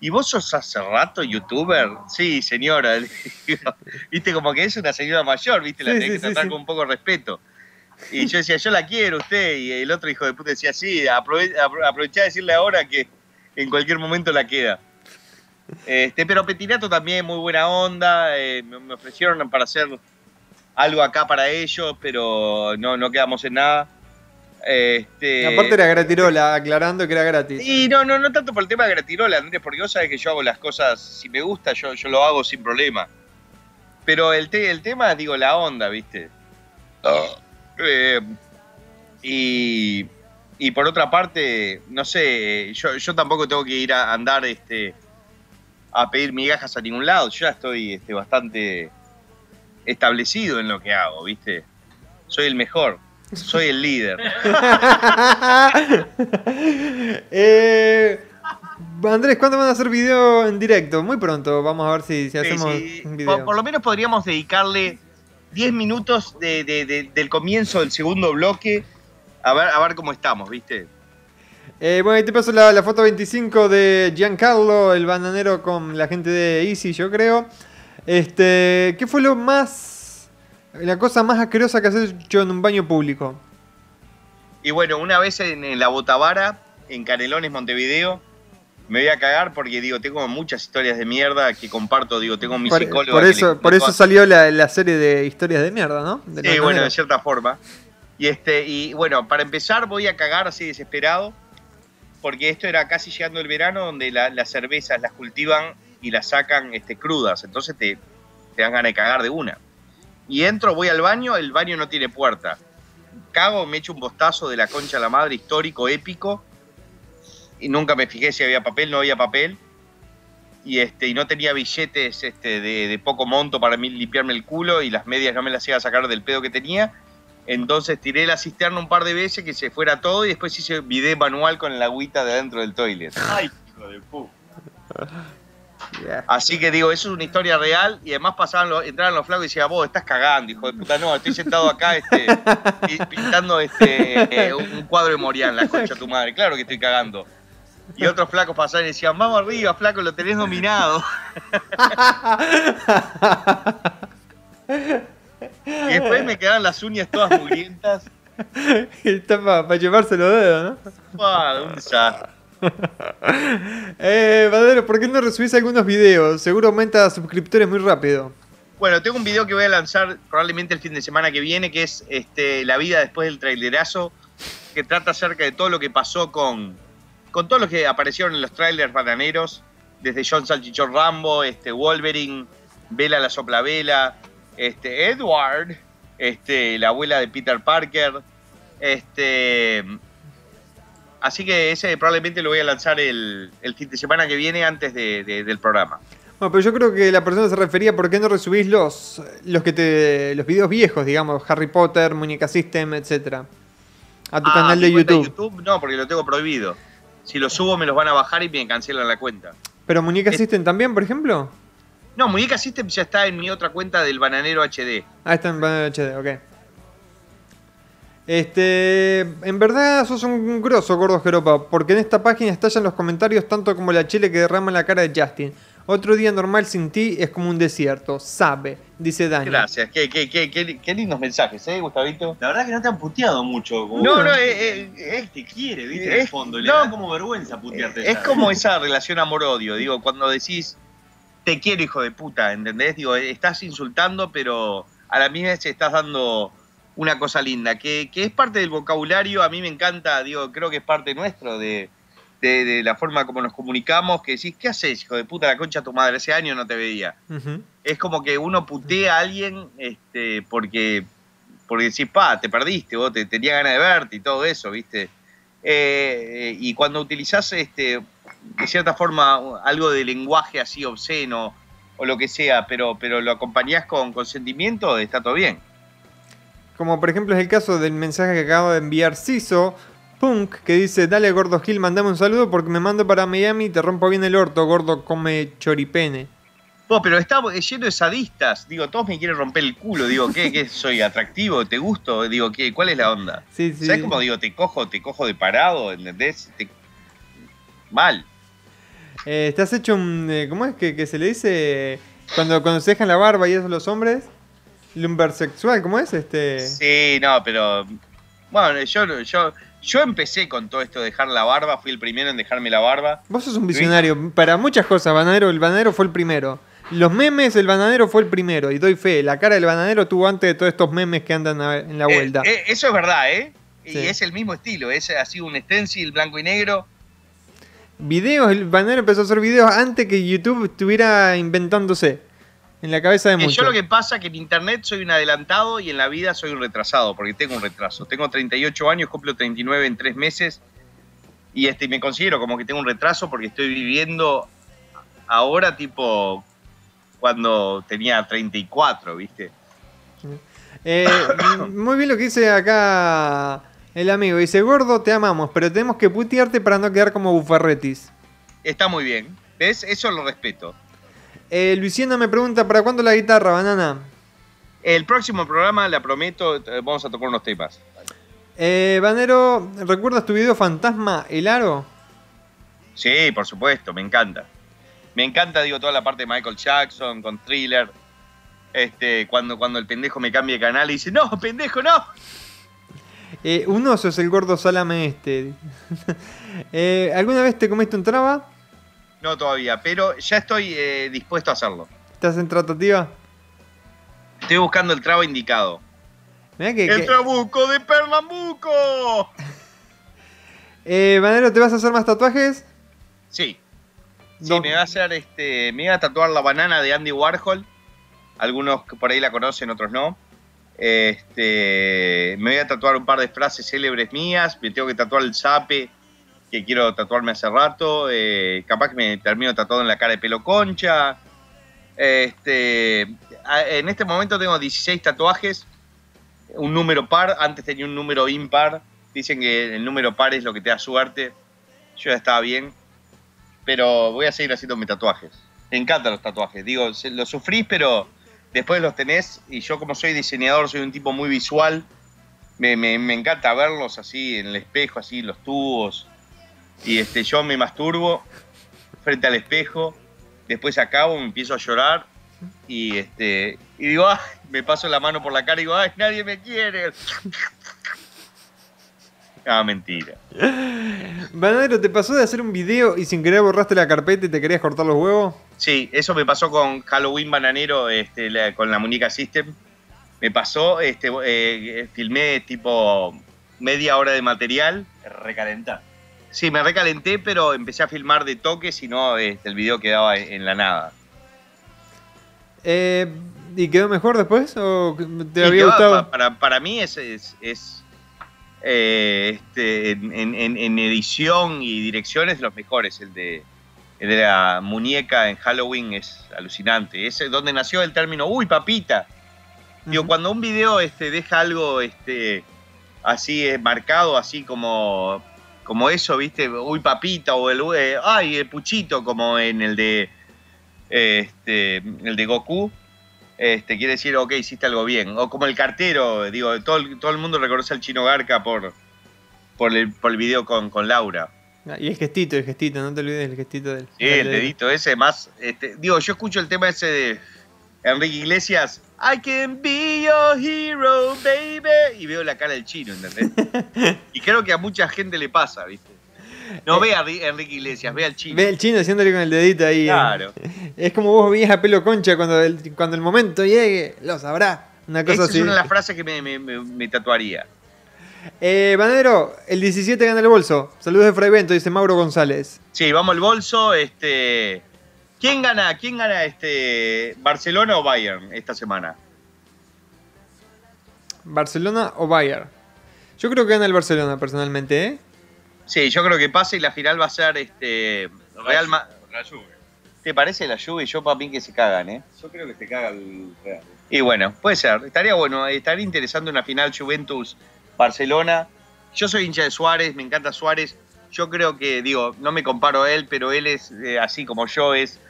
¿y vos sos hace rato youtuber? Sí, señora, digo, viste, como que es una señora mayor, viste, la Sí, tenés sí, que tratar sí. con un poco de respeto. Y yo decía, yo la quiero usted, y el otro hijo de puta decía, sí, aprove apro- aprovechá de decirle ahora que en cualquier momento la queda. Este, pero Petinato también, muy buena onda, eh, me, me ofrecieron para hacer algo acá para ellos, pero no, no quedamos en nada. Este, Aparte era gratirola, aclarando que era gratis. y no, no, no tanto por el tema de gratirola, Andrés, porque vos sabés que yo hago las cosas, si me gusta, yo, yo lo hago sin problema. Pero el, te- el tema, digo, la onda, ¿viste? Eh, y, y por otra parte, no sé, yo, yo tampoco tengo que ir a andar este, a pedir migajas a ningún lado. Yo ya estoy este, bastante establecido en lo que hago, ¿viste? Soy el mejor, soy el líder. Eh, Andrés, ¿cuándo van a hacer video en directo? Muy pronto, vamos a ver si, si Sí, hacemos sí. un video. Por, por lo menos podríamos dedicarle 10 minutos de- de- de- del comienzo del segundo bloque a ver, a ver cómo estamos, ¿viste? Eh, bueno, ahí te paso la, la foto 25 de Giancarlo, el bananero con la gente de Easy, yo creo. Este, ¿qué fue lo más. la cosa más asquerosa que has hecho en un baño público? Y bueno, una vez en, en la Botavara, en Canelones, Montevideo, me voy a cagar porque, digo, tengo muchas historias de mierda que comparto, digo, tengo mi Por, psicóloga. por eso, por eso salió la, la serie de historias de mierda, ¿no? De Sí, bueno, de cierta forma. Y este, y bueno, para empezar voy a cagar así desesperado, porque esto era casi llegando el verano donde la- las cervezas las cultivan y las sacan este, crudas, entonces te, te dan ganas de cagar de una. Y entro, voy al baño, el baño no tiene puerta. Cago, me echo un bostazo de la concha a la madre, histórico, épico, y nunca me fijé si había papel, no había papel. Y, este, y no tenía billetes este, de, de poco monto para mí limpiarme el culo y las medias no me las iba a sacar del pedo que tenía. Entonces tiré la cisterna un par de veces que se fuera todo y después hice video manual con la agüita de adentro del toilet. Ay, hijo de puta. Así que digo, eso es una historia real y además pasaban los, entraban los flacos y decían, vos estás cagando, hijo de puta, no, estoy sentado acá este, pi- pintando este, eh, un cuadro de Morián, la concha de tu madre, claro que estoy cagando. Y otros flacos pasaban y decían, vamos arriba, flaco, lo tenés dominado. y después me quedaban las uñas todas mugrientas. Está para llevarse los dedos, ¿no? Un desastre. Eh, Badero, ¿por qué no resubís algunos videos? Seguro aumenta suscriptores muy rápido. Bueno, tengo un video que voy a lanzar probablemente el fin de semana que viene, que es este, la vida después del trailerazo, que trata acerca de todo lo que pasó con, con todos los que aparecieron en los trailers bananeros, desde John Salchichón Rambo, este, Wolverine, Vela la Soplavela, este, Edward, este, la abuela de Peter Parker, este, así que ese probablemente lo voy a lanzar el, el fin de semana que viene antes de- de- del programa. Bueno, pero yo creo que la persona se refería por qué no resubís los, los que te. los videos viejos, digamos, Harry Potter, Muñeca System, etcétera. A tu Ah, canal de cuenta YouTube. No, porque lo tengo prohibido. Si lo subo me los van a bajar y me cancelan la cuenta. Pero Muñeca Es- System también, por ejemplo. No, Muñeca System ya está en mi otra cuenta del Bananero HD. Ah, está en Banner HD, ok. Este, en verdad sos un grosso, gordo Jeropa, porque en esta página estallan los comentarios tanto como la chile que derrama en la cara de Justin. Otro día normal sin ti es como un desierto, sabe, dice Dani. Gracias. Qué, qué, qué, qué, qué lindos mensajes, ¿eh, Gustavito? La verdad que no te han puteado mucho. como- No, no, eh, eh, Él te quiere, viste, es- en el fondo. Le no. da como vergüenza putearte. Es ya. como esa relación amor-odio. Digo, cuando decís, te quiero, hijo de puta, ¿entendés? Digo, estás insultando, pero a la misma vez estás dando una cosa linda, que, que es parte del vocabulario. A mí me encanta, digo, creo que es parte nuestro de, de, de la forma como nos comunicamos, que decís, ¿qué haces, hijo de puta, la concha de tu madre? Hace años no te veía. Es como que uno putea a alguien este, porque, porque decís, pa, te perdiste, vos te, tenía ganas de verte y todo eso, ¿viste? Eh, y cuando utilizás, este, de cierta forma, algo de lenguaje así obsceno o lo que sea, pero, pero lo acompañás con consentimiento, está todo bien. Como por ejemplo es el caso del mensaje que acaba de enviar Ciso Punk, que dice, dale gordo Gil, mandame un saludo porque me mando para Miami y te rompo bien el orto, gordo, come choripene. Vos, pero está lleno de sadistas. Digo, todos me quieren romper el culo. Digo, ¿qué? ¿Qué? ¿Soy atractivo? ¿Te gusto? Digo, ¿qué? ¿Cuál es la onda? Sí, sí. ¿Sabes cómo digo? Te cojo, te cojo de parado, ¿entendés? Te- Mal. Eh, ¿Estás hecho un... eh, ¿Cómo es que, que se le dice cuando, cuando se dejan la barba y eso los hombres? Lumbersexual, ¿cómo es? Este... Sí, no, pero. Bueno, yo, yo, yo empecé con todo esto de dejar la barba. Fui el primero en dejarme la barba. Vos sos un visionario para muchas cosas. Bananero, el bananero fue el primero. Los memes, el bananero fue el primero. Y doy fe, la cara del bananero tuvo antes de todos estos memes que andan en la vuelta. Eh, eso es verdad, ¿eh? Sí. Y es el mismo estilo. Es así un stencil blanco y negro. Videos, el bananero empezó a hacer videos antes que YouTube estuviera inventándose. En la cabeza de Eh, muchos. yo lo que pasa es que en internet soy un adelantado y en la vida soy un retrasado, porque tengo un retraso. Tengo 38 años, cumplo 39 en tres meses y este, me considero como que tengo un retraso porque estoy viviendo ahora tipo cuando tenía 34, ¿viste? Eh, muy bien lo que dice acá el amigo. Dice, gordo, te amamos, pero tenemos que putearte para no quedar como bufarretis. Está muy bien. ¿Ves? Eso lo respeto. Eh, Luisiana me pregunta, ¿para cuándo la guitarra, banana? El próximo programa, la prometo, eh, vamos a tocar unos temas. Eh, Banero, ¿recuerdas tu video Fantasma, el aro? Sí, por supuesto, me encanta. Me encanta, digo, toda la parte de Michael Jackson con Thriller. Este, cuando, cuando el pendejo me cambia de canal y dice, no, pendejo, no. Eh, un oso es el gordo salame este. Eh, ¿Alguna vez te comiste un traba? No todavía, pero ya estoy eh, dispuesto a hacerlo. ¿Estás en tratativa? Estoy buscando el trabo indicado. Mirá que, ¡El que- trabuco de Pernambuco! Eh, Banero, ¿te vas a hacer más tatuajes? Sí. Sí, me va a hacer este. Me iba a tatuar la banana de Andy Warhol. Algunos por ahí la conocen, otros no. Este. Me voy a tatuar un par de frases célebres mías. Me tengo que tatuar el sape que quiero tatuarme hace rato. eh, capaz que me termino tatuado en la cara de pelo concha. Este. En este momento tengo 16 tatuajes. Un número par. Antes tenía un número impar. Dicen que el número par es lo que te da suerte. Yo ya estaba bien pero voy a seguir haciéndome tatuajes. Me encantan los tatuajes. Digo, los sufrís, pero después los tenés. Y yo, como soy diseñador, soy un tipo muy visual. Me, me- encanta verlos así en el espejo, así los tubos. Y este, yo me masturbo frente al espejo. Después acabo, me empiezo a llorar. Y este y digo, "Ay", me paso la mano por la cara y digo, ¡ay, nadie me quiere! Ah, mentira. Banero, ¿te pasó de hacer un video y sin querer borraste la carpeta y te querías cortar los huevos? Sí, eso me pasó con Halloween Bananero, este, la- con la muñeca System. Me pasó, este, eh, filmé tipo media hora de material. Recalentar. Sí, me recalenté, pero empecé a filmar de toques y no, este, el video quedaba en la nada. Eh, ¿Y quedó mejor después? ¿O te Y había gustado? pa- Para, para mí es, es, es, eh, este, en, en- en- en edición y dirección es de los mejores. El de, el de la muñeca en Halloween es alucinante. Es donde nació el término, uy, papita. Digo, cuando un video este, deja algo este, así eh, marcado, así como, como eso, ¿viste? Uy, papita, o el, eh, ay, el puchito, como en el de, este, el de Goku, este, quiere decir, ok, hiciste algo bien. O como el cartero, digo, todo, el- todo el mundo reconoce al chino Garca por, por, el, por el video con, con Laura. Ah, Y el gestito, el gestito, no te olvides del gestito del. Sí, el dedito ese más. Este, digo, yo escucho el tema ese de Enrique Iglesias. I can be your hero, baby. Y veo la cara del chino, ¿entendés? y creo que a mucha gente le pasa, ¿viste? No ve a Ri- Enrique Iglesias, ve al chino. Ve el chino haciéndole con el dedito ahí. eh. Claro. Es como vos veías a pelo concha cuando el, cuando el momento llegue, lo sabrá. Una cosa Esa así. es una de las frases que me, me- me- me tatuaría. Eh, Banadero, el 17 gana el bolso. Saludos de Fray Bento, dice Mauro González. Sí, vamos al bolso. Este, ¿Quién gana? ¿Quién gana este Barcelona o Bayern esta semana? ¿Barcelona o Bayern? Yo creo que gana el Barcelona personalmente, ¿eh? Sí, yo creo que pasa y la final va a ser este Real Ma- La Juve. ¿Te parece la Juve? Yo para mí que se cagan, ¿eh? Yo creo que se caga el Real. Y bueno, puede ser. Estaría bueno, estaría interesante una final Juventus-Barcelona. Yo soy hincha de Suárez, me encanta Suárez. Yo creo que, digo, no me comparo a él, pero él es eh, así como yo, es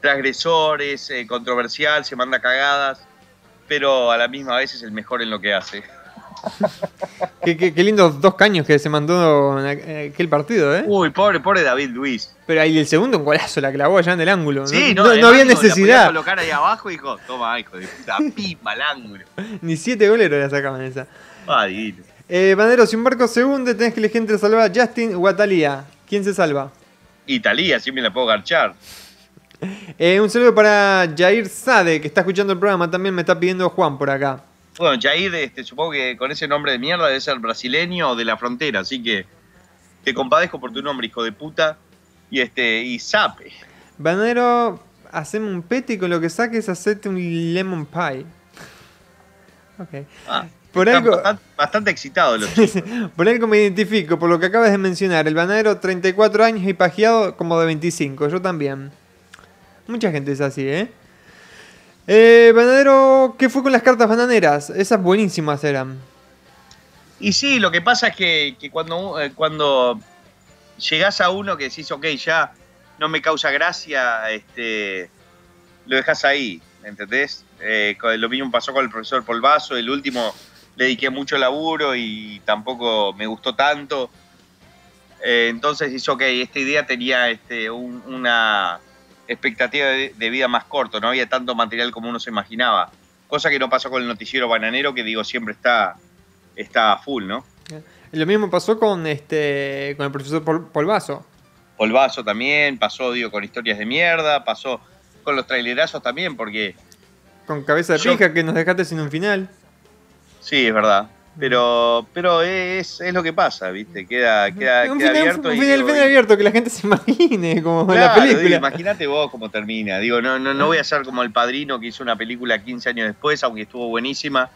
transgresor, es eh, controversial, se manda cagadas, pero a la misma vez es el mejor en lo que hace. Qué, qué- qué lindos dos caños que se mandó en aqu- aquel partido, ¿eh? Uy, pobre, pobre David Luis. Pero ahí el segundo, un golazo, la clavó allá en el ángulo. Sí, no, había digo, la necesidad. colocar ahí abajo y dijo, toma, hijo de puta, pima al ángulo. Ni siete goleros la sacaban esa. Ah. Eh, Bandero, si un barco se hunde, tenés que elegir entre salvar a Justin o a Thalía. ¿Quién se salva? Italia, así me la puedo garchar. Eh, un saludo para Jair Sade, que está escuchando el programa. También me está pidiendo Juan por acá. Bueno, Jair, este, supongo que con ese nombre de mierda debe ser brasileño o de la frontera, así que te compadezco por tu nombre, hijo de puta. Y este, y Sape. Bandero, haceme un pete y con lo que saques hacete un lemon pie. Ok. Ah, Por algo- bastante, bastante los chicos. Por algo me identifico, por lo que acabas de mencionar. El banadero, 34 años y pajeado como de 25. Yo también. Mucha gente es así, ¿eh? Eh, banadero, ¿qué fue con las cartas bananeras? Esas buenísimas eran. Y sí, lo que pasa es que, que cuando, eh, cuando llegás a uno que decís, ok, ya no me causa gracia, este, lo dejas ahí, ¿entendés? Eh, lo mismo pasó con el profesor Polvazo, el último le dediqué mucho laburo y tampoco me gustó tanto. Eh, entonces dice, ok, esta idea tenía este, un- una expectativa de, de vida más corto, no había tanto material como uno se imaginaba. Cosa que no pasó con el noticiero bananero, que digo, siempre está, está full, ¿no? Lo mismo pasó con este con el profesor Pol- Polvazo. Polvazo también, pasó, digo, con historias de mierda, pasó con los trailerazos también, porque Con cabeza de Yo- pija que nos dejaste sin un final. sí, es verdad. Pero, pero es, es lo que pasa, ¿viste? Queda, queda, un queda final, abierto. un final, abierto, que la gente se imagine como la película. Imagínate vos cómo termina. Digo, no, no, no voy a ser como el padrino que hizo una película 15 años después, aunque estuvo buenísima.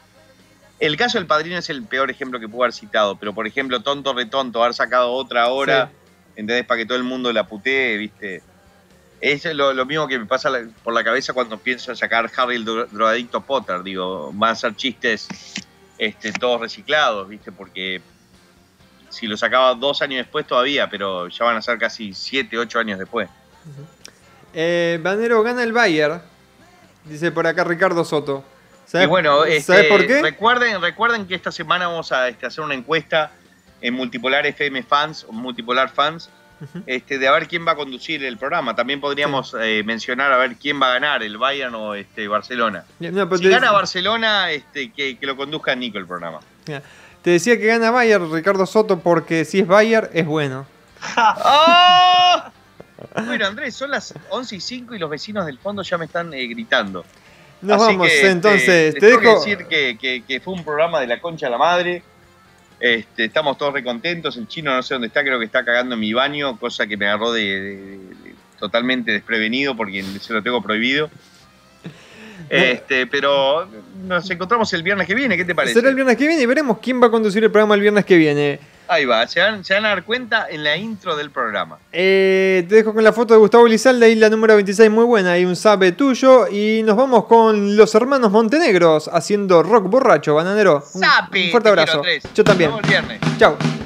El caso del padrino es el peor ejemplo que puedo haber citado, pero por ejemplo, tonto retonto, haber sacado otra hora, ¿entendés? Para que todo el mundo la putee, ¿viste? Es lo, lo mismo que me pasa por la cabeza cuando pienso en sacar Harry el dro- drogadicto Potter. Digo, van a ser chistes este, todos reciclados, ¿viste? Porque si lo sacaba dos años después todavía, pero ya van a ser casi siete, ocho años después. Eh, Bandero gana el Bayern. Dice por acá Ricardo Soto. Y bueno, ¿sabes este, por qué? Recuerden, recuerden que esta semana vamos a este, hacer una encuesta en Multipolar FM Fans o Multipolar Fans este, de a ver quién va a conducir el programa. También podríamos eh, mencionar a ver quién va a ganar, el Bayern o este, Barcelona. No, Si te, gana Barcelona, este, que, que lo conduzca Nico el programa. Te decía que gana Bayern, Ricardo Soto, porque si es Bayern, es bueno. ¡Oh! Bueno, Andrés, son las 11 y 5 y los vecinos del fondo ya me están eh, gritando. Nos Así vamos, que, este, entonces. les te que dejo. decir que, que- que fue un programa de la concha a la madre. Este, estamos todos recontentos. El chino no sé dónde está, creo que está cagando en mi baño, cosa que me agarró de, de- de- totalmente desprevenido porque se lo tengo prohibido. Este, pero nos encontramos el viernes que viene, ¿qué te parece? Será el viernes que viene y veremos quién va a conducir el programa el viernes que viene. Ahí va, se van, se van a dar cuenta en la intro del programa. Eh, te dejo con la foto de Gustavo Lizalde, ahí la número 26, muy buena, hay un sabe tuyo. Y nos vamos con los hermanos Montenegros haciendo rock borracho, bananero. Un, un fuerte abrazo. Yo también. Nos vemos el viernes. Chao.